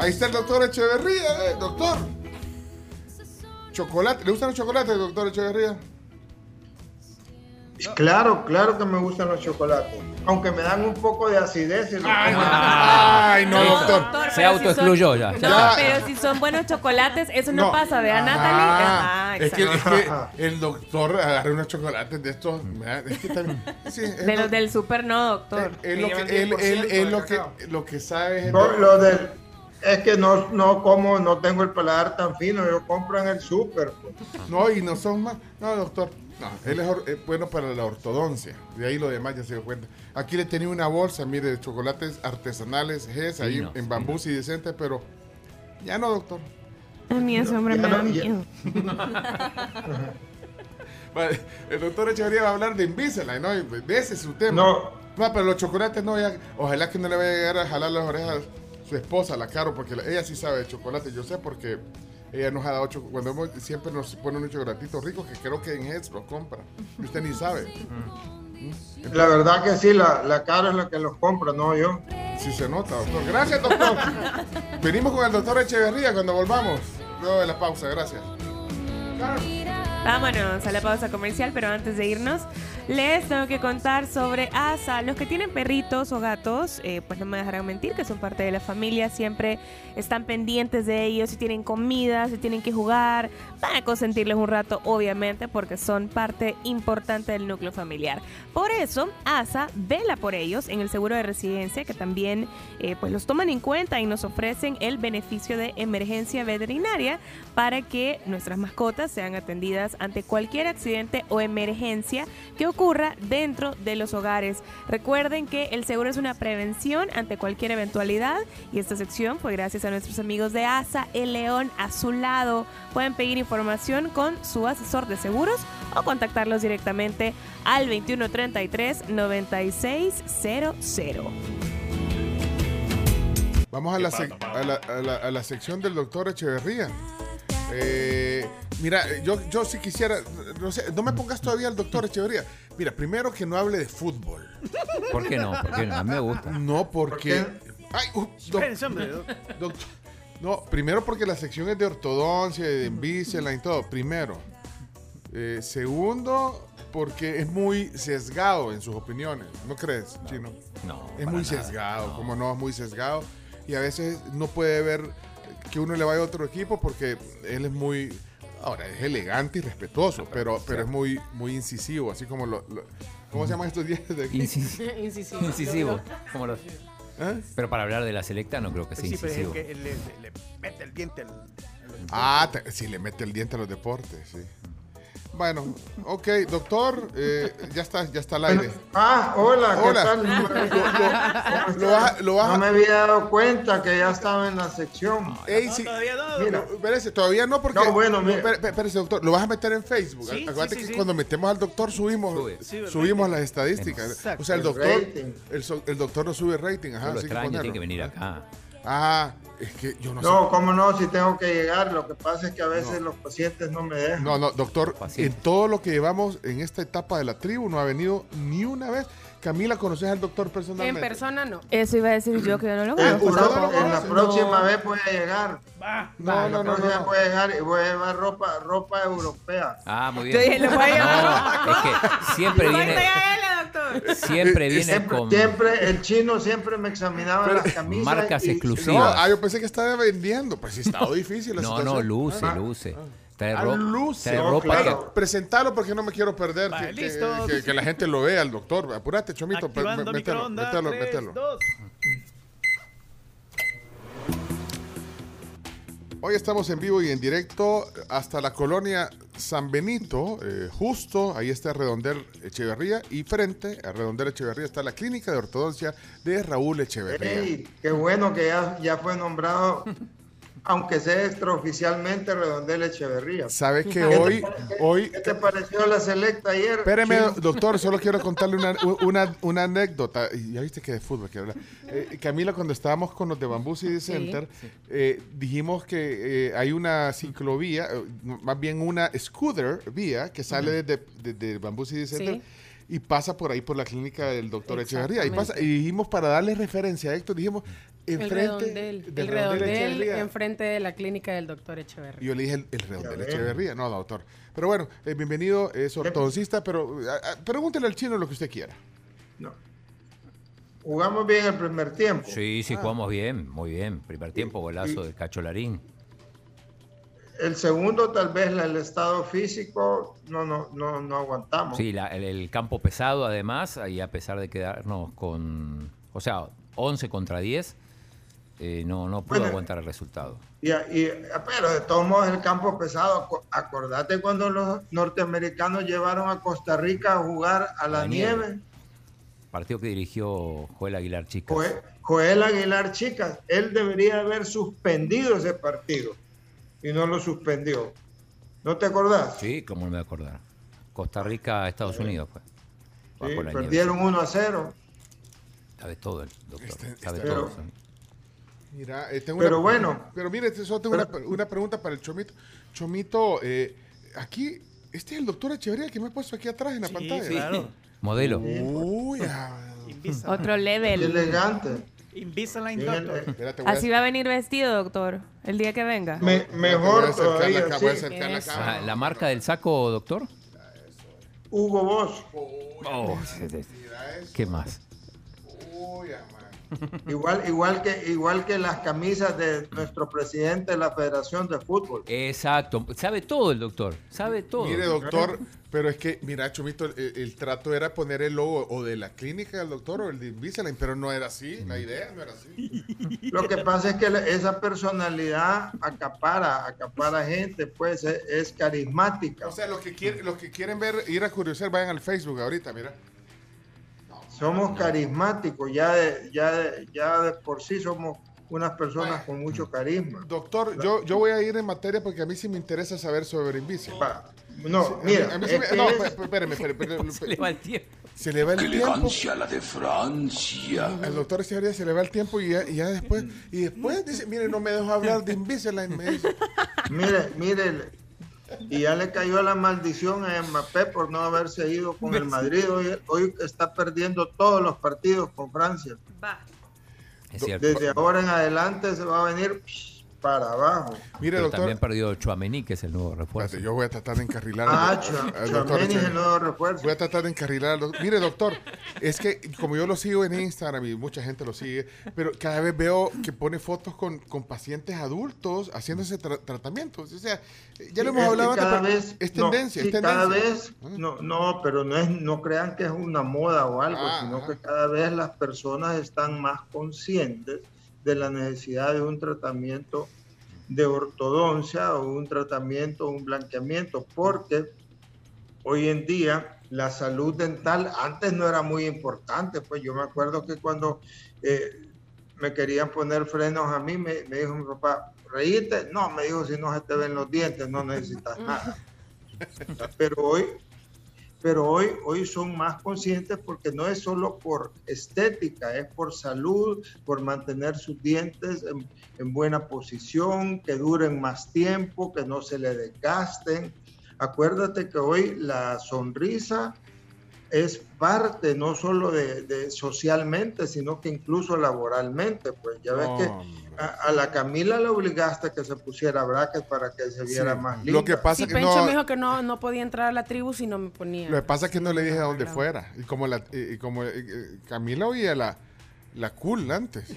Ahí está el doctor Echeverría, eh, doctor. Chocolate, ¿le gustan los chocolates, doctor Echeverría? Claro, claro que me gustan los chocolates. Aunque me dan un poco de acidez. y. Ay, no, doctor. Se pero si autoexcluyó son- ya. No, Ya. pero si son buenos chocolates, eso no, No. pasa. Ve a Ajá. Natalie. Ajá, es, que, es que el doctor agarra unos chocolates de estos. ¿verdad? Es que también. sí, es De lo- los del super no, doctor. es lo que, él, él- él lo que, lo que sabe es. No, lo del- es que no, no como, no tengo el paladar tan fino. Yo compro en el súper. pues. No, y no son más. No, doctor. No, él es, es bueno para la ortodoncia. De ahí lo demás ya se dio cuenta. Aquí le tenía una bolsa, mire, de chocolates artesanales, GES, ahí Finos, en bambú y decente, pero ya no, doctor. A mí ese hombre me da miedo. Vale, el doctor Echeverría va a hablar de Invisalign, ¿no? De ese es su tema. No. No, pero los chocolates no, ya, ojalá que no le vaya a llegar a jalar las orejas a su esposa, la Caro, porque la- ella sí sabe de chocolate. Yo sé porque ella nos ha dado chocolate. Cuando hemos- siempre nos pone unos chocolatitos ricos que creo que en Heads los compra. Y usted ni sabe. ¿Mm? La verdad que sí, la, la cara es la que los compra, no yo. Sí se nota, doctor. Gracias, doctor. Venimos con el doctor Echeverría cuando volvamos. Luego de la pausa, gracias. Vámonos a la pausa comercial, pero antes de irnos, les tengo que contar sobre ASA. Los que tienen perritos o gatos, eh, pues no me dejarán mentir que son parte de la familia, siempre están pendientes de ellos, si tienen comida, si tienen que jugar, van a consentirles un rato, obviamente, porque son parte importante del núcleo familiar. Por eso, ASA vela por ellos en el seguro de residencia, que también eh, pues los toman en cuenta y nos ofrecen el beneficio de emergencia veterinaria para que nuestras mascotas sean atendidas ante cualquier accidente o emergencia que ocurra dentro de los hogares. Recuerden que el seguro es una prevención ante cualquier eventualidad y esta sección fue gracias a nuestros amigos de ASA El León a su lado. Pueden pedir información con su asesor de seguros o contactarlos directamente al 2133 9600. Vamos a la, a la, a la- a la sección del doctor Echeverría. Eh, mira, yo, yo si quisiera, no, sé, no me pongas todavía al doctor Echeverría. Mira, primero que no hable de fútbol. ¿Por qué no? ¿Por qué no? A mí me gusta. No, porque... Ay, uh, doc- doctor. No, primero porque la sección es de ortodoncia, de Invisalign y todo. Primero. Eh, segundo, porque es muy sesgado en sus opiniones, ¿no crees, Chino? No. Es para muy nada, sesgado, como no, es muy sesgado. Y a veces no puede ver que uno le vaya a otro equipo porque él es muy... Ahora, es elegante y respetuoso, pero, pero es muy, muy incisivo, así como lo... lo- ¿Cómo se llaman estos días de aquí? Incis- Incisivo. incisivo. Como los- ¿Eh? Pero para hablar de la selecta no creo que sea Sí, pero es incisivo. que le, le- le mete el diente al. al- Ah, te- sí, le mete el diente a los deportes, sí. Bueno, ok, doctor, eh, ya está, ya está al aire. Ah, hola, ¿qué Hola. tal? Lo vas- lo vas- no me había dado cuenta que ya estaba en la sección. Ey, sí. Todavía no. Mira. No, espérese, todavía no, porque. No, bueno, no, mira. espérese, doctor. Lo vas a meter en Facebook. Sí, Acuérdate sí, sí, que sí. cuando metemos al doctor subimos, Sube. Sí, el subimos rating. las estadísticas. Exacto. O sea, el El doctor. rating. El, so- el doctor no sube rating. Ajá, lo así que extraño, ponerlo. tiene que venir acá. Ah, es que yo no, No, cómo no, si tengo que llegar. Lo que pasa es que a veces los pacientes no me sé. dejan. No, no, doctor. En todo lo que llevamos en esta etapa de la tribu no ha venido ni una vez. Camila, ¿conoces al doctor En personalmente? persona no. Eso iba a decir yo que yo no lo En, conozco. ¿usted no lo en la próxima No. vez voy a llegar. Va. No, no, la no, no, voy a llegar y voy a llevar ropa, ropa europea. Ah, muy Yo bien. dije, le voy a llevar No, es que siempre viene, siempre viene Siempre, con siempre, el chino siempre me examinaba las camisas. marcas y- No, exclusivas. ah, yo pensé que estaba vendiendo. Pues sí, estaba difícil la No, situación. no, luce, Ah. luce. Trae, Ah, ro- luce. trae No, ropa claro. Presentalo porque no me quiero perder. Que, que- listo. que- que la gente lo vea, el doctor. Apúrate, Chomito. mételo, mételo, mételo. Hoy estamos en vivo y en directo hasta la colonia San Benito, eh, justo ahí está Redondel Echeverría y frente a Redondel Echeverría está la clínica de ortodoncia de Raúl Echeverría. Qué bueno que ya, ya fue nombrado, aunque sea extraoficialmente Redondel Echeverría. Sabes que ¿Qué te hoy, qué- hoy, ¿Qué te pareció la selecta ayer? espéreme, Chino? doctor, solo quiero contarle una, una, una anécdota. Ya viste que de fútbol quiero hablar. Eh, Camila, cuando estábamos con los de Bamboo City Center, eh, dijimos que eh, hay una ciclovía, más bien una scooter vía que sale desde, desde Bamboo City Center. Sí. Y pasa por ahí por la clínica del doctor Echeverría. Y, pasa, y dijimos para darle referencia a Héctor, dijimos El enfrente redondel. del El redondel Echeverría. enfrente de la clínica del doctor Y Echeverría. yo le dije el, el redondel. Echeverría. No, doctor. Pero bueno, eh, bienvenido, es ortodoncista, pero ah, ah, pregúntele al chino lo que usted quiera. No. Jugamos bien el primer tiempo. Sí, sí, jugamos bien, muy bien. Primer tiempo, golazo y- del Cacholarín. El segundo, tal vez el estado físico, no, no, no, no aguantamos. Sí, la- el, el campo pesado además, y a pesar de quedarnos con, o sea, 11 contra 10, eh, no, no pudo Bueno. aguantar el resultado. Y, y- pero de todos modos el campo pesado, aco- acordate cuando los norteamericanos llevaron a Costa Rica a jugar a la, la nieve. nieve. Partido que dirigió Joel Aguilar Chicas. Joel, Joel Aguilar, chicas, él debería haber suspendido ese partido y no lo suspendió. ¿No te acordás? Sí, como no me voy a acordar. Costa Rica, Estados Unidos, pues. Sí, la nieve. perdieron 1 a 0. Sabe todo el doctor. Este- sabe este- todo. Pero- Mira, eh, tengo Pero una, bueno. Pero mire, te- solo tengo una, una pregunta para el Chomito. Chomito, eh, aquí, este es el doctor Echeverría que me ha puesto aquí atrás en la Sí, pantalla. claro. Modelo. Uy, ah. Otro Qué level. elegante. Invisalign Bien, Doctor. eh, espérate, voy a- Así va a venir vestido, doctor, el día que venga. me- espérate, voy a mejor acercar la todavía, ca- voy a sí. acercar la Eso. cámara. Ah, ¿La marca del saco, doctor? Hugo Boss. Oh, ¿Qué más? Uy. Igual, igual, que, igual que las camisas de nuestro presidente de la Federación de Fútbol. Exacto. Sabe todo el doctor. Sabe todo. Mire, doctor, pero es que, mira, Chomito, el, el trato era poner el logo o de la clínica del doctor o el de Invisalign, pero no era así, la idea no era así. Lo que pasa es que la- esa personalidad acapara, acapara gente, pues es, es carismática. O sea, los que, quieren, los que quieren ver, ir a curiosear, vayan al Facebook ahorita, mira. Somos carismáticos, ya de, ya, de, ya de por sí somos unas personas con mucho carisma. Doctor, yo, yo voy a ir en materia porque a mí sí me interesa saber sobre. Pa- No, Sí, a mí- mira, a mí sí es me- que no, es- espérame, espérame, Se le va el tiempo. Se le va el tiempo. Elegancia la de Francia. Al doctor Echeverría se le va el tiempo y ya, y ya después, y después dice, mire, no me dejó hablar de Invisalign, mire, mire, y ya le cayó la maldición a Mbappé por no haberse ido con el Madrid. Hoy, hoy está perdiendo todos los partidos con Francia. Es cierto. Desde ahora en adelante se va a venir para abajo. Mire, Pero doctor. también perdió Chuamení, que es el nuevo refuerzo. Yo voy a tratar de encarrilar Ah. Chuamení es el nuevo refuerzo. Voy a tratar de encarrilar doctor. Mire, doctor, es que como yo lo sigo en Instagram y mucha gente lo sigue, pero cada vez veo que pone fotos con, con pacientes adultos haciéndose tra- tratamientos. O sea, ya lo hemos hablado antes, vez, es no, tendencia, sí, es tendencia. cada vez, no, no, pero no es, no crean que es una moda o algo, Ah, sino ajá. que cada vez las personas están más conscientes de la necesidad de un tratamiento de ortodoncia o un tratamiento, un blanqueamiento, porque hoy en día la salud dental antes no era muy importante, pues yo me acuerdo que cuando eh, me querían poner frenos a mí, me, me dijo mi papá, reíste, no, me dijo, si no se te ven los dientes, no necesitas nada. Pero hoy, pero hoy, hoy son más conscientes porque no es solo por estética, es por salud, por mantener sus dientes en, en buena posición, que duren más tiempo, que no se le desgasten. Acuérdate que hoy la sonrisa es parte no solo de, de socialmente, sino que incluso laboralmente. Pues ya ves que a, a la Camila le obligaste a que se pusiera bracket para que se viera Sí. más linda. Lo que pasa Sí, que Pencho no, me dijo que no, no podía entrar a la tribu si no me ponía. lo que pasa es que no le dije a dónde fuera. Y como, la, y, y como eh, eh, Camila oía la, la cool antes.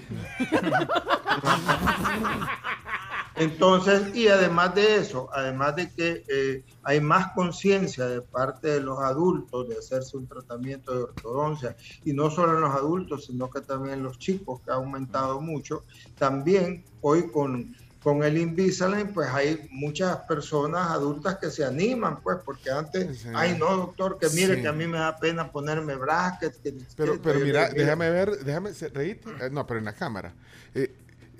Entonces, y además de eso, además de que eh, hay más conciencia de parte de los adultos de hacerse un tratamiento de ortodoncia, y no solo en los adultos, sino que también en los chicos, que ha aumentado mucho, también hoy con, con el Invisalign, pues hay muchas personas adultas que se animan, pues, porque antes, Sí. ay no, doctor, que mire Sí. que a mí me da pena ponerme brackets. que- Pero, que- pero mira, déjame ver, déjame reírte. Eh, no, pero en la cámara. Eh,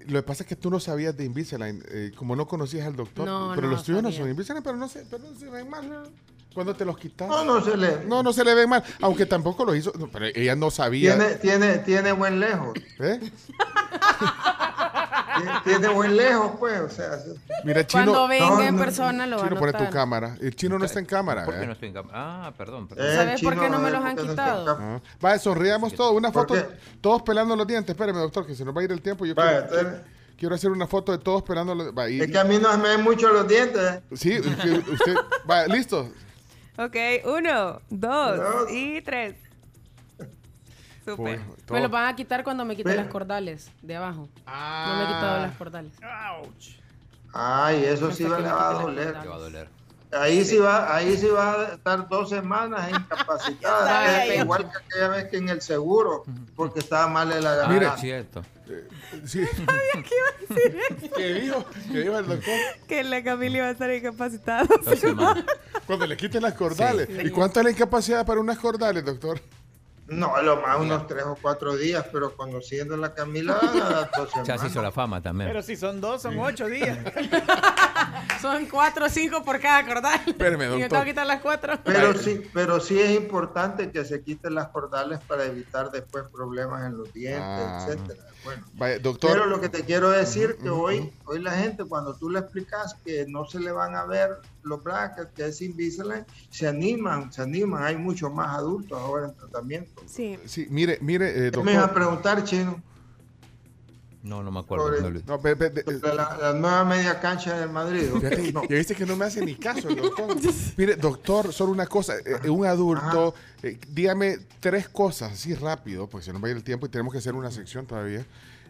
lo que pasa es que tú no sabías de Invisalign, eh, como no conocías al doctor. No, pero no los tuyos no son Invisalign, pero no se, pero no se ven mal. Cuando te los quitas. No, no se le- No, no se le ven mal. Aunque tampoco lo hizo. no, pero ella no sabía. Tiene, tiene, tiene buen lejos. ¿Eh? Tiene- Tiene buen lejos, pues, o sea. Mira, chino. Cuando venga No, en no, persona lo va a Chino, pone tu cámara. El chino no está en cámara. ¿Por qué ¿eh? no estoy en cámara? Ah, perdón. perdón. Eh, ¿Sabes por qué no me los han quitado? Ah, Vaya, sonríamos todos. Una ¿Por foto, todos pelando los dientes. Espérame, doctor, que se nos va a ir el tiempo. Yo Vaya, quiero, entonces- quiero hacer una foto de todos pelando los va, y- Es que a mí no se me ven mucho los dientes. ¿eh? Sí, usted, usted- va, listo. Ok, uno, dos Dos. y tres. Super. Pues, Me lo van a quitar cuando me quite Ve. las cordales de abajo. No me he quitado las cordales. Ay, eso sí Hasta va, que le me va a quite las doler. cordales. Te va a doler. Ahí sí va, ahí sí va a estar dos semanas incapacitada. Sabía. igual que aquella vez que en el seguro, porque estaba mal de la Ah, garganta. Mire. es cierto. Sí. ¿Qué dijo? ¿Qué dijo el doctor? Que la Camila iba a estar incapacitada. Dos semanas. Cuando le quiten las cordales. ¿Y cuánto es la incapacidad para unas cordales, doctor? No, lo más unos tres o cuatro días, pero conociendo a la Camila, dos Ya se hizo la fama también. Pero si son dos, son ocho días. Son cuatro o cinco por cada cordal. Espérame, Y me doctor. tengo que quitar las cuatro. Pero sí, pero sí es importante que se quiten las cordales para evitar después problemas en los dientes, Ah. etcétera. Bueno, Vaya, doctor. pero lo que te quiero decir que hoy, hoy la gente cuando tú le explicas que no se le van a ver los brackets, que es Invisalign, se animan, se animan. Hay muchos más adultos ahora en tratamiento. Sí. Sí, mire, mire, eh, ¿Qué me ibas a doctor. preguntar, chino? No, no me acuerdo. No, la, la nueva media cancha del Madrid. ¿o qué? Fíjate, No. Ya viste que no me hace ni caso el doctor. Mire, doctor, solo una cosa. eh, un adulto, eh, dígame tres cosas, así rápido, porque se nos va a ir el tiempo y tenemos que hacer una sección todavía.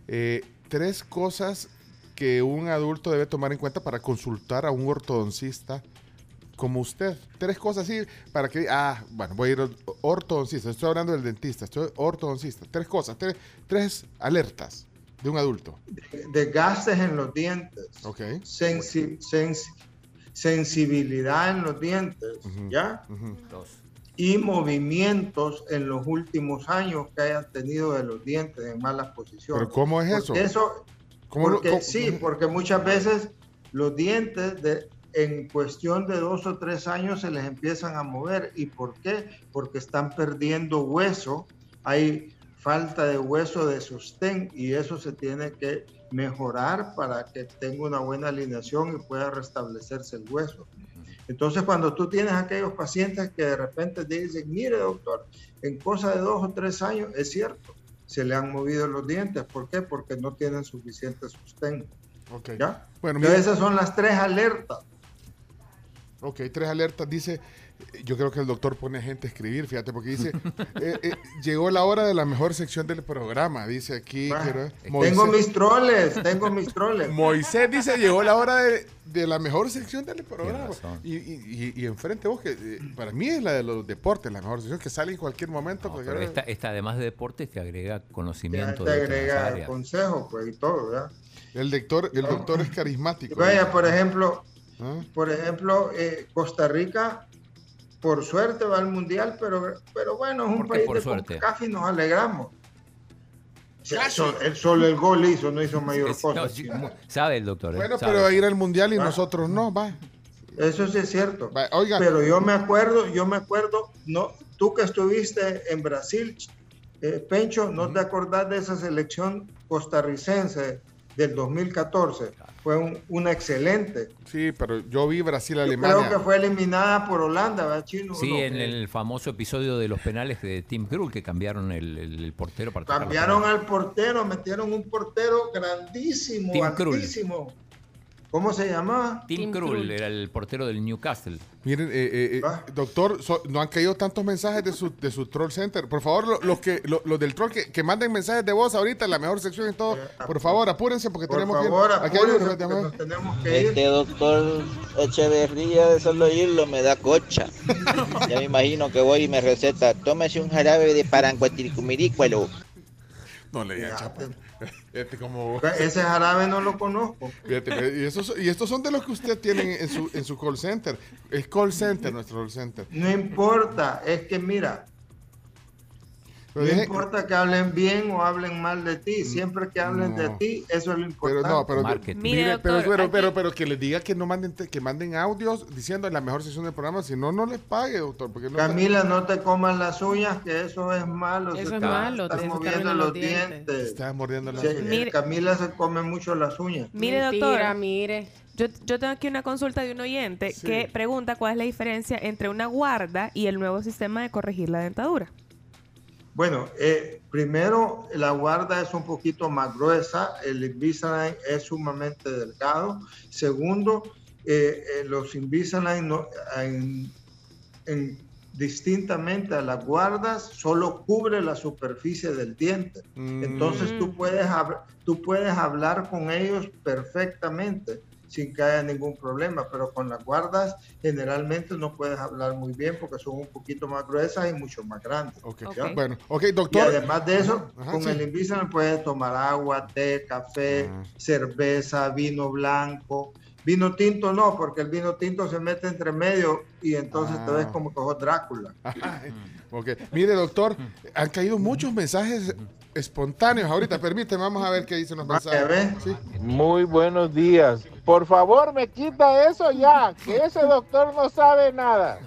Eh, tres cosas que un adulto debe tomar en cuenta para consultar a un ortodoncista como usted. Tres cosas así para que, ah, bueno, voy a ir al ortodoncista. Estoy hablando del dentista, estoy ortodoncista. Tres cosas, tres, tres alertas de un adulto. Desgastes en los dientes. Ok. sensi- sens- sensibilidad en los dientes. ¿ya? Dos. Y movimientos en los últimos años que hayan tenido de los dientes en malas posiciones. Pero ¿cómo es eso? Porque eso, ¿Cómo lo- porque cómo- sí, porque muchas veces los dientes de, en cuestión de dos o tres años se les empiezan a mover. ¿Y por qué? Porque están perdiendo hueso, hay falta de hueso de sostén y eso se tiene que mejorar para que tenga una buena alineación y pueda restablecerse el hueso. Entonces, cuando tú tienes aquellos pacientes que de repente te dicen, mire doctor, en cosa de dos o tres años, es cierto, se le han movido los dientes. ¿Por qué? Porque no tienen suficiente sostén. Ok. ¿Ya? Bueno, Entonces, esas son las tres alertas. Ok, tres alertas. Dice, yo creo que el doctor pone gente a escribir, fíjate, porque dice, eh, eh, llegó la hora de la mejor sección del programa, dice aquí. quiero- Tengo mis troles, tengo mis troles. Moisés dice, llegó la hora de, de la mejor sección del programa. Y, y, y, y enfrente vos, que eh, para mí es la de los deportes, la mejor sección, que sale en cualquier momento. porque Pero ahora- esta, esta, además de deportes, te agrega conocimiento te agrega consejos, pues, y todo, ¿verdad? El doctor, el doctor es carismático. Vaya, por ejemplo, ¿Ah? por ejemplo, eh, Costa Rica, por suerte va al mundial, pero, pero bueno, es un ¿Por qué país por de suerte? CONCACAF y nos alegramos. Solo el gol hizo, no hizo mayor Es- cosa. no, sí, sabe el doctor. ¿eh? Bueno, Sabe. pero va a ir al mundial y nosotros no, va. Eso sí es cierto. oiga. Pero yo me acuerdo, yo me acuerdo, no, tú que estuviste en Brasil, eh, Pencho, ¿no te acordás de esa selección costarricense del 2014? Fue un- una excelente. Sí, pero yo vi Creo que Brasil-Alemania. fue eliminada por Holanda, ¿verdad, Chino? Sí, ¿O no? en el famoso episodio de los penales de Tim Krul, que cambiaron el, el- el portero para Cambiaron al portero, metieron un portero grandísimo, Tim Krul. ¿Cómo se llamaba? Tim, Krul era el portero del Newcastle. Miren, eh, eh, eh, Ah. doctor, so- no han caído tantos mensajes de su, de su troll center. Por favor, lo- los que lo- los del troll que, que manden mensajes de voz ahorita, en la mejor sección y todo. Por favor, apúrense porque Por tenemos favor, que ir. Aquí hay uno, porque tenemos que ir. Este doctor Echeverría de solo oírlo me da cocha. Ya me imagino que voy y me receta, tómese un jarabe de parancuatiricumiricuelo. No le digan como... Ese jarabe no lo conozco. Fíjate, y, esos, y estos son de los que usted tiene en su, en su call center. Es call center, nuestro call center. No importa, es que mira, Pero no importa que hablen bien o hablen mal de ti, siempre que hablen de No. ti, eso es lo Pero importante. no, pero, Marketing. mire, Mire, pero, doctor, pero, aquí- pero, pero que les diga que no manden, que manden audios diciendo en la mejor sesión del programa, si no, no les pague, doctor. Porque no Camila, no te comas las uñas, que eso es malo. Eso se es malo, estás moviendo los dientes. dientes. Estás mordiendo la Sí, uña. Mire- Camila se come mucho las uñas. Mire, Mentira, doctor. mire. Yo, yo tengo aquí una consulta de un oyente Sí. que pregunta cuál es la diferencia entre una guarda y el nuevo sistema de corregir la dentadura. Bueno, eh, primero la guarda es un poquito más gruesa, el Invisalign es sumamente delgado. Segundo, eh, eh, los Invisalign no- en- en- distintamente a las guardas solo cubre la superficie del diente. Entonces tú puedes, tú puedes hablar con ellos perfectamente sin que haya ningún problema, pero con las guardas generalmente no puedes hablar muy bien porque son un poquito más gruesas y mucho más grandes. Ok. ¿ya? Bueno, ok, Y doctor. además de eso, Ajá, con sí. el Invisalign puedes tomar agua, té, café, cerveza, vino blanco. Vino tinto no, porque el vino tinto se mete entre medio y entonces te Ah. ves como que sos Drácula. Ok. Mire, doctor, han caído muchos mensajes espontáneos ahorita. Permíteme, vamos a ver qué dicen los mensajes. Sí. Muy buenos días. Por favor, me quita eso ya, que ese doctor no sabe nada.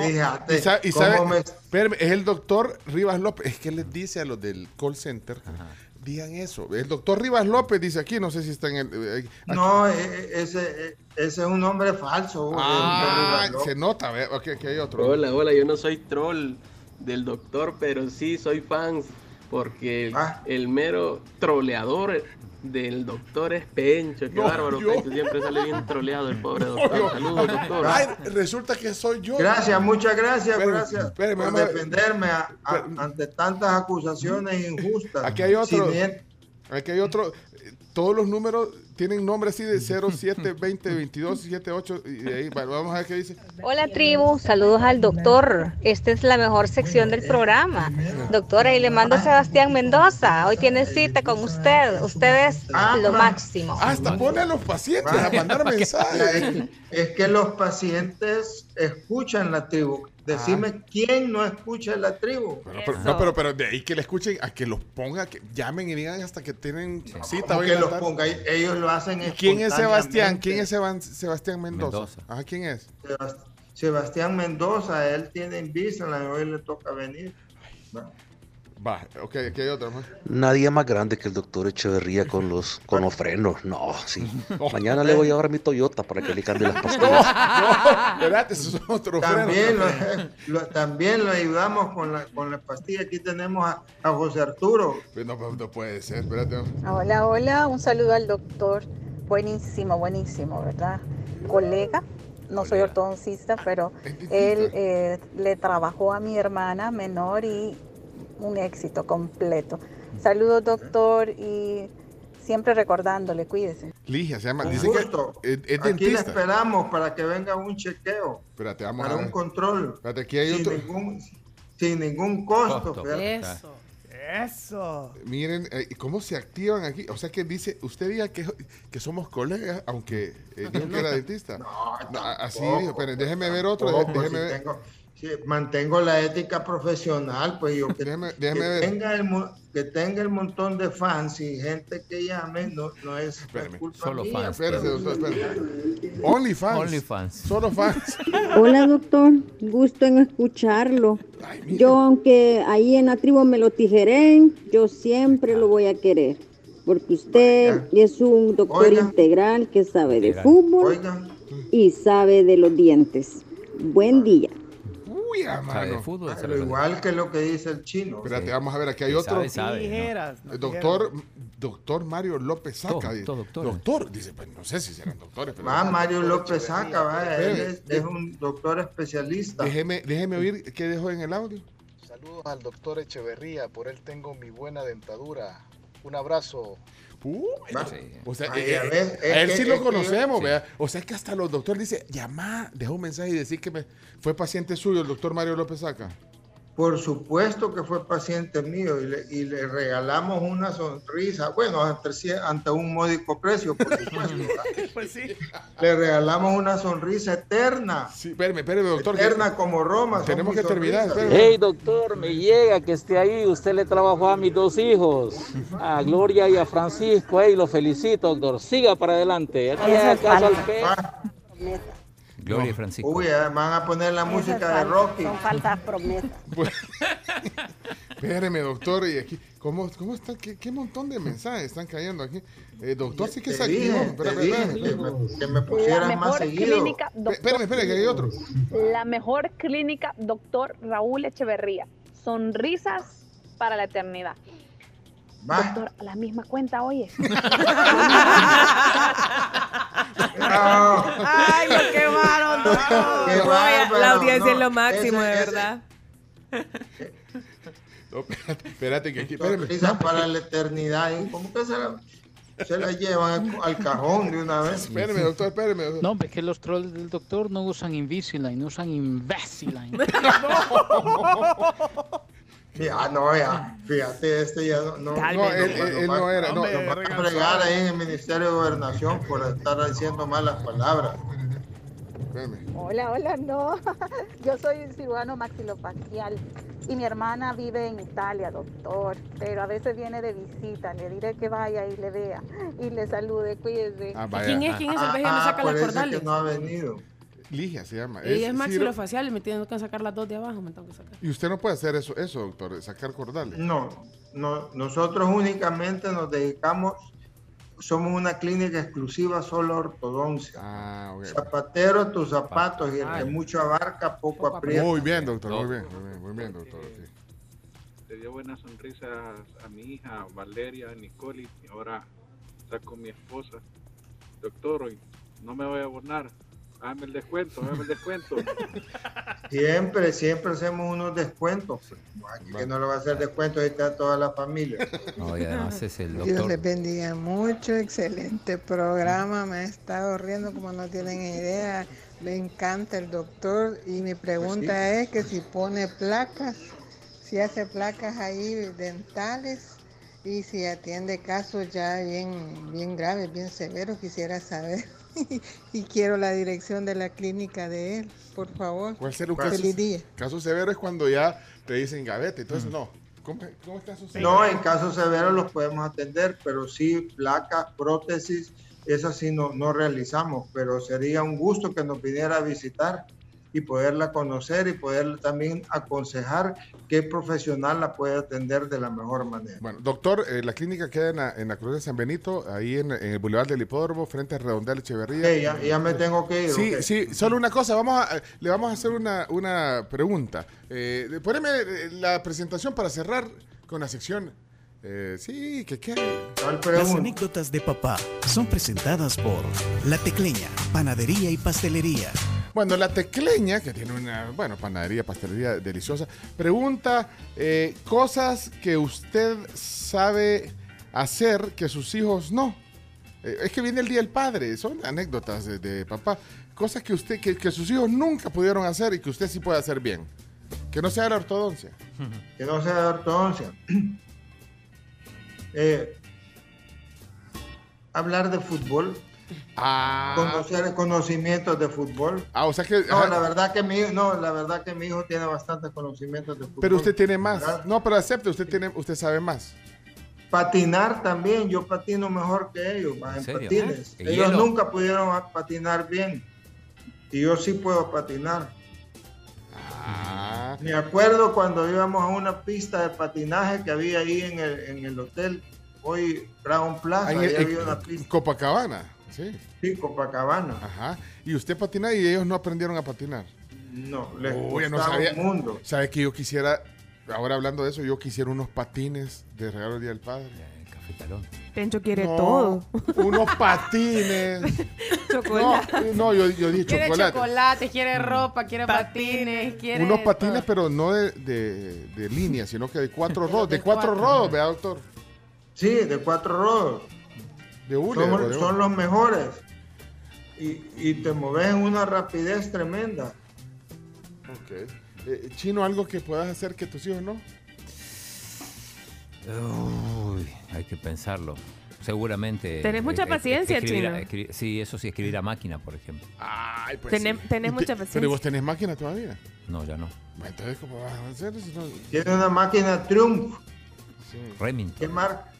Fíjate, Y sa- y cómo sabe- me- espérame, es el doctor Rivas López. Es que les dice a los del call center, digan eso. El doctor Rivas López dice aquí, no sé si está en el... eh, aquí. No, eh, eh, ese, eh, ese es un nombre falso. Ah, se nota, ve- ok, aquí hay otro. Hola, hola, yo no soy troll del doctor, pero sí soy fan porque el, Ah. el mero troleador del doctor es Pencho. Qué No, bárbaro, yo. Pencho. Siempre sale bien troleado el pobre doctor. Saludos, doctor. Ay, resulta que soy yo. Gracias, muchas gracias, Espérame, gracias espérame, por defenderme a- a- ante tantas acusaciones injustas. Aquí hay otro. Si bien- Aquí hay otro. Todos los números tienen nombre así de 0, 7, 20, 22, 7, 8. Y de ahí, bueno, vamos a ver qué dice. Hola tribu, saludos al doctor. Esta es la mejor sección del programa. Doctor, ahí le mando a Sebastián Mendoza. Hoy tiene cita con usted. Usted es lo máximo. Hasta pone a los pacientes a mandar mensajes. Es que los pacientes escuchan la tribu. Decime quién no escucha la tribu. Pero, pero- no, pero, pero de ahí que le escuchen, a que los ponga, que llamen y digan hasta que tienen cita. Como hoy que los ponga, ellos lo hacen ¿Y ¿Quién es Sebastián? ¿Quién es Sebastián Mendoza? Mendoza. Ajá, ¿quién es? Sebast- Sebastián Mendoza, él tiene Invisalign, hoy le toca venir. Bueno, Va, ok, aquí hay otra más. Nadie más grande que el doctor Echeverría con los, con los frenos. No, sí. Mañana le voy a llevar mi Toyota para que le cambie las pastillas. No, espérate, esos son otros También frenos. lo, lo- también lo ayudamos con la, con la pastilla. Aquí tenemos a, a José Arturo. Pues No, no puede ser, espérate. Hola, hola, un saludo al doctor. Buenísimo, buenísimo, ¿verdad? Colega, no soy ortodoncista, pero él eh, le trabajó a mi hermana menor y un éxito completo. Saludos, doctor, y siempre recordándole, cuídese. Ligia se llama. Dice gusto. que es, es Aquí le dentista. esperamos para que venga un chequeo, Espérate, vamos para a un control. Espérate, aquí hay sin otro. Ningún, sin ningún costo. Costo. Eso. Eso. Miren, eh, ¿cómo se activan aquí? O sea que dice, usted diga que, que somos colegas, aunque eh, dijo que era dentista. No, así tampoco, dijo, pero déjeme ver otro, tampoco, déjeme si ver. tengo- si mantengo la ética profesional, pues yo que, déjeme que ver. tenga el, que tenga el montón de fans y gente que llame, no, no es culpa Solo mía, fans. pero- Espérese, doctor, espérese. Only fans. Only fans. Solo fans. Hola doctor, gusto en escucharlo. Yo aunque ahí en la tribu me lo tijeren, yo siempre lo voy a querer. Porque usted es un doctor Oiga. integral que sabe de fútbol Oiga. y sabe de los dientes. Buen día. Uy, Sabe de fútbol, sabe Pero de- igual que lo que dice el chino. Espérate, vamos a ver, aquí hay otro. sabe, sabe, ¿no? Tijeras. no El doctor, doctor Mario López Saca. Dice. Doctor, dice, pues no sé si serán doctores. Pero Va Mario López Saca, va, él es, es un doctor especialista. Déjeme, déjeme oír qué dejó en el audio. Saludos al doctor Echeverría, por él tengo mi buena dentadura. Un abrazo. O sea, eh, a eh, ver, a él que- sí lo que- conocemos, sí. vea. O sea, es que hasta los doctores dice, llama, deja un mensaje y decir que me, fue paciente suyo, el doctor Mario López Saca. Por supuesto que fue paciente mío y le, y le regalamos una sonrisa, bueno, ante, un módico precio, por supuesto. Pues sí. le regalamos una sonrisa eterna, Sí, espérame, espérame, doctor. que- eterna como Roma. Tenemos que terminar, espérame. Hey doctor, me llega que esté ahí. Usted le trabajó a mis dos hijos, a Gloria y a Francisco. Hey, lo felicito, doctor. Siga para adelante. Caso al pe- Gloria y Francisco. Uy, eh, van a poner la música de Rocky. Son faltas promesas. Espérame, doctor, y aquí, ¿cómo, cómo están? ¿Qué, qué montón de mensajes están cayendo aquí? Eh, doctor, sí que activó. dije, que me, que me La pusieras más mejor seguido. clínica, doctor, Espérame, espérame, que hay otro. la mejor clínica, doctor Raúl Echeverría. Sonrisas para la eternidad. Va. Doctor, a la misma cuenta, oye. Ay, lo quemaron, doctor. Qué No, bárbaro, la audiencia es no, lo máximo, ese- de ese- verdad. No, espérate, espérate, que aquí. Sonrisa para la eternidad. ¿eh? ¿Cómo que se la, se la llevan al, cajón de una vez? Espérame, doctor, espérame. doctor. No, es que los trolls del doctor no usan Invisalign, usan Invisalign. Ya, no, ya. Fíjate, este ya no. No, No, él, él- él no era. No, Nos van a fregar ahí en el Ministerio de Gobernación por estar diciendo malas palabras. Hola, hola, no. Yo soy cirujano maxilofacial y mi hermana vive en Italia, doctor, pero a veces viene de visita. Le diré que vaya y le vea y le salude, cuídese. Ah. ¿Quién es? ¿Quién es el Ah, viejo que me ah, saca por las eso cordales? que no ha venido. Ligia se llama. Ella es Ciro- maxilofacial y me tienen que sacar las dos de abajo, me tengo que sacar. Y usted no puede hacer eso, eso, doctor, sacar cordales. No, no, nosotros únicamente nos dedicamos, somos una clínica exclusiva solo a ortodoncia. Ah, ok. Zapatero tus zapatos y el que mucho abarca, poco aprieta. Muy bien, doctor, muy bien, muy bien, muy bien, doctor. sí. Le dio buenas sonrisas a mi hija Valeria, a Nicole, y ahora está con mi esposa. Doctor, hoy no me voy a abonar. Hágame el descuento, hágame el descuento. Siempre, siempre hacemos unos descuentos. Aquí que no lo va a hacer descuento, ahí está toda la familia. No, y además es el Dios les bendiga mucho, excelente programa, me he estado riendo como no tienen idea, le encanta el doctor y mi pregunta es que si pone placas, si hace placas ahí dentales y si atiende casos ya bien, bien graves, bien severos, quisiera saber y quiero la dirección de la clínica de él, por favor. ¿Cuál será un caso, Feliz día. caso severo? Es cuando ya te dicen gavete, entonces no. ¿Cómo, cómo está su No, en casos severos los podemos atender, pero sí placas, prótesis, esas sí no, no realizamos, pero sería un gusto que nos viniera a visitar. Y poderla conocer y poder también aconsejar qué profesional la puede atender de la mejor manera. Bueno, doctor, eh, la clínica queda en la, en la Cruz de San Benito, ahí en, en el Boulevard del Hipódromo, frente a Redondel Echeverría. Ya, ya me tengo que ir. Sí, sí, solo una cosa, vamos a, eh, le vamos a hacer una, una pregunta. Eh, poneme eh, la presentación para cerrar con la sección. Eh, sí, que qué. Las anécdotas de papá son presentadas por La Tecleña, Panadería y Pastelería. Bueno, la tecleña, que tiene una, bueno, panadería, pastelería deliciosa, pregunta eh, cosas que usted sabe hacer que sus hijos no. Eh, es que viene el Día del Padre, son anécdotas de, papá. Cosas que usted, que, que sus hijos nunca pudieron hacer y que usted sí puede hacer bien. Que no sea la ortodoncia. Que no sea de ortodoncia. Eh, hablar de fútbol. Conocer conocimientos de fútbol. Ah, o sea que. No, ajá. la verdad que mi no, la verdad que mi hijo tiene bastantes conocimientos de fútbol. Pero usted tiene más. ¿verdad? No, pero acepte, usted tiene, usted sabe más. Patinar también, yo patino mejor que ellos, va, en serio? patines. ¿En Ellos hielo? nunca pudieron a- patinar bien. Y yo sí puedo patinar. Ah. Me acuerdo cuando íbamos a una pista de patinaje que había ahí en el, en el hotel, hoy Brown Plaza, Ahí en- había una pista. Copacabana, sí. Sí, Copacabana. Ajá. Y usted patina y ellos no aprendieron a patinar. No, les Uy, no sabía. un mundo. ¿Sabe que yo quisiera, ahora hablando de eso, yo quisiera unos patines de regalo del Día del Padre? Café talón. Pencho quiere No, todo. Unos patines. Chocolate. No, no, yo, yo dije Quiere chocolate. chocolate, quiere ropa, quiere patines, quiere. Unos patines, pero no de, de, de línea, sino que de cuatro rodos. De cuatro rodos, vea, doctor. Sí, de cuatro rodos. De. Son, de los mejores. Y, y te mueves en una rapidez tremenda. Ok. Eh, Chino, algo que puedas hacer que tus hijos no. Uy, hay que pensarlo. Seguramente. Tenés mucha eh, eh, paciencia, escribir a- Chino. escribir- sí, eso sí, escribir a máquina, por ejemplo. Ay, pues sí. tenés mucha te- paciencia. Pero vos tenés máquina todavía. No, ya no. Entonces, ¿cómo vas a hacer eso? No- Tiene una máquina Triumph. Remington. ¿Qué marca?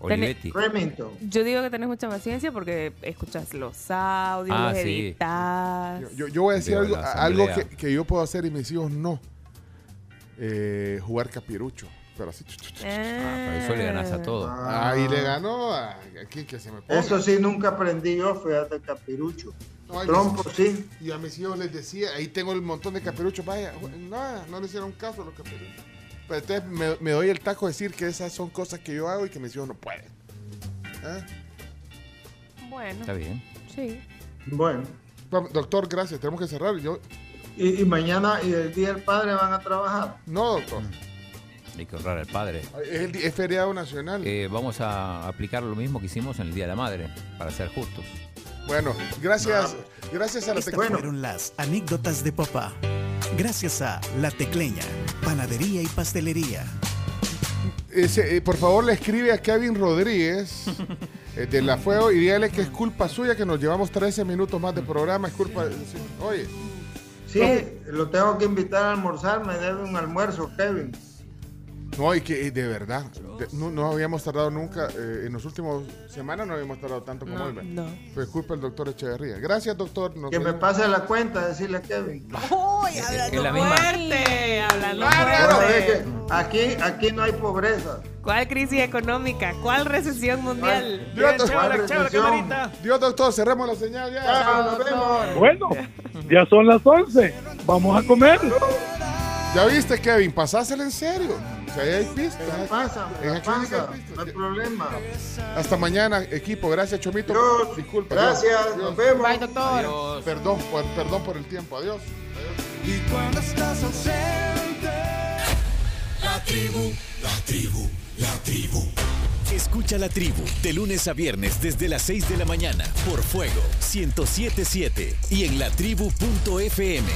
Olivetti. Remington. Yo digo que tenés mucha paciencia porque escuchas los audios, Ah, los sí. editas. Yo, yo voy a decir Veo algo, que, yo puedo hacer y mis hijos no. Eh, jugar capirucho. Pero así. Ah, pero eso le ganas a todo. Ahí le ganó a, a quien que se me ponga. Eso sí, nunca aprendí yo, fíjate, capirucho. No, y Trompo, mis- sí. Y a mis hijos les decía, ahí tengo el montón de capiruchos, vaya, nada, no le hicieron caso a los capiruchos. Pero entonces me, me doy el taco de decir que esas son cosas que yo hago y que mis hijos no pueden. ¿Ah? Bueno. Está bien. Sí. Bueno. Doctor, gracias, tenemos que cerrar. Yo, Y, y mañana y el Día del Padre van a trabajar. no, doctor, Hay que honrar al padre. es, el, di- es feriado nacional. Eh, vamos a aplicar lo mismo que hicimos en el Día de la Madre, para ser justos. Bueno, gracias, gracias a la Estas tecnología. fueron las anécdotas de papá. Gracias a La Tecleña, Panadería y Pastelería. Ese, eh, por favor, le escribe a Kevin Rodríguez eh, de La Fuego y dígale que es culpa suya que nos llevamos 13 minutos más de programa. Es culpa. sí. Oye, Sí, lo tengo que invitar a almorzar, me debe un almuerzo, Kevin. No, y que de verdad, de- no, no habíamos tardado nunca, eh, en las últimas semanas no habíamos tardado tanto como No, hoy. no. Fue culpa del doctor Echeverría. Gracias, doctor. Nos Que me pase la cuenta, decirle a Kevin. ¡Uy, es la fuerte! Hablando fuerte. que aquí, aquí no hay pobreza. ¿Cuál crisis económica? ¿Cuál recesión mundial? Dios. Dios, doctor, cerremos la señal ya. Chao, nos vemos. Bueno, ya son las 11. Vamos a comer. Ya viste, Kevin, pasásela en serio. O sea, ahí hay pistas. Me pasa, me En pasa, no hay problema. Hasta mañana, equipo. Gracias, Chomito. Dios, Disculpa. gracias, Dios. nos vemos. Bye, doctor. Perdón, por, perdón por el tiempo. Adiós. Y cuando estás ausente, la tribu, la tribu, la tribu. Escucha la tribu de lunes a viernes desde las 6 de la mañana por Fuego 1077 y en latribu.fm.